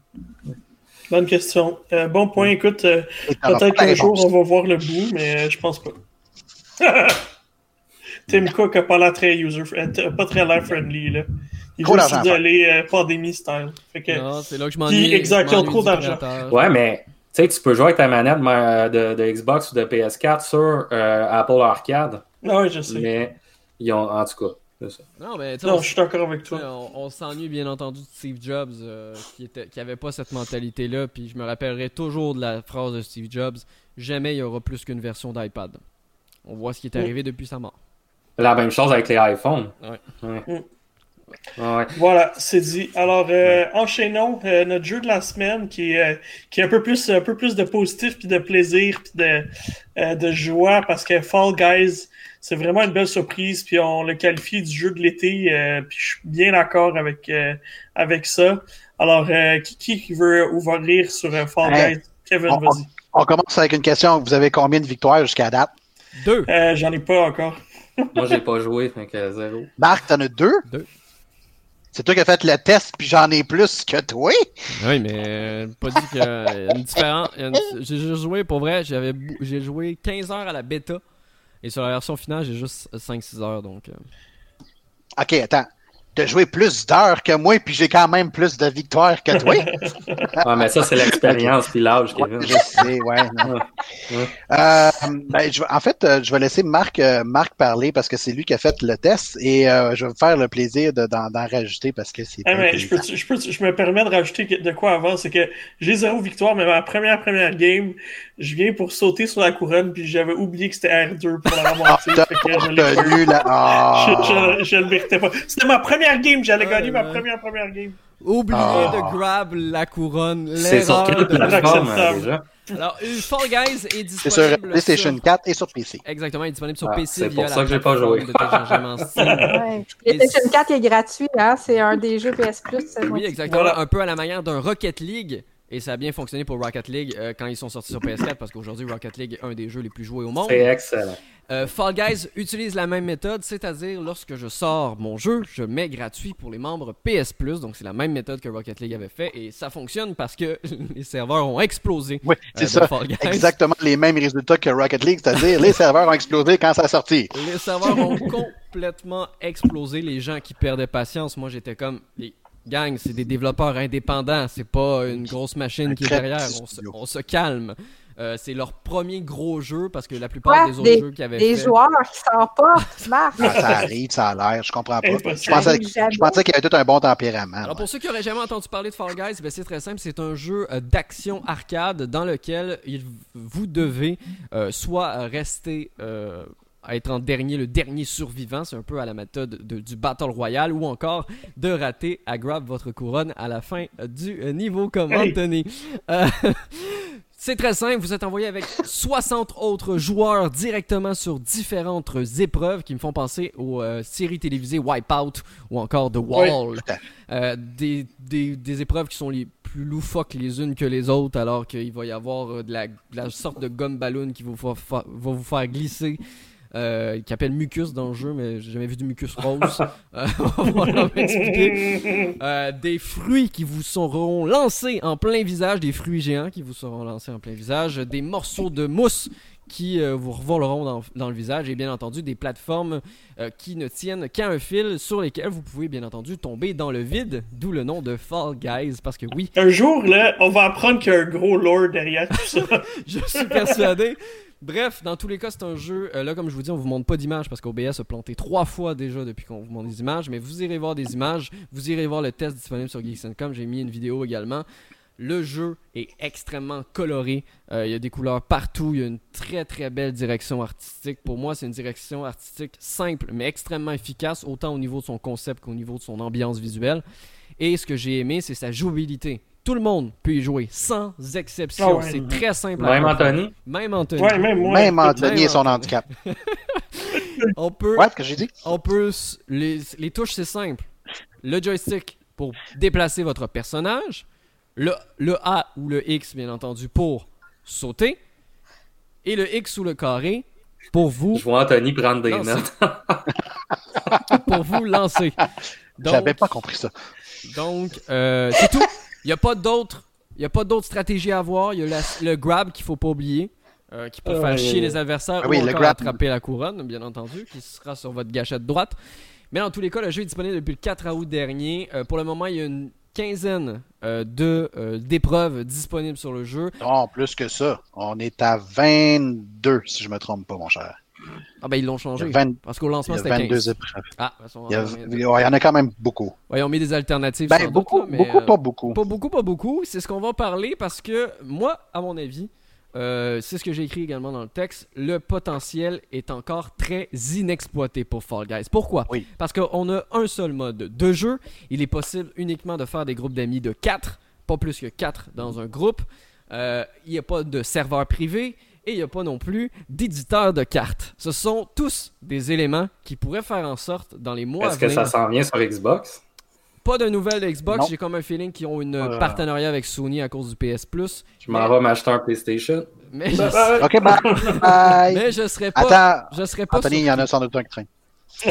Bonne question. Euh, bon point. Écoute, euh, peut-être qu'un jour on va voir le bout, mais euh, je pense pas. Tim Cook a pas l'air très user, pas très l'air friendly là. Il Trop veut s'isoler euh, pandémie style. Fait que, Non, c'est là que je m'ennuie. exact, ils ont trop d'argent. Ouais, mais sais, tu peux jouer avec ta manette ma- de, de Xbox ou de PS4 sur euh, Apple Arcade, Ah ouais, je sais. mais ils ont, en tout cas, c'est ça. Non, mais tu sais, Non, on- je suis d'accord avec Tu toi. On, on s'ennuie bien entendu de Steve Jobs euh, qui, était, qui avait pas cette mentalité-là. Puis je me rappellerai toujours de la phrase de Steve Jobs jamais il y aura plus qu'une version d'iPad. On voit ce qui est arrivé depuis sa mort. La même chose avec les iPhones. Ouais. Ouais. Mm. Ouais. Voilà, c'est dit. Alors, euh, enchaînons euh, notre jeu de la semaine qui est, euh, qui est un peu plus, un peu plus de positif, puis de plaisir, puis de, euh, de joie, parce que Fall Guys, c'est vraiment une belle surprise, puis on le qualifie du jeu de l'été, euh, puis je suis bien d'accord avec, euh, avec ça. Alors, euh, qui, qui veut ouvrir sur euh, Fall Guys? Kevin, on- vas-y. On commence avec une question. Vous avez combien de victoires jusqu'à date? Deux. Euh, J'en ai pas encore. Moi, j'ai pas joué, fait que zéro. Marc, t'en as deux? Deux. C'est toi qui as fait le test, puis j'en ai plus que toi? Oui, mais euh, pas dit qu'il y a une différence. une- J'ai juste joué, pour vrai, j'avais bou- j'ai joué 15 heures à la bêta. Et sur la version finale, j'ai juste 5-6 heures. Donc, euh, OK, attends. T'as joué plus d'heures que moi, puis j'ai quand même plus de victoires que toi? Ouais, mais ça, c'est l'expérience puis l'âge, Kevin. Ouais, je sais, ouais. Euh, ben, je en fait, euh, je vais laisser Marc, euh, Marc parler parce que c'est lui qui a fait le test et euh, je vais me faire le plaisir de- d'en rajouter parce que c'est. Eh, je, peux, je, peux, je me permets de rajouter de quoi avant, c'est que j'ai zéro victoire, mais ma première première game, je viens pour sauter sur la couronne, puis j'avais oublié que c'était R2 pour la Ah, la. Ah. Je, je, je le méritais pas. C'était ma première game, j'allais Ouais, gagner ma première première game. oubliez Ah. de grab la couronne. C'est sur quelle plateforme, Inacceptable. déjà? Alors, Fall Guys est C'est disponible sur PlayStation sur- 4 et sur PC. Exactement, il est disponible sur Ah, PC c'est via pour ça que j'ai pas joué. Ouais. PlayStation 4 est gratuit, hein? C'est un des jeux PS Plus. Oui, exactement. Voilà. Un peu à la manière d'un Rocket League. Et ça a bien fonctionné pour Rocket League euh, quand ils sont sortis sur PS4 parce qu'aujourd'hui Rocket League est un des jeux les plus joués au monde. C'est excellent. Euh, Fall Guys utilise la même méthode, c'est-à-dire lorsque je sors mon jeu, je mets gratuit pour les membres PS Plus. Donc c'est la même méthode que Rocket League avait fait et ça fonctionne parce que les serveurs ont explosé. Oui, c'est euh, de ça. Fall Guys. Exactement les mêmes résultats que Rocket League, c'est-à-dire les serveurs ont explosé quand ça a sorti. Les serveurs ont complètement explosé. Les gens qui perdaient patience, moi j'étais comme les gang, c'est des développeurs indépendants, c'est pas une grosse machine qui est derrière. se, on se calme. Euh, c'est leur premier gros jeu parce que la plupart des autres Des- jeux qu'ils avaient Des fait. joueurs qui s'emportent, Marc. Ah, ça arrive, ça a l'air, je comprends pas. Je pensais, je pensais qu'il y avait tout un bon tempérament. Alors ouais. pour ceux qui auraient jamais entendu parler de Fall Guys, ben, c'est très simple, c'est un jeu euh, d'action arcade dans lequel il- vous devez euh, soit rester euh, à être en dernier, le dernier survivant, c'est un peu à la méthode de- du Battle Royale, ou encore de rater à grab votre couronne à la fin du niveau comme Hey. Anthony. Euh, C'est très simple, vous êtes envoyé avec 60 autres joueurs directement sur différentes épreuves qui me font penser aux euh, séries télévisées Wipeout ou encore The Wall. Euh, des, des, des épreuves qui sont les plus loufoques les unes que les autres, alors qu'il va y avoir euh, de, la, de la sorte de gomme ballon qui vous va vous faire glisser. Euh, qui appelle mucus dans le jeu, mais j'ai jamais vu du mucus rose. Euh, on va expliquer. Euh, des fruits qui vous seront lancés en plein visage, des fruits géants qui vous seront lancés en plein visage, des morceaux de mousse qui euh, vous revoleront dans, dans le visage et bien entendu des plateformes euh, qui ne tiennent qu'à un fil sur lesquelles vous pouvez bien entendu tomber dans le vide, d'où le nom de Fall Guys parce que oui, Un jour, là, on va apprendre qu'il y a un gros lore derrière tout ça. je suis persuadé. Bref, dans tous les cas, c'est un jeu. euh, là, comme je vous dis, on vous montre pas d'images parce qu'OBS a planté trois fois déjà depuis qu'on vous montre des images. Mais vous irez voir des images. Vous irez voir le test disponible sur Geeks.com. J'ai mis une vidéo également. Le jeu est extrêmement coloré. Euh, il y a des couleurs partout. Il y a une très très belle direction artistique. Pour moi, c'est une direction artistique simple mais extrêmement efficace, autant au niveau de son concept qu'au niveau de son ambiance visuelle. Et ce que j'ai aimé, c'est sa jouabilité. Tout le monde peut y jouer, sans exception. Ah ouais. c'est très simple. à Même. Anthony? Même Anthony. Ouais, même moi. Même Anthony et son Anthony. handicap. On peut, Ouais, ce que j'ai dit? on peut, les, les touches c'est simple. Le joystick pour déplacer votre personnage, le, le A ou le X bien entendu pour sauter. Et le X ou le carré pour vous, Je vois Anthony prendre des notes. pour vous lancer. J'avais pas compris ça. donc euh, c'est tout. Il n'y a pas d'autres. Il y a pas d'autres stratégies à avoir. Il y a la- le grab qu'il faut pas oublier. euh, qui peut Ah, faire chier les adversaires Ah ou oui, le encore grab. attraper la couronne, bien entendu, qui sera sur votre gâchette droite. Mais dans tous les cas, le jeu est disponible depuis le 4 août dernier. Euh, pour le moment, il y a une quinzaine euh, de euh, d'épreuves disponibles sur le jeu. Non, plus que ça. On est à 22, si je me trompe pas, mon cher. Ah ben ils l'ont changé. a, 20 Parce qu'au il y lancement c'était 22 15. épreuves. Ah, façon, Il y, a- on il y en a quand même beaucoup. Ils ont mis des alternatives. Ben, doute, beaucoup, là, mais, beaucoup, euh, pas beaucoup. Pas beaucoup, pas beaucoup. C'est ce qu'on va parler parce que moi, à mon avis, euh, c'est ce que j'ai écrit également dans le texte, le potentiel est encore très inexploité pour Fall Guys. Pourquoi? Oui. Parce qu'on a un seul mode de jeu. Il est possible uniquement de faire des groupes d'amis de 4, pas plus que 4 dans un groupe. Euh, Il n'y a pas de serveur privé et il n'y a pas non plus d'éditeur de cartes. Ce sont tous des éléments qui pourraient faire en sorte, dans les mois à Est-ce que venir, ça s'en vient sur Xbox? pas de nouvelles de Xbox. J'ai comme un feeling qu'ils ont une Euh. partenariat avec Sony à cause du PS Plus. Je m'en vais m'acheter un PlayStation. Mais je, OK, bye. bye. mais je serais pas. Attends, Je serais pas, Anthony, il y en a sans doute un qui traîne.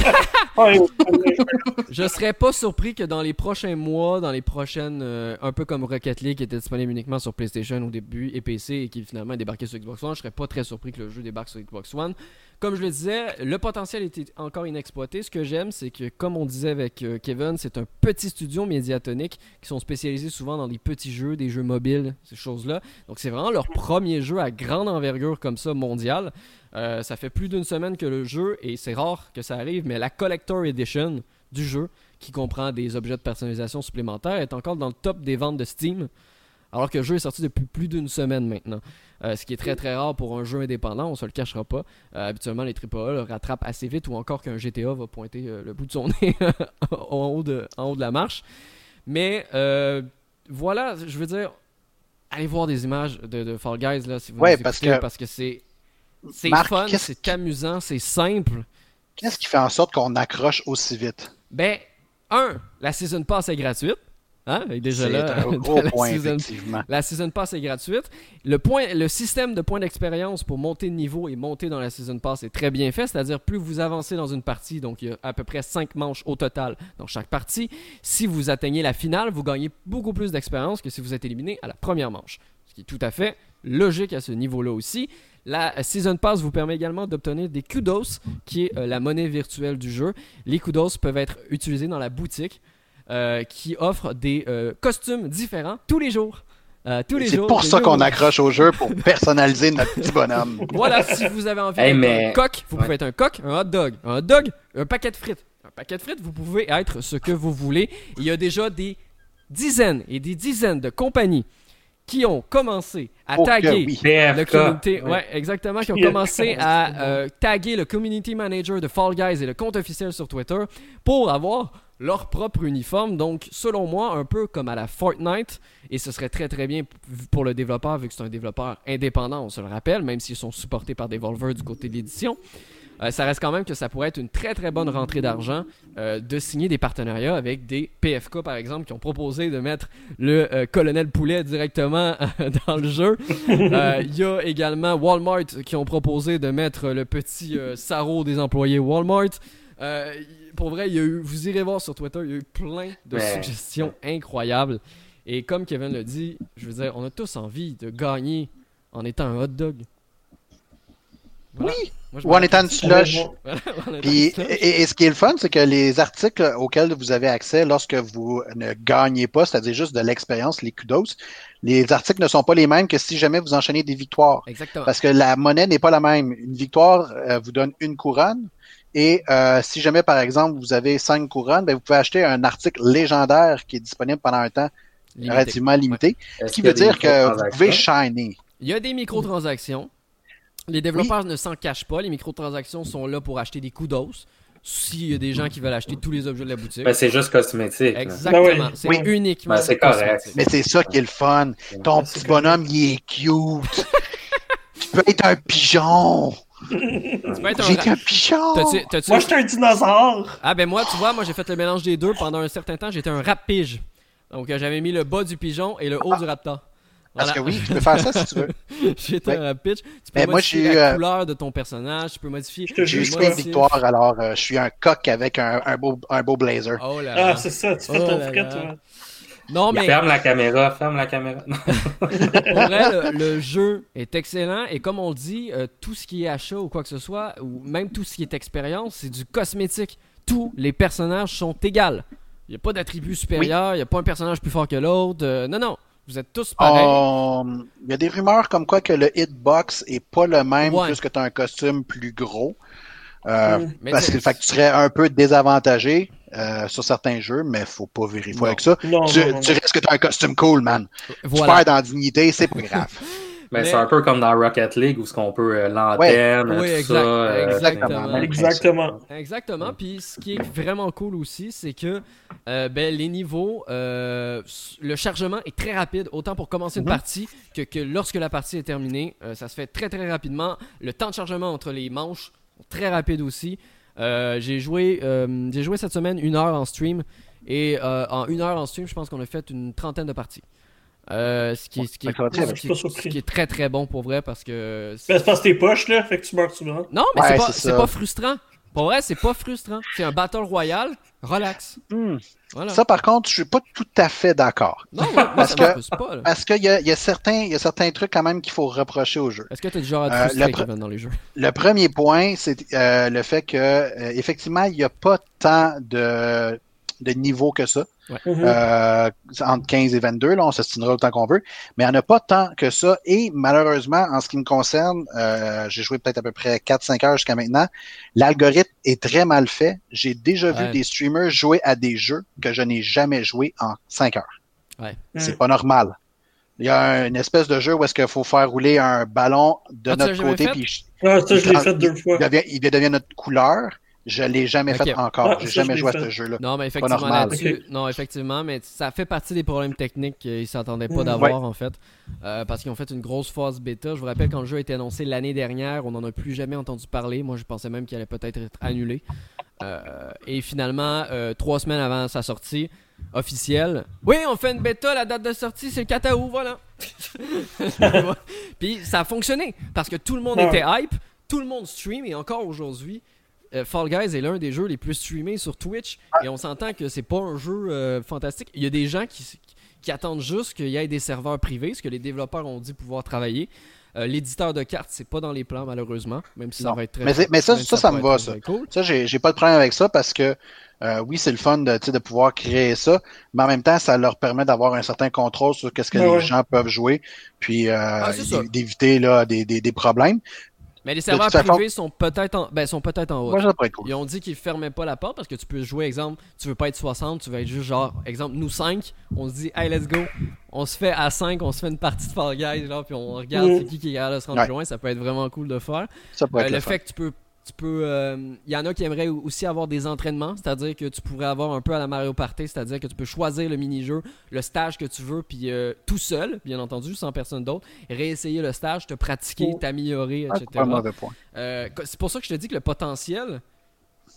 je serais pas surpris que dans les prochains mois, dans les prochaines, euh, un peu comme Rocket League qui était disponible uniquement sur PlayStation au début et PC et qui finalement est débarqué sur Xbox One, je serais pas très surpris que le jeu débarque sur Xbox One. Comme je le disais, le potentiel était encore inexploité. Ce que j'aime, c'est que comme on disait avec euh, Kevin, c'est un petit studio médiatonique qui sont spécialisés souvent dans des petits jeux, des jeux mobiles, ces choses-là. Donc c'est vraiment leur premier jeu à grande envergure comme ça mondial. Euh, ça fait plus d'une semaine que le jeu, et c'est rare que ça arrive, mais la Collector Edition du jeu, qui comprend des objets de personnalisation supplémentaires, est encore dans le top des ventes de Steam, alors que le jeu est sorti depuis plus d'une semaine maintenant. Euh, ce qui est très très rare pour un jeu indépendant, on se le cachera pas. Euh, habituellement, les AAA le rattrapent assez vite, ou encore qu'un GTA va pointer le bout de son nez en, haut de, en haut de la marche. Mais voilà, je veux dire, allez voir des images de, de Fall Guys là, si vous Ouais, nous parce écoutez, que- parce que c'est c'est fun, c'est amusant, c'est simple. Qu'est-ce qui fait en sorte qu'on accroche aussi vite? Ben, un, la season pass est gratuite. Hein? Déjà là, un gros la point, season- effectivement. La season pass est gratuite. Le, point, le système de points d'expérience pour monter de niveau et monter dans la season pass est très bien fait. C'est-à-dire, plus vous avancez dans une partie, donc il y a à peu près 5 manches au total dans chaque partie, si vous atteignez la finale, vous gagnez beaucoup plus d'expérience que si vous êtes éliminé à la première manche. Ce qui est tout à fait logique à ce niveau-là aussi. La Season Pass vous permet également d'obtenir des kudos, qui est euh, la monnaie virtuelle du jeu. Les kudos peuvent être utilisés dans la boutique, euh, qui offre des euh, costumes différents tous les jours. Euh, tous les C'est pour ça qu'on accroche au jeu, pour personnaliser notre petit bonhomme. Voilà, si vous avez envie Hey, mais- un coq, vous Ouais. pouvez être un coq, un hot dog, un hot dog, un paquet de frites. Un paquet de frites, vous pouvez être ce que vous voulez. Il y a déjà des dizaines et des dizaines de compagnies qui ont commencé à Oh taguer oui. le community, Ouais. ouais, exactement, qui ont commencé à euh, taguer le community manager de Fall Guys et le compte officiel sur Twitter pour avoir leur propre uniforme. Donc, selon moi, un peu comme à la Fortnite, et ce serait très très bien pour le développeur, vu que c'est un développeur indépendant, on se le rappelle, même s'ils sont supportés par Devolver du côté de l'édition. Euh, ça reste quand même que ça pourrait être une très très bonne rentrée d'argent euh, de signer des partenariats avec des PFK par exemple qui ont proposé de mettre le euh, colonel Poulet directement dans le jeu. Euh, Il y a également Walmart qui ont proposé de mettre le petit euh, sarreau des employés Walmart. Euh, pour vrai, il y a eu, vous irez voir sur Twitter, il y a eu plein de suggestions incroyables. Et comme Kevin le dit, je veux dire, on a tous envie de gagner en étant un hot dog. Voilà. Moi, je Ou en étant une slush. Voilà, Puis, et, et ce qui est le fun, c'est que les articles auxquels vous avez accès lorsque vous ne gagnez pas, c'est-à-dire juste de l'expérience, les kudos, les articles ne sont pas les mêmes que si jamais vous enchaînez des victoires. Exactement. Parce que la monnaie n'est pas la même. Une victoire euh, vous donne une couronne. Et euh, si jamais, par exemple, vous avez cinq couronnes, ben, vous pouvez acheter un article légendaire qui est disponible pendant un temps Limité. relativement limité. Ce qui veut dire que vous pouvez shiner. Il y a des microtransactions. Les développeurs ne s'en cachent pas. Les microtransactions sont là pour acheter des kudos. S'il y a des gens qui veulent acheter tous les objets de la boutique. Ben, c'est juste cosmétique. Exactement. Ben oui. C'est Oui. uniquement. Ben, c'est correct. cosmétique. Mais c'est ça qui est le fun. Ton petit bonhomme, il est cute. tu peux être un pigeon. Tu peux être un un pigeon. T'as-tu- t'as-tu- Moi, j'étais un dinosaure. Ah ben moi, tu vois, moi j'ai fait le mélange des deux. Pendant un certain temps, j'étais un rap pige. Donc euh, j'avais mis le bas du pigeon et le haut du raptor. Parce Voilà. que oui, tu peux faire ça si tu veux. J'ai Ouais. un pitch. Tu peux Mais moi, modifier la euh, couleur de ton personnage, tu peux modifier. J'ai eu une victoire, alors euh, je suis un coq avec un, un beau, un beau blazer. Oh là là. Ah, c'est ça, tu fais Oh ton là. toi. Non, mais Ferme la caméra, ferme la caméra. Pour vrai, le, le jeu est excellent et comme on le dit, euh, tout ce qui est achat ou quoi que ce soit, ou même tout ce qui est expérience, c'est du cosmétique. Tous les personnages sont égaux. Il n'y a pas d'attribut supérieur, il n'y a pas un personnage plus fort que l'autre. euh, non, non. Vous êtes tous pareils. On- Il y a des rumeurs comme quoi que le hitbox est pas le même Ouais. puisque tu as un costume plus gros. Euh, Mm. Mais parce que, fait que tu serais un peu désavantagé euh, sur certains jeux, mais faut pas vérifier Non. avec ça. Non, tu, non, non, tu non. restes que tu as un costume cool, man. voilà. Tu perds dans la dignité, c'est pas grave. Mais, c'est un peu comme dans Rocket League où ce qu'on peut euh, l'antenne, Oui, tout exact, ça. euh, exactement. Exactement. Exactement. Puis ce qui est vraiment cool aussi, c'est que euh, ben, les niveaux, euh, le chargement est très rapide, autant pour commencer une Mhm. partie que, que lorsque la partie est terminée. Euh, ça se fait très très rapidement. Le temps de chargement entre les manches très rapide aussi. Euh, j'ai joué, euh, j'ai joué cette semaine une heure en stream et euh, en une heure en stream, je pense qu'on a fait une trentaine de parties. Euh, ce, qui est, ce, qui est, Ça va très ce bien. qui Je est- suis pas surpris. ce qui est très très bon pour vrai parce que Ben, c'est parce que t'es poche, là, fait que tu meurs souvent. non, mais Ouais, c'est pas, c'est c'est ça. pas frustrant. Pour vrai, c'est pas frustrant. C'est un battle royal, relax. Hmm. Voilà. Ça, par contre, je suis pas tout à fait d'accord. Non, moi, moi, Parce ça que- pas. là. Parce qu'il y a, il y, a certains, il y a certains trucs quand même qu'il faut reprocher au jeu. Est-ce que t'es du genre à Euh, pre- dans les jeux? Le premier point, c'est euh, le fait que euh, effectivement, il n'y a pas tant de, de niveaux que ça. Mhm. Euh, entre 15 et 22, là, on s'estimera autant qu'on veut, mais il n'y en a pas tant que ça. Et malheureusement, en ce qui me concerne, euh, j'ai joué peut-être à peu près 4-5 heures jusqu'à maintenant. L'algorithme est très mal fait. J'ai déjà vu des streamers jouer à des jeux que je n'ai jamais joué en 5 heures. Ouais. C'est pas normal. Il y a une espèce de jeu où est-ce qu'il faut faire rouler un ballon de Ah, notre côté, fait? puis Ah, ça, je l'ai il- fait deux fois. il devient, il devient notre couleur. Je l'ai jamais fait encore. Ah, J'ai jamais joué à ce jeu-là. Non, mais effectivement, non, effectivement, mais ça fait partie des problèmes techniques qu'ils s'attendaient pas Mm. d'avoir, en fait. Euh, parce qu'ils ont fait une grosse phase bêta. Je vous rappelle, quand le jeu a été annoncé l'année dernière, on n'en a plus jamais entendu parler. Moi, je pensais même qu'il allait peut-être être annulé. Euh, et finalement, euh, trois semaines avant sa sortie officielle, oui, on fait une bêta, la date de sortie, c'est le 4 août, voilà. Puis ça a fonctionné parce que tout le monde Ouais. était hype, tout le monde stream et encore aujourd'hui, euh, Fall Guys est l'un des jeux les plus streamés sur Twitch et on s'entend que c'est pas un jeu euh, fantastique. Il y a des gens qui, qui attendent juste qu'il y ait des serveurs privés, ce que les développeurs ont dit pouvoir travailler. Euh, L'éditeur de cartes, c'est pas dans les plans malheureusement, même si ça Non. va être très Mais mais ça- ça, ça me va, ça. cool. Ça, j'ai pas de problème avec ça parce que euh, oui, c'est le fun de, pouvoir créer ça, mais en même temps, ça leur permet d'avoir un certain contrôle sur qu'est-ce que Ouais, les gens peuvent jouer, puis euh, Ah, d'éviter là des, des, des problèmes. Mais les serveurs privés sont peut-être en, ben, sont peut-être en haut. Moi, cool. Ils ont dit qu'ils fermaient pas la porte parce que tu peux jouer, exemple, tu veux pas être 60, tu veux être juste genre, exemple, nous 5, on se dit, hey, let's go, on se fait à 5, on se fait une partie de Fall Guys, genre, puis on regarde Mm. c'est qui qui est capable de se rendre Ouais. plus loin, ça peut être vraiment cool de faire. Ça Euh, être le fait que tu peux. Tu peux, euh, il y en a qui aimeraient aussi avoir des entraînements, c'est-à-dire que tu pourrais avoir un peu à la Mario Party, c'est-à-dire que tu peux choisir le mini-jeu, le stage que tu veux, puis euh, tout seul, bien entendu, sans personne d'autre, réessayer le stage, te pratiquer, Oh. t'améliorer, etc. Euh, c'est pour ça que je te dis que le potentiel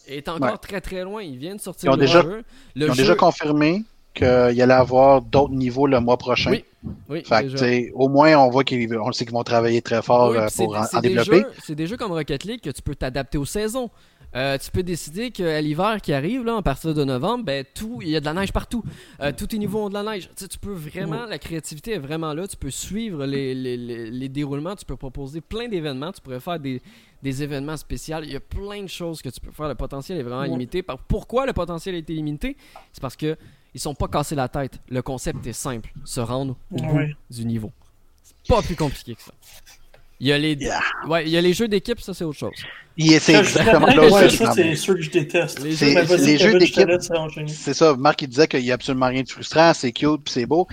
est encore Ouais. très très loin. Il vient de sortir Ils ont le déjà- jeu. Le Ils ont jeu... déjà confirmé qu'il y allait avoir d'autres niveaux le mois prochain. Oui, Oui, Fait que, au moins, on voit qu'ils on sait qu'ils vont travailler très fort Oui, euh, pour en, développer. C'est des jeux comme Rocket League que tu peux t'adapter aux saisons. Euh, tu peux décider qu'à l'hiver qui arrive, là, à partir de novembre, ben, tout, il y a de la neige partout. Euh, tous tes niveaux ont de la neige. Tu, sais, tu peux vraiment, la créativité est vraiment là. Tu peux suivre les, les- les- les déroulements. Tu peux proposer plein d'événements. Tu pourrais faire des, des événements spéciaux. Il y a plein de choses que tu peux faire. Le potentiel est vraiment Ouais. limité. Pourquoi le potentiel a été limité? C'est parce que ils sont pas cassés la tête. Le concept est simple se rendre au bout Ouais. du niveau. C'est pas plus compliqué que ça. Il y a les, Yeah. ouais, il y a les jeux d'équipe, ça c'est autre chose. C'est exactement là où ouais, ça, c'est sûr que je déteste. Les jeux d'équipe-. C'est ça, Marc il disait qu'il y a absolument rien de frustrant, c'est cute puis c'est beau.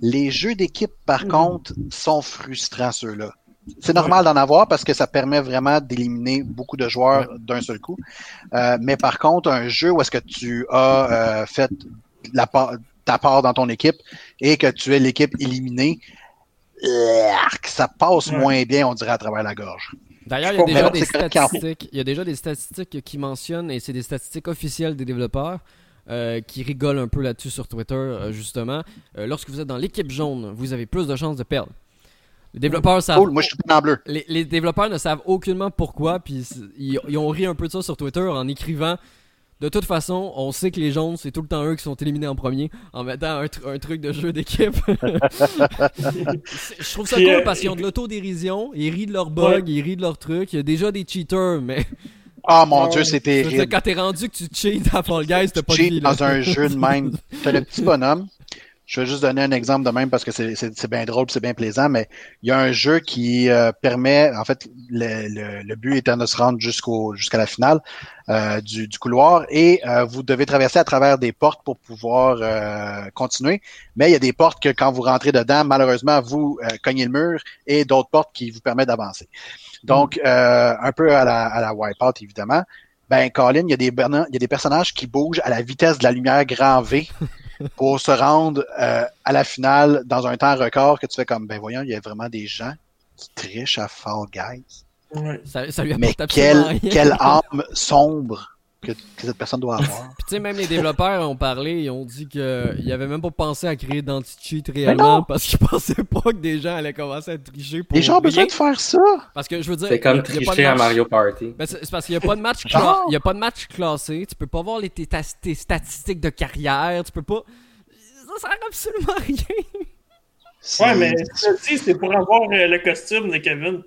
Les jeux d'équipe, par Mhm. contre, sont frustrants ceux-là. C'est normal d'en avoir parce que ça permet vraiment d'éliminer beaucoup de joueurs d'un seul coup. Euh, mais par contre, un jeu où est-ce que tu as euh, fait la part- ta part dans ton équipe et que tu es l'équipe éliminée, arc, ça passe moins bien, on dirait, à travers la gorge. D'ailleurs, il y a déjà des statistiques. Il y a déjà des statistiques qui mentionnent, et c'est des statistiques officielles des développeurs, euh, qui rigole un peu là-dessus sur Twitter, euh, justement. Euh, lorsque vous êtes dans l'équipe jaune, vous avez plus de chances de perdre. Les développeurs savent. Cool, moi je suis en bleu. Les, les développeurs ne savent aucunement pourquoi, puis ils ont ri un peu de ça sur Twitter en écrivant. De toute façon, on sait que les jaunes, c'est tout le temps eux qui sont éliminés en premier en mettant un, tr- un truc de jeu d'équipe. Je trouve ça cool euh, parce qu'ils ont de l'autodérision, ils rient de leurs bugs, ils rient de leurs trucs. Il y a déjà des cheaters, mais Ah mon Ouais. dieu, c'est dire, terrible. quand t'es rendu que tu cheats à Fall Guys, t'as pas de cheat vie. là. dans un jeu de même. T'as le petit bonhomme. Je vais juste donner un exemple de même parce que c'est- bien drôle, c'est bien plaisant, mais il y a un jeu qui euh, permet, en fait, le, le, le but étant de se rendre jusqu'au jusqu'à la finale euh, du, du couloir et euh, vous devez traverser à travers des portes pour pouvoir euh, continuer. Mais il y a des portes que quand vous rentrez dedans, malheureusement, vous euh, cognez le mur et d'autres portes qui vous permettent d'avancer. Donc, euh, un peu à la, à la Wipeout, évidemment. Ben, Colin, il y, a des, il y a des personnages qui bougent à la vitesse de la lumière grand V pour se rendre euh, à la finale dans un temps record que tu fais comme, ben voyons, il y a vraiment des gens qui trichent à Fall Guys. Ouais. Ça, ça lui Mais quelle, quelle âme sombre que, que cette personne doit avoir. Puis tu sais, même les développeurs ont parlé, ils ont dit qu'ils avaient même pas pensé à créer d'anti-cheat réellement parce qu'ils pensaient pas que des gens allaient commencer à tricher pour Les gens ont besoin rien. de faire ça. Parce que je veux dire, C'est comme y a- y a pas de tricher à Mario Party. Ben, c'est parce qu'il n'y a pas de match cla- y a pas de match classé, tu peux pas voir les, tes, tes statistiques de carrière, tu peux pas ça sert absolument à rien. Ouais, mais ça dit, c'est pour avoir euh, le costume de Kevin.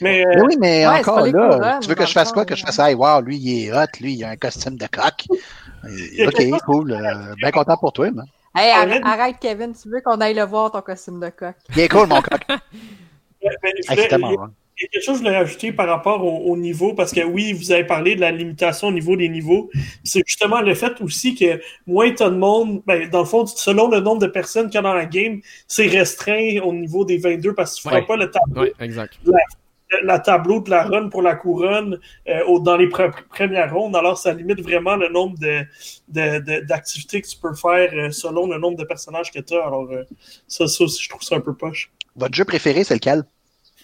Mais, euh, Mais oui, mais Ouais, encore là, tu veux que je fasse quoi? Que je fasse, hey, wow, lui, il est hot, lui, il a un costume de coq. Ok, cool. euh, bien content pour toi, man. Hey, Arrête. arrête, Kevin, tu veux qu'on aille le voir, ton costume de coq? Il est cool, mon coq. ben, il y a- quelque chose que je voulais rajouter par rapport au, au niveau, parce que oui, vous avez parlé de la limitation au niveau des niveaux. C'est justement le fait aussi que moins t'as de monde, ben, dans le fond, selon le nombre de personnes qu'il y a dans la game, c'est restreint au niveau des 22 parce que tu feras Ouais. pas le tableau, Ouais, exact. la tableau de la run pour la couronne euh, au- dans les pre- premières rondes. Alors, ça limite vraiment le nombre de, de- de- d'activités que tu peux faire euh, selon le nombre de personnages que tu as. Alors, euh, ça, ça aussi, je trouve ça un peu poche. Votre jeu préféré, c'est lequel?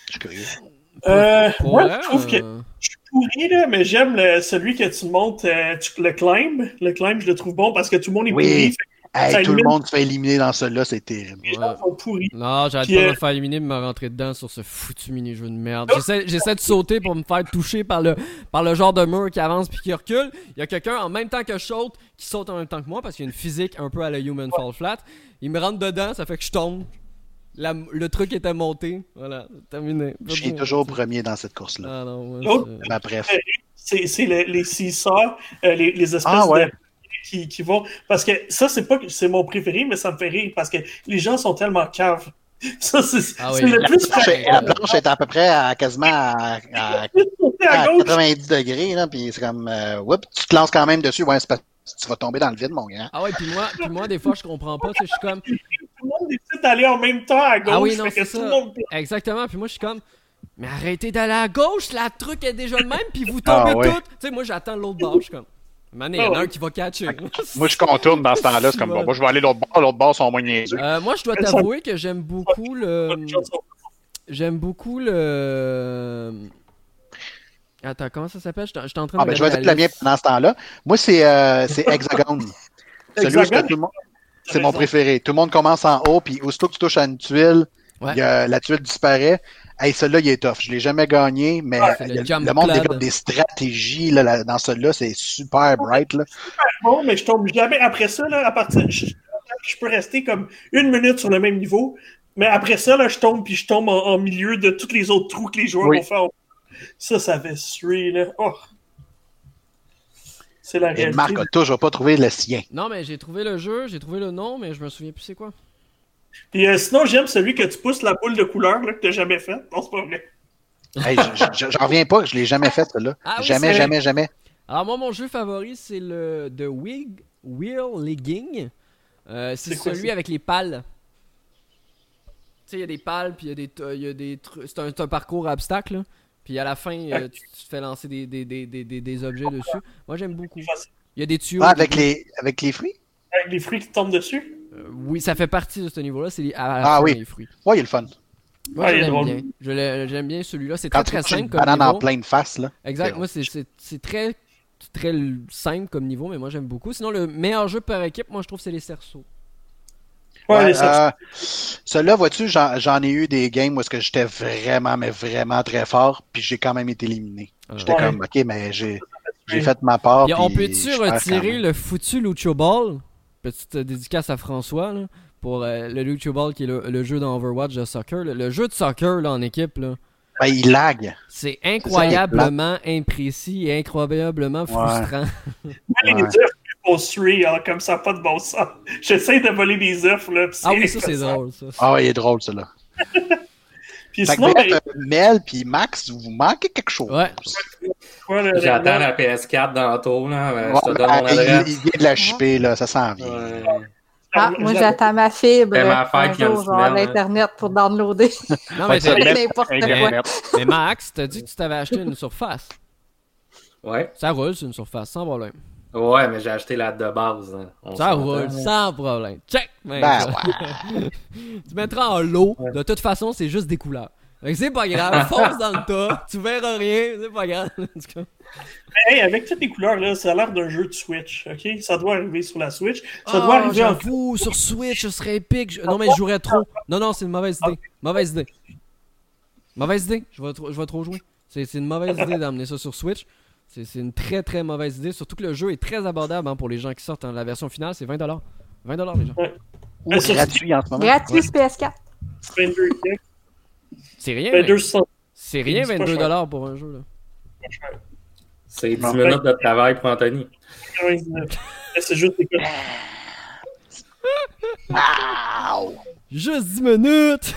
Je suis curieux. Euh, moi, vrai, je trouve que euh, je suis pourri, là, mais j'aime le- celui que tu montes, euh, tu- le climb. Le climb, je le trouve bon parce que tout le monde est Oui. pourri. fait Hey, tout le monde se fait éliminer dans celui-là, c'est terrible. les gens Ouais. sont pourris. Non, j'arrête pas de euh, me faire éliminer et me rentrer dedans sur ce foutu mini-jeu de merde. J'essaie, j'essaie de sauter pour me faire toucher par le, par le genre de mur qui avance puis qui recule. Il y a quelqu'un en même temps que je saute qui saute en même temps que moi parce qu'il y a une physique un peu à la Human Fall Flat. Il me rentre dedans, ça fait que je tombe. La- le truc était monté. Voilà, terminé. Je suis toujours premier dans cette course-là. Ah non, moi, L'autre- c'est- Ben, bref. C'est c'est le- les seesaws, euh, les, les espèces Ah, ouais. de qui, qui vont. Parce que ça, c'est pas que c'est mon préféré, mais ça me fait rire parce que les gens sont tellement caves. Ça, c'est Ah c'est oui. le plus La planche, est, la planche est à peu près à quasiment à, à- à à gauche. 90 degrés, là, puis c'est comme, euh, oups, tu te lances quand même dessus, ouais, c'est que tu vas tomber dans le vide, mon gars. Ah ouais, puis moi, puis moi, des fois, je comprends pas. Je suis comme. En même temps à gauche. Ah oui, non, fait que c'est tout le ça. monde- Exactement. Puis moi, je suis comme. Mais arrêtez d'aller à gauche, la truc est déjà le même, puis vous tombez Ah ouais. toutes. Tu sais, moi, j'attends l'autre bord. Je suis comme. Mané, il y en a un qui va catcher. Moi, je contourne dans ce temps-là. C'est comme, bon, moi, je vais aller l'autre bord. L'autre bord sont moins niaiseux. Euh, moi, je dois t'avouer que j'aime beaucoup le. J'aime beaucoup le. Attends, comment ça s'appelle? J'étais j'étais en train de. Ah, ben, je vais dire le la mien pendant ce temps-là. Moi, c'est, euh, c'est Hexagone. Celui où tout le monde- c'est mon préféré. Tout le monde commence en haut, puis aussitôt que tu touches à une tuile, Ouais. il y a- la tuile disparaît. Hey, celui-là, il est tough. Je l'ai jamais gagné, mais le a- monde développe des stratégies là, là, dans celui-là. C'est super bright. Là. Bon, mais je tombe jamais. Après ça, là, à partir. Je, je peux rester comme une minute sur le même niveau. Mais après ça, là, je tombe puis je tombe en, en milieu de tous les autres trous que les joueurs Oui. vont faire. Ça, ça fait suer, là. Oh. C'est la Et réalité. Marc a toujours pas trouvé le sien. Non, mais j'ai trouvé le jeu, j'ai trouvé le nom, mais je me souviens plus c'est quoi. Puis euh, sinon, j'aime celui que tu pousses la boule de couleur là, que t'as jamais fait. Non, c'est pas vrai. Hey, je- je- J'en reviens pas, je l'ai jamais fait, celui-là. Ah oui, jamais, jamais, jamais. Alors, moi, mon jeu favori, c'est le The Wig Wheel Legging. Euh, c'est celui avec les pales. Tu sais, il y a des pales, puis il y a des, a des trucs. C'est un, un parcours obstacle, là. Puis à la fin, euh, tu, tu te fais lancer des, des, des, des, des- des objets dessus. Moi, j'aime beaucoup. Il y a des tuyaux. Ah, avec les, avec les fruits? Avec les fruits qui tombent dessus? Euh, oui, ça fait partie de ce niveau-là. C'est les- à la Ah fin, oui. les fruits. Ouais, il est le fun. Moi, Ouais, drôle. bien. Je J'aime bien celui-là. C'est très très une simple comme banane niveau. en pleine face, là. Exact. Moi, c'est- c'est c'est très très simple comme niveau, mais moi j'aime beaucoup. Sinon, le meilleur jeu par équipe, moi je trouve, c'est les cerceaux. Ouais, euh, Celui-là, vois-tu, j'en ai eu des games où est-ce que j'étais vraiment, mais vraiment très fort, puis j'ai quand même été éliminé. J'étais Ouais. comme, ok, mais j'ai j'ai fait ma part. Puis on peut-tu retirer le foutu Lucho Ball? Petite dédicace à François là, pour euh, le Lucho Ball qui est le, le jeu d'Overwatch de soccer. Le, le jeu de soccer là, en équipe, là, Ben, il lag. c'est incroyablement imprécis et incroyablement frustrant. Ouais. Hein, comme ça, pas de bon sens. J'essaie de voler des œufs, là. Ah oui, ça c'est drôle. Ça. Ah ouais, il est drôle, celui-là. Puis sinon, bref, ben, euh, Mel puis Max, vous manquez quelque chose. Ouais. J'attends la PS4 dans le tour, là. Euh, Ouais, Je te donne mon il, adresse. il vient de la chipper, là, ça s'en vient. Ouais. Ah, moi, j'attends ma fibre. C'est ma Un jour, genre hein. l'Internet pour downloader Non, mais, met- n'importe quoi. Mais Max, t'as dit que tu t'avais acheté une surface. Ouais. Ça roule sur une surface, sans problème. Ouais, mais j'ai acheté la de base. hein. Ça roule, sans problème. Check! man. Ben ouais. tu mettras en lot. De toute façon, c'est juste des couleurs. C'est pas grave. Fonce dans le tas. Tu verras rien. C'est pas grave. En tout cas. Hey, avec toutes les couleurs, là, ça a l'air d'un jeu de Switch, ok? Ça doit arriver sur la Switch. Ça Ah, doit arriver en... J'avoue, sur Switch, ce serait épique. Je- Non, mais je jouerais trop. Non, non, c'est une mauvaise idée. Mauvaise idée. Mauvaise idée. Je vais trop, je vais trop jouer. C'est c'est une mauvaise idée d'amener ça sur Switch. C'est c'est une très très mauvaise idée. Surtout que le jeu est très abordable hein, pour les gens qui sortent. hein. La version finale, c'est 20$. 20$ les gens. Ou Ben, ça, gratuit en ce moment. Gratuit sur PS4. 22, C'est rien. mais- 22 60. C'est rien C'est pas 22$ pour un jeu. Là. C'est 10 Bon. minutes de travail pour Anthony. 99. Là, C'est juste des Juste 10 minutes!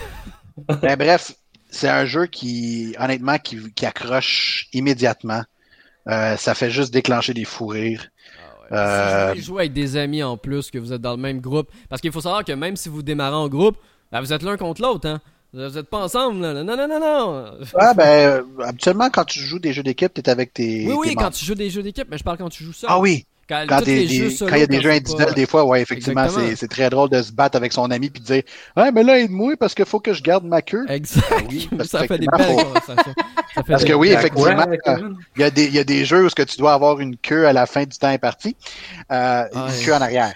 Ben, bref, c'est un jeu qui, honnêtement, qui, qui accroche immédiatement. Euh, ça fait juste déclencher des fous rires. Euh, Si vous jouer avec des amis en plus, que vous êtes dans le même groupe. Parce qu'il faut savoir que même si vous démarrez en groupe, ben, vous êtes l'un contre l'autre. Hein? Vous êtes pas ensemble. Là. Non, non, non, non. Ouais, ben, euh, habituellement, quand tu joues des jeux d'équipe, t'es avec tes. Oui, oui, quand tu joues des jeux d'équipe, mais je parle quand tu joues seul. Ah oui, Quand, des- solo, il y a des jeux individuels, pas- des fois, ouais, effectivement, c'est très drôle de se battre avec son ami puis de dire Ouais, mais là, aide-moi parce qu'il faut que je garde ma queue. Exact. oui, parce ça fait des belles faut- conversations. Ça fait Parce que oui, effectivement, Kevin? il y, a des, il y a des jeux où ce que tu dois avoir une queue à la fin du temps imparti, euh, une queue en arrière.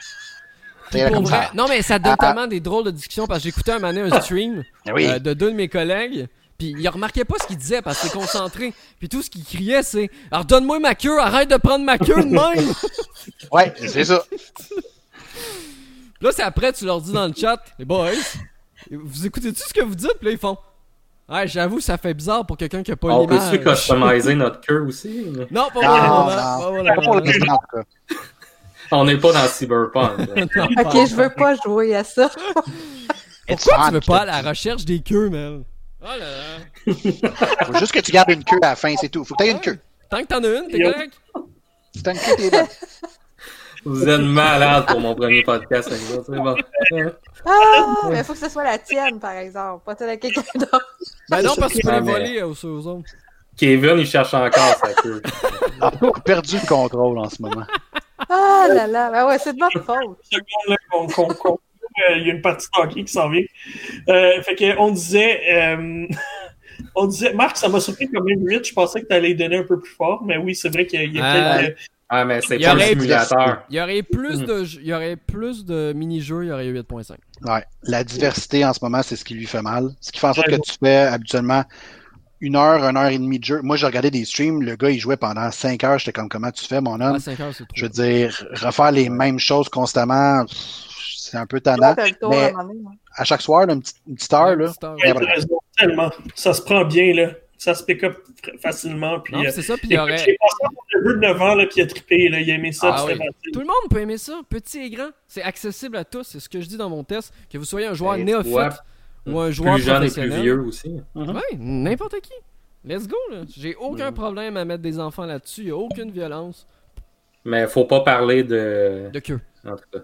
Comme ça. Non, mais ça donne Ah. tellement des drôles de discussions parce que j'écoutais un moment donné un stream Oui. euh, de deux de mes collègues. Puis il remarquait pas ce qu'il disait parce qu'il est concentré. Puis tout ce qu'il criait, c'est Alors donne-moi ma queue, arrête de prendre ma queue de même. Ouais, c'est ça. Puis là, c'est après, tu leur dis dans le chat Les boys, vous écoutez-tu ce que vous dites Puis là, ils font Ouais, j'avoue, ça fait bizarre pour quelqu'un qui a pas On peut-tu customiser notre queue aussi? Non, pas Non. Pas cas. On n'est pas dans Cyberpunk. Ok, je veux pas jouer à ça. Pourquoi tu veux pas à la recherche des queues, man Oh là là. Faut juste que tu gardes une queue à la fin, c'est tout. Faut que tu aies une queue. Tant que t'en as une, t'es Yo. correct? Si t'as une queue, t'es bonne. Vous êtes malade pour mon premier podcast c'est bon. Ah, mais faut que ce soit la tienne, par exemple, pas celle de quelqu'un d'autre. Ben non, parce que tu peux Ah, mais- voler euh, aux, aux autres. Kevin, il cherche encore sa queue. On a perdu le contrôle en ce moment. Ah là là, ben ouais, c'est de votre faute. Euh, il y a une partie de hockey qui s'en vient. Euh, fait que on disait, euh, on disait, Marc, ça m'a surpris quand même 8. Je pensais que tu allais donner un peu plus fort, mais oui, c'est vrai qu'il y a Euh, peut-être. Ah, mais c'est Il y pas un. Il y aurait plus Mhm. de, il y aurait plus de mini-jeux, il y aurait 8.5. Ouais. La diversité en ce moment, c'est ce qui lui fait mal. Ce qui fait en sorte que tu fais habituellement une heure, une heure et demie de jeu. Moi, j'ai regardé des streams, le gars, il jouait pendant cinq heures. J'étais comme, comment tu fais, mon homme? À 5 heures, c'est trop. Je veux dire, refaire les mêmes choses constamment, c'est un peu tannant. Mais- à chaque soir, là, une, petite, une petite heure, là. Tellement. Ça se prend bien, là. Ça se pick up facilement. Puis, Non, puis euh, c'est ça, puis il y écoute, aurait. J'ai passé de 9 ans là, qui a trippé, là, il a aimé ça, Ah puis oui. Tout le monde peut aimer ça, petit et grand. C'est accessible à tous, c'est ce que je dis dans mon test. Que vous soyez un joueur Et néophyte ouais, ou un joueur Plus jeune et plus professionnel. vieux aussi. Ouais, n'importe qui. Let's go, là. J'ai aucun Mm. problème à mettre des enfants là-dessus. Il a aucune violence. Mais faut pas parler de. De queue. En tout cas.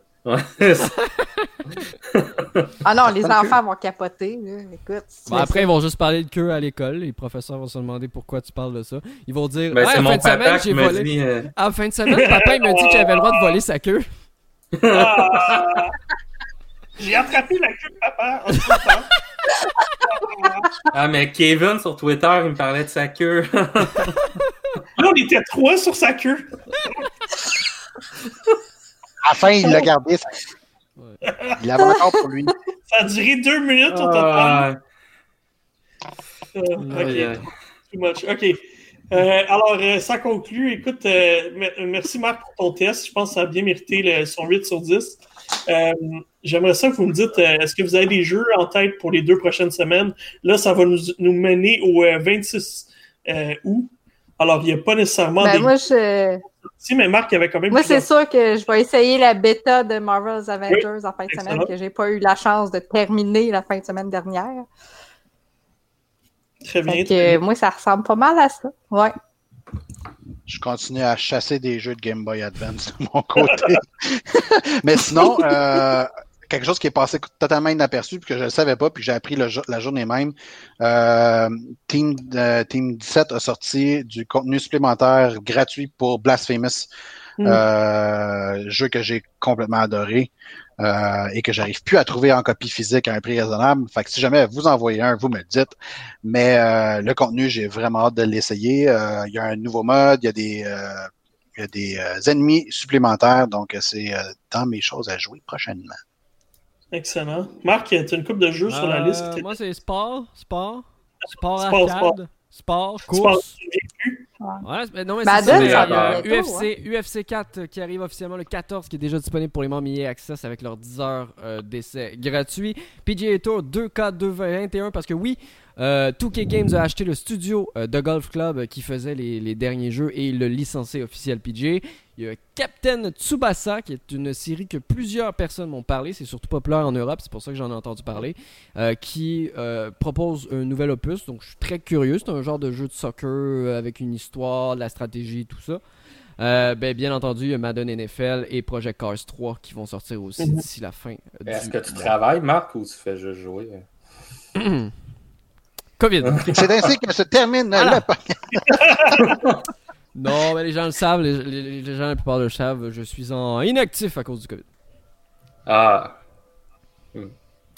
Ah non, les enfants vont capoter, là. Écoute. si Bon, après, ça. ils vont juste parler de queue à l'école. Les professeurs vont se demander pourquoi tu parles de ça. Ils vont dire Ben, Ah, c'est en mon fin de semaine, papa j'ai qui m'a volé. dit. euh, À la fin de semaine, papa, il m'a dit que j'avais le droit de voler sa queue. Ah! J'ai attrapé la queue de papa en tout temps. Ah, mais Kevin sur Twitter, il me parlait de sa queue. Là, on était trois sur sa queue. la fin, il l'a gardé. Ça... Il l'avait encore pour lui. Ça a duré deux minutes au total. Euh, ok. Too much. OK. Euh, alors, euh, ça conclut. Écoute, euh, merci Marc pour ton test. Je pense que ça a bien mérité le, son 8 sur 10. Euh, J'aimerais ça que vous me dites, euh, est-ce que vous avez des jeux en tête pour les deux prochaines semaines? Là, ça va nous, nous mener au 26 août. Alors, il n'y a pas nécessairement Ben, des... moi, je... Si, mais Marc avait quand même... moi c'est sûr que je vais essayer la bêta de Marvel's Avengers en fin de excellent. semaine, que j'ai pas eu la chance de terminer la fin de semaine dernière. Très bien. Fait que, moi, ça ressemble pas mal à ça. Ouais. Je continue à chasser des jeux de Game Boy Advance de mon côté. Mais sinon, euh, quelque chose qui est passé totalement inaperçu, puis que je ne savais pas, puis que j'ai appris le la journée même. Euh, Team, euh, Team 17 a sorti du contenu supplémentaire gratuit pour Blasphemous, Mm. euh, jeu que j'ai complètement adoré. euh, et que j'arrive plus à trouver en copie physique à un prix raisonnable. Fait que si jamais vous en voyez un, vous me le dites. Mais euh, le contenu, j'ai vraiment hâte de l'essayer. Euh, Il y a un nouveau mode, il y a des, euh, y a des euh, ennemis supplémentaires, donc c'est dans mes choses à jouer prochainement. Excellent. Marc, tu as une coupe de jeux sur la Euh, liste. Moi, c'est sport, sport, sport Sport, arcade, sport, parles course. vécu. Ouais, c'est- non, mais c'est mais, euh, va bientôt, UFC, UFC 4 euh, qui arrive officiellement le 14, qui est déjà disponible pour les membres EA Access avec leurs 10 heures euh, d'essai gratuit. PGA Tour 2K221 parce que oui, euh, 2K Games a acheté le studio euh, de Golf Club euh, qui faisait les, les derniers jeux et le licencié officiel PGA. Il y a Captain Tsubasa qui est une série que plusieurs personnes m'ont parlé, c'est surtout populaire en Europe, c'est pour ça que j'en ai entendu parler, euh, qui euh, propose un nouvel opus. Donc je suis très curieux, c'est un genre de jeu de soccer euh, avec une histoire, de la stratégie, tout ça. Euh, ben, bien entendu, il y a Madden NFL et Project Cars 3 qui vont sortir aussi Mhm. d'ici la fin. Est-ce du que tu travailles, Marc, ou tu fais juste jouer? COVID. C'est ainsi que se termine le podcast. non, mais les gens le savent, les, les- les gens la plupart le savent, je suis en inactif à cause du COVID. Ah,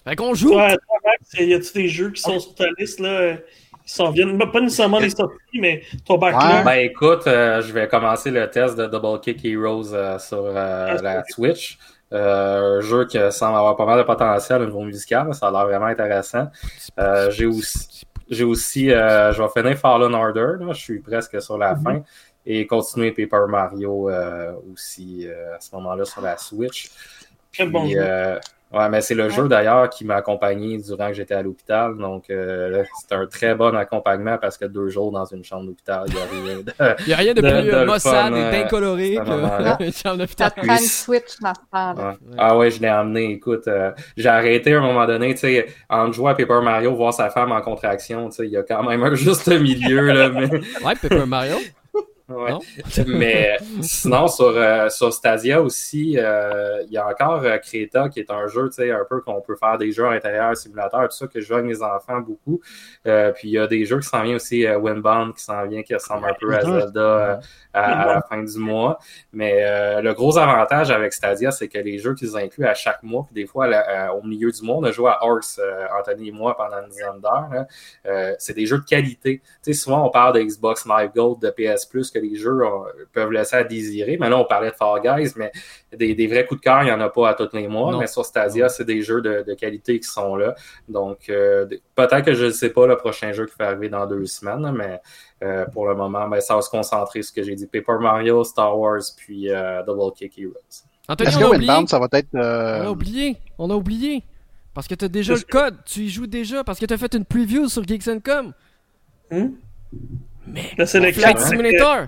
Fait qu'on joue! Max, y a-tu des jeux qui sont sur ta liste, là, qui s'en viennent? Pas nécessairement les sorties, mais ton backlog. Ben écoute, euh, je vais commencer le test de Double Kick Heroes euh, sur euh, la Switch. Euh, un jeu qui semble avoir pas mal de potentiel au niveau musical, ça a l'air vraiment intéressant. Euh, j'ai aussi, j'ai aussi euh, je vais finir Fallen Order, là, je suis presque sur la Mhm. fin, et continuer Paper Mario euh, aussi euh, à ce moment-là sur la Switch. Quel bon Puis, jeu. Ouais, mais c'est le jeu d'ailleurs qui m'a accompagné durant que j'étais à l'hôpital. Donc, euh, là, c'était un très bon accompagnement parce que deux jours dans une chambre d'hôpital, il n'y a rien de. Il n'y a rien de de- plus de maussade et euh, d'incoloré à ce moment-là. que Charles Ça Hôpital. te prend une Oui. Switch. Ouais. Ah ouais, je l'ai emmené. Écoute, euh, j'ai arrêté à un moment donné, tu sais, en jouant à Paper Mario, voir sa femme en contraction, tu sais, il y a quand même un juste milieu, là, mais. Ouais, Paper Mario. Ouais. Mais sinon, sur, euh, sur Stadia aussi, euh, il y a encore euh, Creta qui est un jeu, tu sais, un peu qu'on peut faire des jeux à l'intérieur, simulateurs, tout ça, que je joue avec mes enfants beaucoup. Euh, puis il y a des jeux qui s'en viennent aussi, euh, Windbound qui s'en vient, qui ressemble un peu à. Zelda euh, à, à la fin du mois. Mais euh, le gros avantage avec Stadia, c'est que les jeux qu'ils incluent à chaque mois, puis des fois, là, euh, au milieu du mois, on a joué à Orcs, euh, Anthony et moi, pendant une dizaine d'heures. Euh, c'est des jeux de qualité. Tu sais, souvent, on parle de Xbox Live Gold, de PS Plus, que les jeux euh, peuvent laisser à désirer. Mais là, on parlait de Fall Guys, mais des, des vrais coups de cœur, il n'y en a pas à tous les mois. Non. Mais sur Stadia, c'est des jeux de, de qualité qui sont là. Donc, euh, peut-être que je ne sais pas le prochain jeu qui va arriver dans deux semaines, mais euh, pour le moment, ben, ça va se concentrer sur ce que j'ai dit. Paper Mario, Star Wars, puis euh, Double Kick Heroes. Anthony, Est-ce on que a oublié. Ça va être. On euh, a oublié. On a oublié. Parce que t'as déjà le code. Tu y joues déjà. Parce que t'as fait une preview sur Geeks.com. Hmm? Mais. La sélection. Flight Simulator.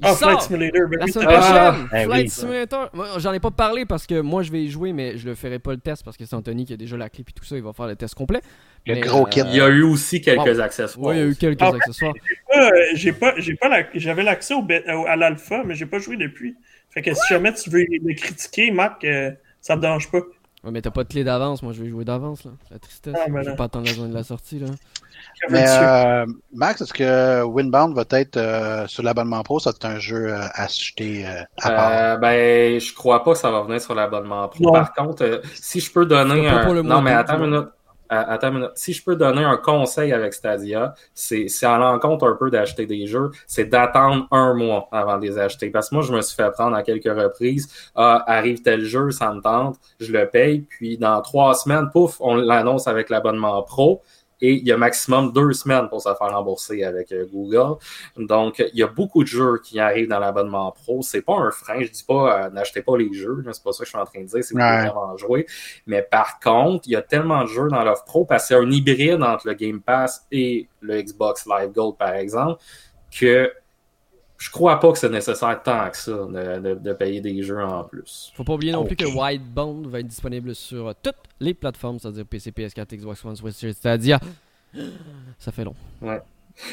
Il Ah, Flight Simulator. Ben La oui, semaine Ah, prochaine. eh Flight oui. Simulator. J'en ai pas parlé parce que moi, je vais y jouer, mais je le ferai pas le test parce que c'est Anthony qui a déjà la clip et tout ça. Il va faire le test complet. Le Mais, gros kit. Il y a eu aussi quelques accessoires. Ouais, il y a eu quelques Ah, accessoires. Euh, j'ai pas, j'ai pas la- j'avais l'accès au, au- à l'alpha, mais j'ai pas joué depuis. Fait que si jamais tu veux le critiquer, Marc, euh, ça me dérange pas. Ouais, mais t'as pas de clé d'avance. Moi, je vais jouer d'avance. là. C'est la tristesse. Ah, ben je vais pas attendre la journée de la sortie. là. Mais Dessus. euh, Max, est-ce que Windbound va être euh, sur l'abonnement pro? Ça, c'est un jeu euh, à acheter euh, à part. Euh, ben, je crois pas que ça va venir sur l'abonnement pro. Non. Par contre, euh, si je peux donner un... non, mais attends une minute. attends une minute. Si je peux donner un conseil avec Stadia, c'est en l'encontre un peu d'acheter des jeux, c'est d'attendre un mois avant de les acheter. Parce que moi, je me suis fait prendre à quelques reprises. Ah, arrive tel jeu, ça me tente, je le paye, puis dans trois semaines, pouf, on l'annonce avec l'abonnement pro et il y a maximum deux semaines pour se faire rembourser avec euh, Google. Donc, il y a beaucoup de jeux qui arrivent dans l'abonnement pro. C'est pas un frein. Je dis pas euh, n'achetez pas les jeux. C'est pas ça que je suis en train de dire. C'est ouais. vraiment jouer. Mais par contre, il y a tellement de jeux dans l'offre pro parce que c'est un hybride entre le Game Pass et le Xbox Live Gold, par exemple, que je crois pas que c'est nécessaire tant que ça de, de, payer des jeux en plus. Faut pas oublier non plus que Widebone va être disponible sur toutes les plateformes, c'est-à-dire PC, PS4, Xbox One, Switch, Stadia. Ça fait long. Ouais.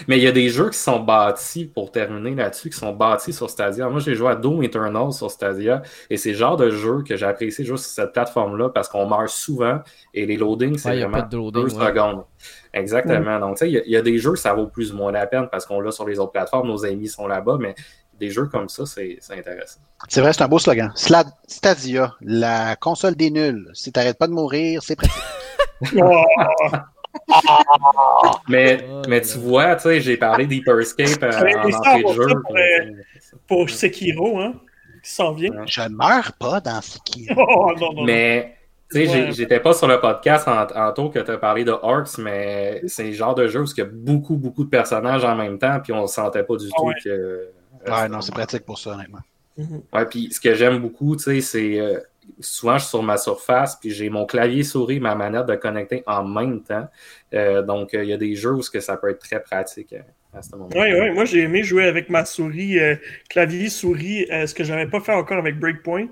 Mais il y a des jeux qui sont bâtis, pour terminer là-dessus, qui sont bâtis sur Stadia. Moi, j'ai joué à Doom Eternal sur Stadia, et c'est le genre de jeu que j'ai apprécié juste sur cette plateforme-là, parce qu'on meurt souvent, et les loadings, c'est vraiment deux secondes. Exactement. Donc, tu sais, il y, a des jeux, ça vaut plus ou moins la peine, parce qu'on l'a sur les autres plateformes, nos amis sont là-bas, mais des jeux comme ça, c'est intéressant. C'est vrai, c'est un beau slogan. Stadia, la console des nuls. Si t'arrêtes pas de mourir, c'est pratique. mais, mais tu vois, tu sais, j'ai parlé d'Hyperscape euh, en entrée de jeu. Pour, euh, pour, Sekiro, hein, qui s'en vient. Je ne meurs pas dans Sekiro. Oh, non, non, mais, tu sais, j'étais pas sur le podcast en, en tôt que tu as parlé de Arcs, mais c'est le genre de jeu où il y a beaucoup, beaucoup de personnages en même temps, puis on ne sentait pas du tout que. Ouais, non, c'est pratique pour ça, honnêtement. Mm-hmm. Ouais, puis ce que j'aime beaucoup, tu sais, c'est. Euh, souvent, je suis sur ma surface, puis j'ai mon clavier souris, ma manette de connecter en même temps. Euh, donc, euh, il y a des jeux où que ça peut être très pratique euh, à ce moment-là. Oui, oui, moi j'ai aimé jouer avec ma souris, clavier souris, ce que j'avais pas fait encore avec Breakpoint.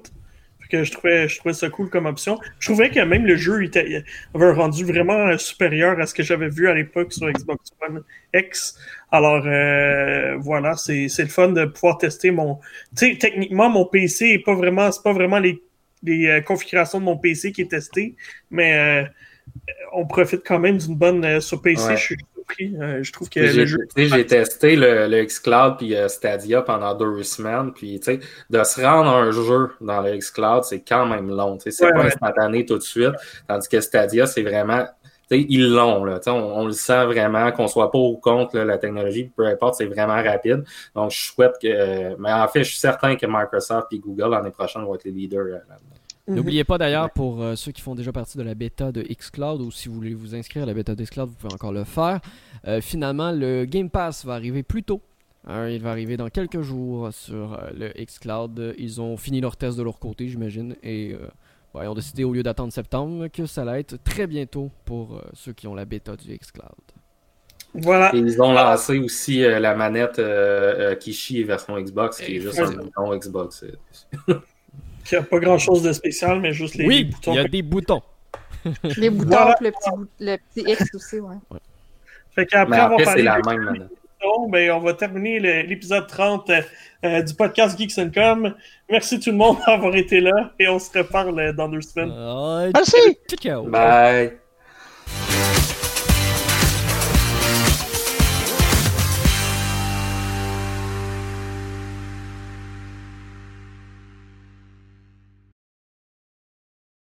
Que je trouvais, je trouvais ça cool comme option. Je trouvais que même le jeu avait un rendu vraiment supérieur à ce que j'avais vu à l'époque sur Xbox One X. Alors voilà, c'est le fun de pouvoir tester mon. Tu sais, techniquement, mon PC est pas vraiment, c'est pas vraiment les les euh, configurations de mon PC qui est testé, mais euh, on profite quand même d'une bonne euh, sur PC. Je suis surpris. je trouve que le jeu. J'ai testé le, le xCloud puis Stadia pendant deux semaines, puis de se rendre un jeu dans le xCloud, c'est quand même long. C'est pas instantané tout de suite, tandis que Stadia, c'est vraiment ils l'ont. On, on, le sent vraiment, qu'on soit pas ou contre la technologie, peu importe, c'est vraiment rapide. Donc, je souhaite que. Mais en fait, je suis certain que Microsoft et Google l'année prochaine vont être les leaders là-dedans. Mhm. N'oubliez pas d'ailleurs pour euh, ceux qui font déjà partie de la bêta de Xcloud ou si vous voulez vous inscrire à la bêta de Xcloud, vous pouvez encore le faire. Euh, finalement, le Game Pass va arriver plus tôt. Hein, il va arriver dans quelques jours sur euh, le Xcloud. Ils ont fini leur test de leur côté, j'imagine, et ils ont décidé au lieu d'attendre septembre que ça allait être très bientôt pour ceux qui ont la bêta du Xcloud. Voilà. ils ont lancé aussi la manette Kishi version Xbox, qui est juste un bouton Xbox. Il n'y a pas grand chose de spécial, mais juste les, oui, boutons. Il y a des boutons. les boutons, le, petit, le petit X aussi, ouais. Fait qu'après avoir parlé la même ben, on va terminer l'épisode 30 euh, du podcast Geeks Com. Merci tout le monde d'avoir été là et on se reparle dans deux semaines. Merci. Ciao. Bye.